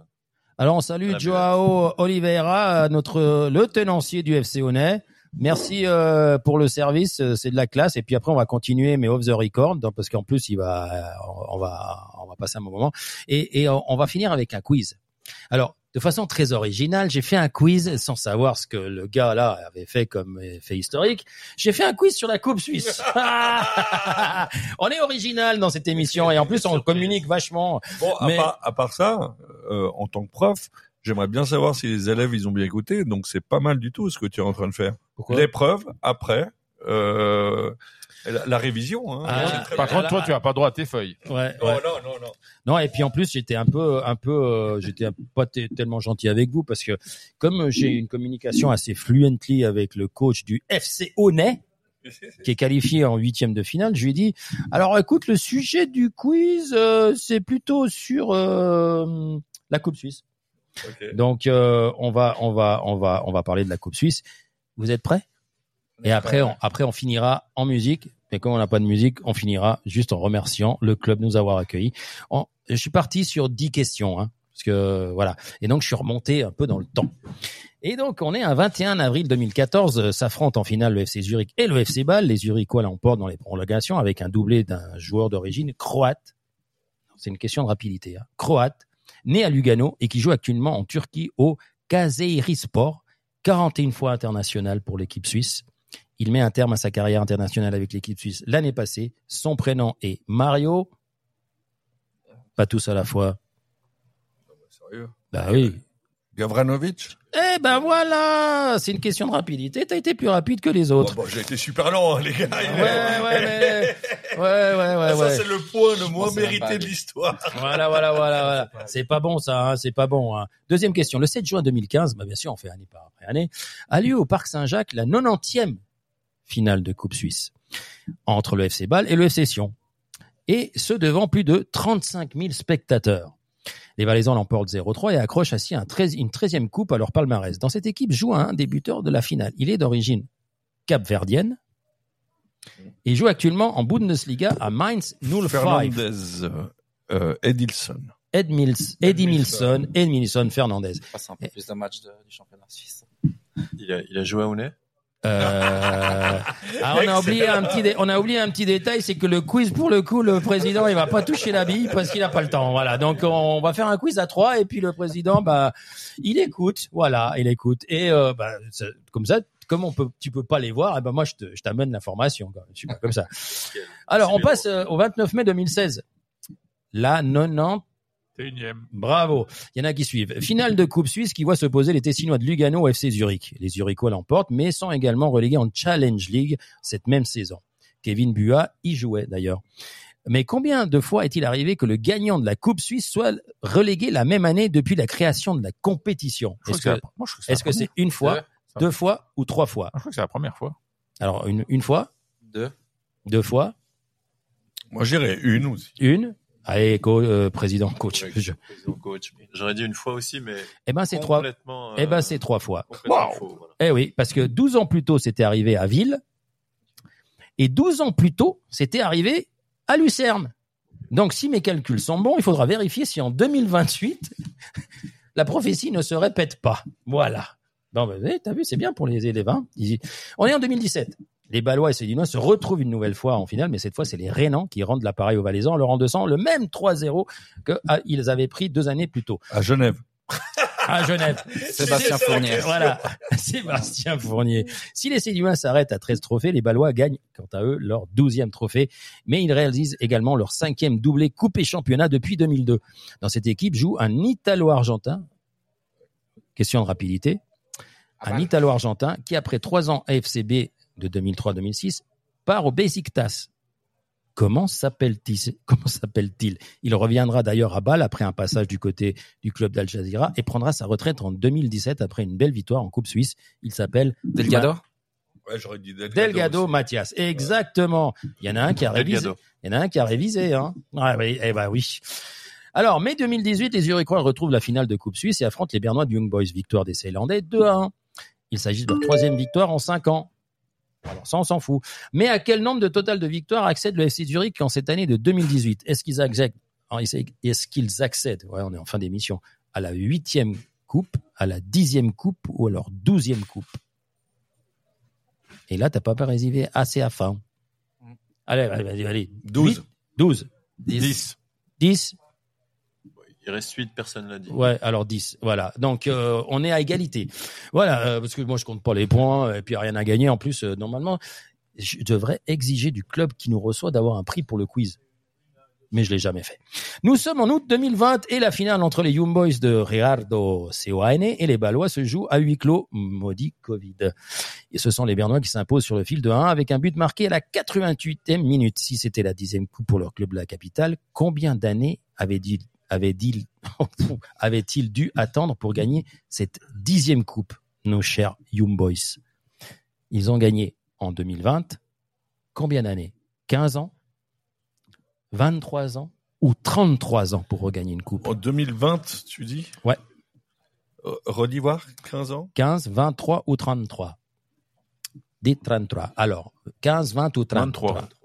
Alors, on salue Joao Oliveira, euh, notre le tenancier du FC Honnay. Merci euh, pour le service, euh, c'est de la classe. Et puis après, on va continuer, mais off the record, donc, parce qu'en plus, il va, euh, on va, on va passer un bon moment. Et, et on on va finir avec un quiz. Alors, de façon très originale, j'ai fait un quiz sans savoir ce que le gars là avait fait comme fait historique. J'ai fait un quiz sur la Coupe Suisse. on est original dans cette émission et en plus on communique vachement. Bon, à, Mais- part, à part ça, euh, en tant que prof, j'aimerais bien savoir si les élèves ils ont bien écouté. Donc c'est pas mal du tout ce que tu es en train de faire. L'épreuve après, euh, la, la révision. Hein, Ah, Par contre, toi, tu as pas droit à tes feuilles. Ouais, Non, ouais. non, non, non. Non, et puis en plus, j'étais un peu, un peu, euh, j'étais pas tellement gentil avec vous parce que comme j'ai une communication assez fluently avec le coach du FC Honnay, qui est qualifié en huitième de finale, je lui ai dit, alors écoute, le sujet du quiz, euh, c'est plutôt sur euh, la Coupe Suisse. Donc euh, on va, on va, on va, on va parler de la Coupe Suisse. Vous êtes prêts? Et après, on, après, on finira en musique. Mais comme on n'a pas de musique, on finira juste en remerciant le club de nous avoir accueillis. Je suis parti sur 10 questions, hein, parce que voilà. Et donc, je suis remonté un peu dans le temps. Et donc, on est un 21 avril 2014, euh, s'affrontent en finale le FC Zurich et le FC Bâle. Les Zurichois l'emportent dans les prolongations avec un doublé d'un joueur d'origine croate. C'est une question de rapidité. Hein. Croate, né à Lugano et qui joue actuellement en Turquie au Kayserispor, 41 fois international pour l'équipe suisse. Il met un terme à sa carrière internationale avec l'équipe suisse l'année passée. Son prénom est Mario. Pas tous à la fois. Sérieux Bah oui. Gavranovic? Eh ben voilà, c'est une question de rapidité. T'as été plus rapide que les autres. Bon, bon, J'ai été super lent, hein, les gars. Ouais, ouais, mais... ouais, ouais, ouais, ça, ouais. c'est le point le moins mérité de l'histoire. Voilà, voilà, voilà, voilà. C'est pas bon ça, hein, c'est pas bon. Hein. Deuxième question. Le 7 juin 2015, bah bien sûr, on fait année par après année, a lieu au Parc Saint-Jacques la 90e finale de Coupe Suisse entre le FC Bâle et le FC Sion. Et ce devant plus de 35 000 spectateurs. Les Valaisans l'emportent 0-3 et accrochent ainsi un 13 une 13e coupe à leur palmarès. Dans cette équipe joue un débuteur de la finale. Il est d'origine capverdienne et joue actuellement en Bundesliga à Mainz 05. Fernandez, euh, Edilson. Ed Mills, Eddie Milson, Ed Milson Fernandez. passe un peu plus de- du championnat suisse. Il a, il a joué à Honnay Euh, ah, on a oublié un petit, dé- on a oublié un petit détail, c'est que le quiz, pour le coup, le président, il va pas toucher la bille parce qu'il a pas le temps. Voilà. Donc, on va faire un quiz à trois et puis le président, bah, il écoute. Voilà, il écoute. Et, euh, bah, comme ça, comme on peut, tu peux pas les voir, et ben moi je te, je t'amène l'information. quoi. Je suis pas comme ça. Alors on passe euh, au 29 mai 2016. La 90 Bravo. Il y en a qui suivent. Finale de Coupe Suisse qui voit s'opposer les Tessinois de Lugano au FC Zurich. Les Zurichois l'emportent, mais sont également relégués en Challenge League cette même saison. Kevin Bua y jouait d'ailleurs. Mais combien de fois est-il arrivé que le gagnant de la Coupe Suisse soit relégué la même année depuis la création de la compétition? Est-ce que c'est une fois, Deux. deux fois ou trois fois? Je crois que c'est la première fois. Alors une, une fois, Deux. deux fois, Moi, j'irais une aussi. une? Allez, euh, président, coach. Ouais, Je- président coach. J'aurais dit une fois aussi, mais Eh ben c'est trois. Eh ben euh, c'est trois fois. faux, voilà. Eh oui, parce que 12 ans plus tôt, c'était arrivé à Ville. Et 12 ans plus tôt, c'était arrivé à Lucerne. Donc, si mes calculs sont bons, il faudra vérifier si en 2028, la prophétie ne se répète pas. Voilà. Ben, t'as vu, c'est bien pour les élèves. Hein On est en 2017. Les Ballois et Cédinois se retrouvent une nouvelle fois en finale, mais cette fois, c'est les Rénans qui rendent l'appareil aux Valaisans en leur endossant le même 3-0 qu'ils avaient pris deux années plus tôt À Genève. à Genève. Sébastien Fournier. Voilà, Sébastien Fournier. Si les Sédinois s'arrêtent à 13 trophées, les Ballois gagnent, quant à eux, leur 12e trophée. Mais ils réalisent également leur cinquième doublé Coupe et Championnat depuis 2002. Dans cette équipe joue un Italo-Argentin. Question de rapidité. Un Italo-Argentin qui, après trois ans AFCB de 2003-2006, part au Besiktas. Comment s'appelle-t-il Comment s'appelle-t-il? Il reviendra d'ailleurs à Bâle après un passage du côté du club d'Al Jazeera et prendra sa retraite en 2017 après une belle victoire en Coupe Suisse. Il s'appelle Delgado Ouais, j'aurais dit Delgado. Delgado aussi. Mathias. Exactement. Il y en a un qui a révisé. Il y en a un qui a révisé, hein. Ah oui, eh ben oui. Alors, mai 2018, les Zurichois retrouvent la finale de Coupe Suisse et affrontent les Bernois de Young Boys. Victoire des Ceylandais 2 à 1. Il s'agit de leur troisième victoire en cinq ans. Alors ça, on s'en fout. Mais à quel nombre de total de victoires accède le FC Zurich en cette année de 2018 Est-ce qu'ils accèdent Est-ce qu'ils accèdent? Ouais, on est en fin d'émission. À la huitième coupe, à la dixième coupe ou à leur douzième coupe? Et là, t'as pas résivé assez à fin. Allez, allez, allez, allez. 12. Huit, 12. 10. 10 Il reste 8, personne l'a dit. Ouais, alors 10. Voilà. Donc euh, on est à égalité. Voilà, euh, parce que moi je compte pas les points et puis rien à gagner en plus euh, normalement je devrais exiger du club qui nous reçoit d'avoir un prix pour le quiz. Mais je l'ai jamais fait. Nous sommes en août 2020 et la finale entre les Young Boys de Ricardo Seoane et les Ballois se joue à huis clos, maudit Covid. Et ce sont les Bernois qui s'imposent sur le fil de 1 avec un but marqué à la 88e minute. Si c'était la dixième coupe pour leur club de la capitale, combien d'années avait-il avait-il avait-il dû attendre pour gagner cette dixième coupe, nos chers Young Boys? Ils ont gagné en 2020 combien d'années? 15 ans? 23 ans? ou 33 ans pour regagner une coupe? En 2020, tu dis? Ouais. Euh, Redis voir, 15 ans? 15, 23 ou 33 Dites 33. Alors, 15, 20 ou 33 23.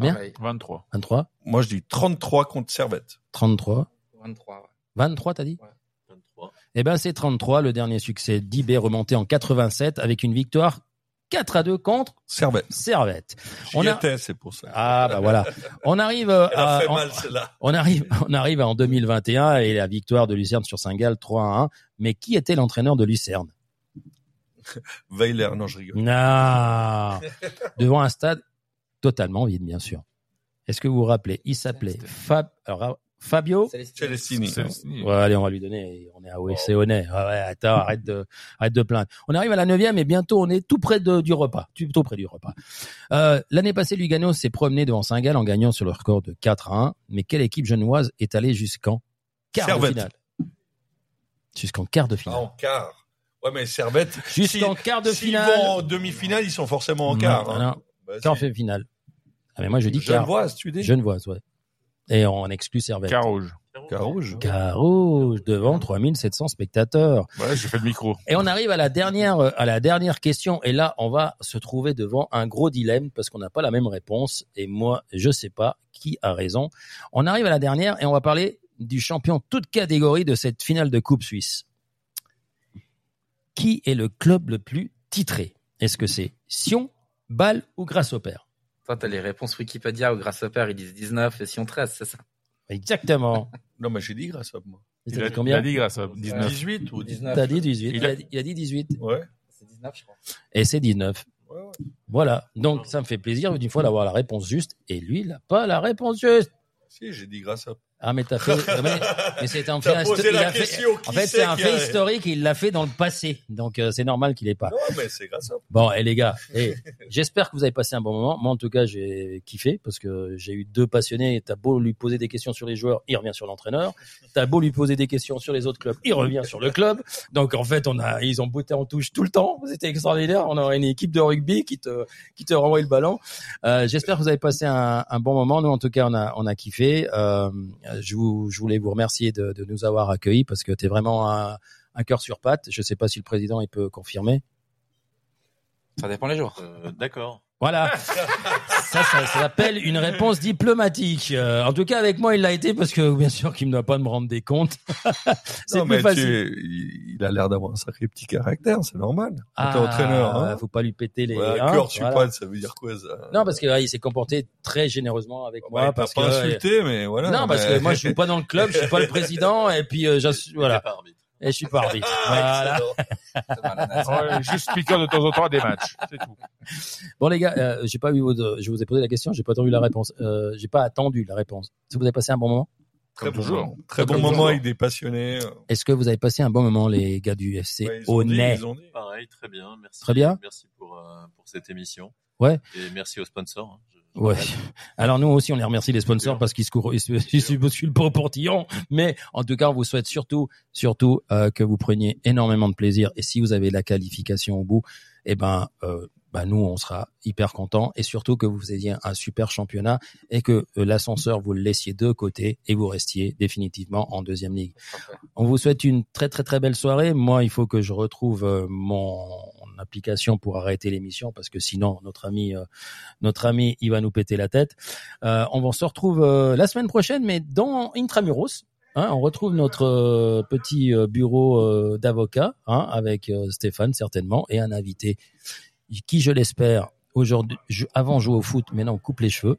Combien Pareil. 23. 23 Moi, je dis 33 contre Servette. 33 23. ouais. 23, t'as dit 23. Eh ben, c'est 33, le dernier succès d'IB remonté en 87 avec une victoire 4 à 2 contre Servette. Servette. On a- c'est pour ça. Ah, bah voilà. On arrive euh, à, fait on- mal, celle-là. on arrive, on arrive en 2021 et la victoire de Lucerne sur Saint-Gall 3 à 1. Mais qui était l'entraîneur de Lucerne? Weiler, non, je rigole. Non. Devant un stade totalement vide, bien sûr. Est-ce que vous vous rappelez? Il s'appelait Fab, alors, Fabio? Celestini. Ouais, allez, on va lui donner. On est à OSC. Ah ouais, attends, arrête de, arrête de plaindre. On arrive à la neuvième et bientôt on est tout près de, du repas. Tout près du repas. Euh, l'année passée, Lugano s'est promené devant Saint-Gall en gagnant sur le record de 4 à 1. Mais quelle équipe genevoise est allée jusqu'en quart Servette. de finale? Jusqu'en quart de Ah, finale. en quart. Ouais, mais Servette. Jusqu'en si- quart de s'ils finale. vont en demi-finale, ils sont forcément en quart. Non, hein. non, Bah, quart si. de finale. Ah, mais moi, je dis. Genevoise, tu dis Genevoise, ouais. Et on exclut Servette. Carouge. Carouge. Carouge, devant 3700 spectateurs. Ouais, j'ai fait le micro. Et on arrive à la dernière, euh, à la dernière question. Et là, on va se trouver devant un gros dilemme parce qu'on n'a pas la même réponse. Et moi, je sais pas qui a raison. On arrive à la dernière et on va parler du champion toute catégorie de cette finale de Coupe Suisse. Qui est le club le plus titré? Est-ce que c'est Sion, Bâle ou Grasshopper Toi, t'as les réponses Wikipédia au Grasshopper, ils disent 19 et Sion 13, c'est ça Exactement. Non, mais j'ai dit grâce à moi. T'as Il a, dit combien il a dit grâce à 19. 18 ou 19 19. T'as dit 18. Il a- dit- il a dit 18. Ouais. C'est 19, je crois. Et c'est 19. Ouais, ouais. Voilà. Donc, ça me fait plaisir une fois d'avoir la réponse juste. Et lui, il n'a pas la réponse juste. Si, j'ai dit grâce à. Ah, mais t'as fait, mais, mais c'est un fait, T'as posé la a fait- en fait, c'est un fait a- historique il l'a fait dans le passé. Donc, euh, c'est normal qu'il ait pas. Non, mais c'est grâce à. Bon, et les gars, eh, j'espère que vous avez passé un bon moment. Moi, en tout cas, j'ai kiffé parce que j'ai eu deux passionnés. T'as beau lui poser des questions sur les joueurs, il revient sur l'entraîneur. T'as beau lui poser des questions sur les autres clubs, il revient sur le club. Donc, en fait, on a, ils ont botté en touche tout le temps. C'était extraordinaire. On aurait une équipe de rugby qui te, qui te renvoie le ballon. Euh, j'espère que vous avez passé un, un bon moment. Nous, en tout cas, on a, on a kiffé. Euh, je, vous, je voulais vous remercier de, de nous avoir accueillis parce que t'es vraiment un, un cœur sur patte. Je sais pas si le président il peut confirmer. Ça dépend les jours. Euh, D'accord. Voilà. ça, ça, ça s'appelle une réponse diplomatique. Euh, en tout cas, avec moi, il l'a été parce que, bien sûr, qu'il ne doit pas me rendre des comptes. c'est plus mais facile. tu- il a l'air d'avoir un sacré petit caractère, c'est normal. Ah, t'es entraîneur, hein. faut pas lui péter les. Ouais, hein, cœur voilà. patte, ça veut dire quoi, ça? Non, parce que ouais, il s'est comporté très généreusement avec Ouais, moi. parce pas que, insulté, mais voilà. Non, parce que moi, je suis pas dans le club, je suis pas le président, et puis euh, voilà. Et je suis pas arbitre. Ah, Voilà. Ouais, juste speaker de temps en temps à des matchs. C'est tout. Bon les gars, euh, j'ai pas eu votre, je vous ai posé la question, j'ai pas entendu la réponse. Euh, j'ai pas attendu la réponse. Est-ce que vous avez passé un bon moment? Très Comme toujours. Très bon moment avec des passionnés. Est-ce que vous avez passé un bon moment, les gars du FC Ouais, ils ont dit, Honnête ils ont dit. Pareil, très bien. Merci. Très bien. Merci pour, euh, pour cette émission. Ouais. Et merci aux sponsors. Ouais. Alors nous aussi, on les remercie les sponsors parce qu'ils se courent, ils se, ils se bousculent pas au portillon. Mais en tout cas, on vous souhaite surtout, surtout euh, que vous preniez énormément de plaisir. Et si vous avez la qualification au bout, eh ben, euh, bah nous, on sera hyper contents. Et surtout que vous ayez un super championnat et que euh, l'ascenseur vous le laissiez de côté et vous restiez définitivement en deuxième ligue. On vous souhaite une très très très belle soirée. Moi, il faut que je retrouve euh, mon application pour arrêter l'émission parce que sinon notre ami euh, notre ami il va nous péter la tête. Euh, on va se retrouve euh, la semaine prochaine, mais dans Intramuros. Hein, on retrouve notre petit bureau d'avocat hein, avec Stéphane certainement et un invité qui, je l'espère, aujourd'hui, avant jouer au foot, maintenant coupe les cheveux.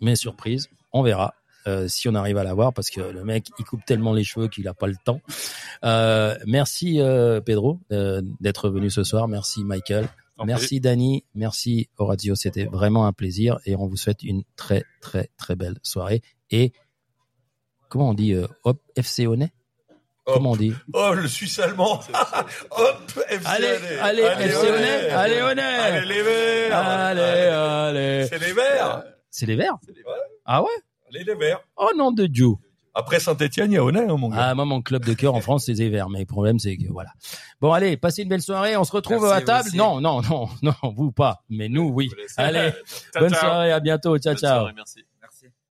Mais surprise, on verra euh, si on arrive à l'avoir parce que le mec il coupe tellement les cheveux qu'il a pas le temps. Euh, merci euh, Pedro euh, d'être venu ce soir. Merci Michael. En Merci Dani, merci Horatio, c'était vraiment un plaisir et on vous souhaite une très très très belle soirée et comment on dit euh, hop FC Honnête. Comment on dit? Oh, le Suisse allemand. Hop, FC Allez, allez, allez, FC Honnête, allez Honnête. Allez, les verts. Allez, allez. C'est les verts? C'est les Verts. Ah ouais? Les verts. Oh nom de Dieu. Après Saint-Etienne, il y a Honnête, hein, mon gars. Ah, moi, mon club de cœur en France, c'est les Verts. Mais le problème, c'est que voilà. Bon, allez, passez une belle soirée. On se retrouve Merci, à table. aussi. Non, non, non, non, vous pas. Mais nous, oui. Allez, bonne soirée. À bientôt. Ciao, Bonne ciao. soirée, merci.